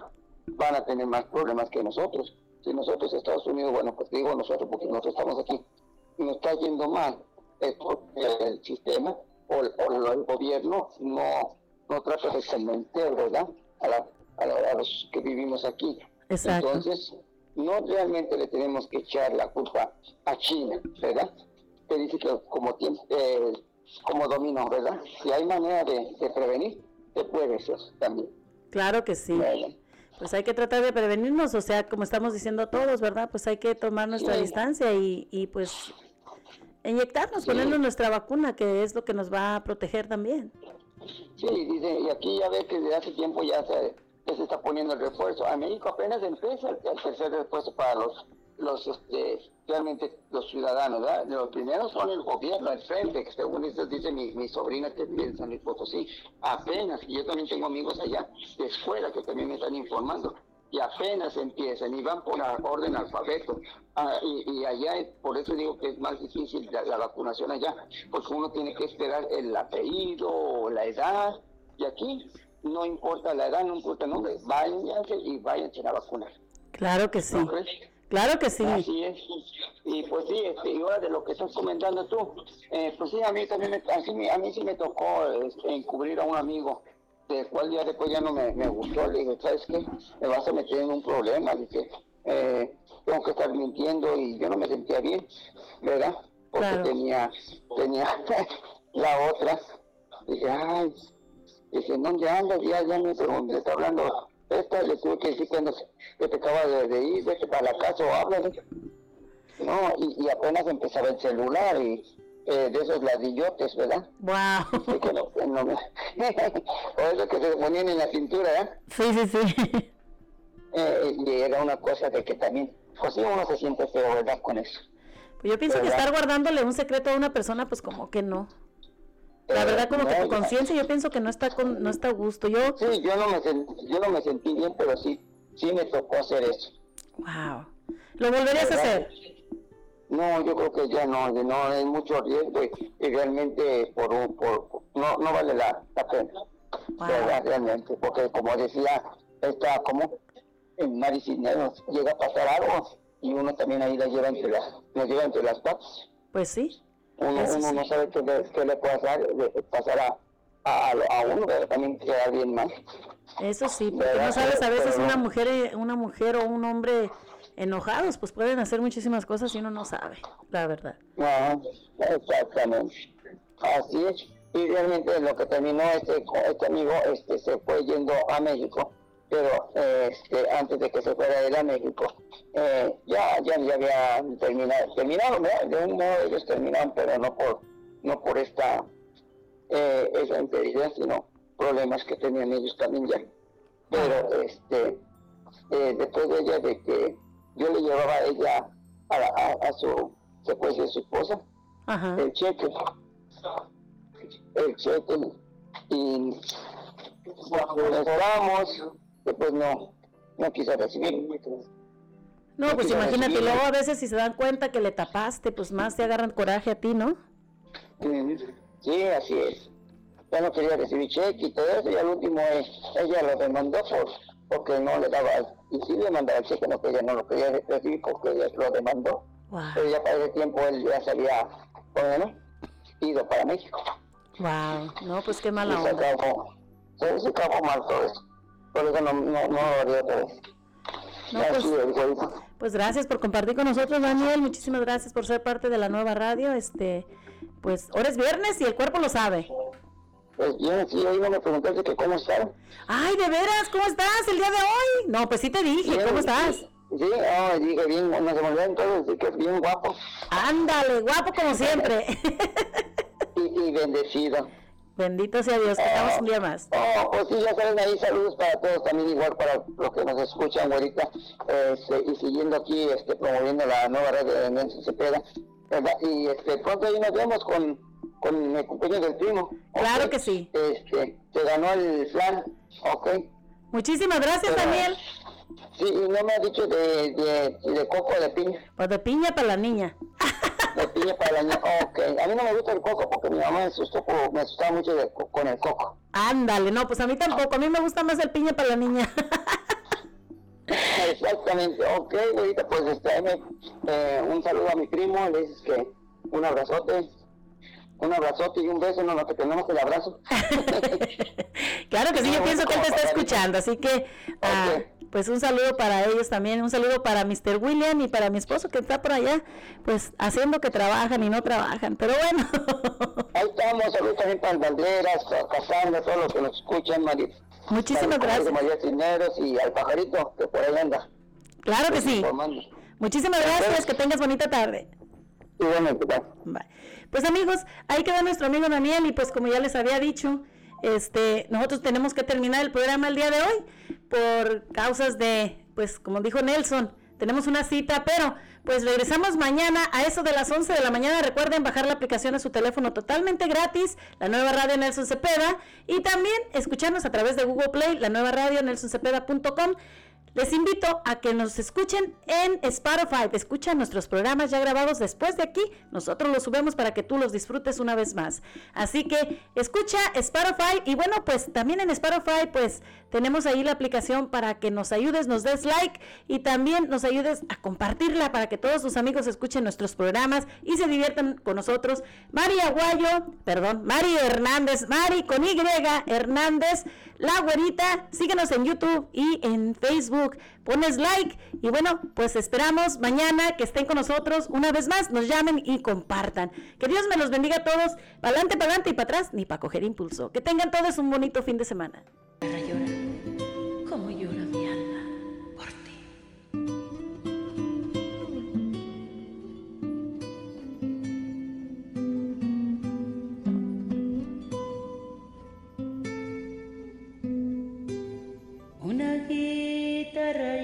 van a tener más problemas que nosotros. Si nosotros, Estados Unidos, bueno, pues digo nosotros porque nosotros estamos aquí, y nos está yendo mal, es porque el sistema o, o el gobierno no, no trata de convencer, ¿verdad? A, la- a la- a los que vivimos aquí. Exacto. Entonces, no realmente le tenemos que echar la culpa a China, ¿verdad? Que dice que como tiempo, eh, como dominó, ¿verdad? Si hay manera de, de prevenir, se puede hacer también. Claro que sí. Pues hay que tratar de prevenirnos, o sea, como estamos diciendo todos, ¿verdad? Pues hay que tomar nuestra Sí. distancia y, y pues inyectarnos, Sí. ponernos nuestra vacuna, que es lo que nos va a proteger también. Sí, dice, y aquí ya ve que desde hace tiempo ya se, está poniendo el refuerzo. A México apenas empieza el, el tercer refuerzo para los los, este, realmente los ciudadanos. Los primeros son el gobierno, el frente, que según eso dice mi, mi sobrina que vive en San Luis Potosí, apenas, y yo también tengo amigos allá de escuela que también me están informando, y apenas empiezan y van por orden alfabeto. Ah, y, y allá, por eso digo que es más difícil la, la vacunación allá, porque uno tiene que esperar el apellido o la edad, y aquí no importa la edad, no importa el nombre, váyanse y váyanse a vacunar. Claro que sí. Claro que sí. Así es. Y pues sí, este, y ahora de lo que estás comentando tú, eh, pues sí, a mí también, me, así a mí sí me tocó este, encubrir a un amigo, del cual ya después ya no me, me gustó, le dije, ¿sabes qué? Me vas a meter en un problema, dije, eh, tengo que estar mintiendo y yo no me sentía bien, ¿verdad? Porque Claro. tenía, tenía la otra, dije, ay, dije, ¿dónde andas? Ya, ya me pregunté, está hablando esta, le tuve que decir cuando que te acaba de, de ir, vete para la casa o háblale. No, y, y apenas empezaba el celular y eh, de esos ladrillotes, ¿verdad? Wow. Sí, que no- que no o eso que se ponían en la cintura, ¿eh? Sí, sí, sí. Eh, y era una cosa de que también, pues sí, uno se siente feo, ¿verdad? Con eso. Pues yo pienso que estar guardándole un secreto a una persona, pues como que no. La Eh, verdad, como que no, tu ya. conciencia, yo pienso que no está con, no está a gusto. Yo, Sí, yo no me sentí, yo no me sentí bien, pero sí, sí me tocó hacer eso. wow. ¿Lo volverías a hacer? No, yo creo que ya no, no hay mucho riesgo y, y realmente por, un- por no, no vale la, la pena, ¿verdad? Realmente, porque como decía, está como en Mari Cisneros, llega a pasar algo y uno también ahí la lleva entre las, la lleva entre las patas. Pues sí. Uno, uno sí. no sabe qué le, qué le puede pasar, le- pasar a, uno, pero también queda bien mal. Eso sí, porque ¿Verdad? no sabes, a veces una mujer, eh, una mujer o un hombre enojados, pues pueden hacer muchísimas cosas y uno no sabe, la verdad. Ajá, exactamente. Así es. Y realmente lo que terminó este, este amigo este, se fue yendo a México, pero este, antes de que se fuera él a México, eh, ya, ya, ya había terminado, terminaron, ¿verdad? de un modo ellos terminaron, pero no por, no por esta eh, esa integridad, sino problemas que tenían ellos también ya. Pero este, eh, después de ella, de que yo le llevaba a ella a, a, a su, se puede decir su esposa, el cheque, el cheque, y cuando le dábamos, después no, no quiso recibir. No, pues imagínate, recibir. luego a veces si se dan cuenta que le tapaste, pues más te agarran coraje a ti, ¿no? Sí, así es. Ya no quería recibir cheque y todo eso, y al último eh, ella lo demandó por, porque no le daba, y sí le mandaba el cheque, no que ella no lo quería recibir porque ella lo demandó. Pero ya para ese tiempo él ya se había, bueno, ido para México. Wow, no, pues qué mala se onda. acabó, se, se acabó mal todo eso. Por eso no, no, no lo haría otra vez. No, Ya pues-. Pues gracias por compartir con nosotros, Daniel. Muchísimas gracias por ser parte de la nueva radio. Este, pues ahora es viernes y el cuerpo lo sabe. Pues bien, sí, ahí me preguntaste que cómo estaba. Ay, de veras, ¿cómo estás el día de hoy? No, pues sí te dije, Bien, ¿cómo estás? Sí, oh, dije bien, no se me olvidó entonces decir que es bien guapo Ándale, guapo como siempre. y, y bendecido. Bendito sea Dios, que estamos un día más. Oh, pues sí, ya saben ahí, saludos para todos, también igual para los que nos escuchan ahorita, este, y siguiendo aquí, este, promoviendo la nueva red de Nelson Cepeda, ¿verdad? Y este, pronto ahí nos vemos con, con el cumpleaños del primo. Claro que sí. Este, se ganó el flan, ok. Muchísimas gracias, Pero- Daniel. Sí, y no me ha dicho de, de, de coco o de piña. Pues de piña para la niña. De piña para la niña, ok. A mí no me gusta el coco porque mi mamá me asustó, me asustaba mucho de co- con el coco. Ándale, no, pues a mí tampoco. A mí me gusta más el piña para la niña. Exactamente, ok, ahorita pues este, eh, un saludo a mi primo, le dices que un abrazote, un abrazote y un beso, no, no, que tenemos el abrazo. Claro que sí, yo pienso que él te está para- escuchando, así que ah, pues un saludo para ellos también, un saludo para Mr. William y para mi esposo que está por allá, pues haciendo que trabajan y no trabajan, pero bueno. Ahí estamos, saludos también para el Valderas, a Casandra, todos los que nos escuchan, María. Muchísimas gracias. María Cisneros y al pajarito, que por ahí anda. Claro que sí. informando. Muchísimas gracias, que tengas bonita tarde. Igualmente. Bye. Pues amigos, ahí queda nuestro amigo Daniel y pues como ya les había dicho, este, nosotros tenemos que terminar el programa el día de hoy por causas de, pues como dijo Nelson, tenemos una cita, pero pues regresamos mañana a eso de las 11 de la mañana. Recuerden bajar la aplicación a su teléfono totalmente gratis, la nueva radio Nelson Cepeda, y también escucharnos a través de Google Play, la nueva radio nelsoncepeda.com. Les invito a que nos escuchen en Spotify. Escuchan nuestros programas ya grabados después de aquí. Nosotros los subimos para que tú los disfrutes una vez más. Así que escucha Spotify y bueno, pues también en Spotify pues tenemos ahí la aplicación para que nos ayudes, nos des like y también nos ayudes a compartirla para que todos tus amigos escuchen nuestros programas y se diviertan con nosotros. Mari Aguayo, perdón, Mari Hernández, Mari con Y Hernández, la güerita, síguenos en YouTube y en Facebook. Pones like y bueno, pues esperamos mañana que estén con nosotros una vez más, nos llamen y compartan. Que Dios me los bendiga a todos, para adelante, para adelante y para atrás, ni para coger impulso. Que tengan todos un bonito fin de semana. Sharana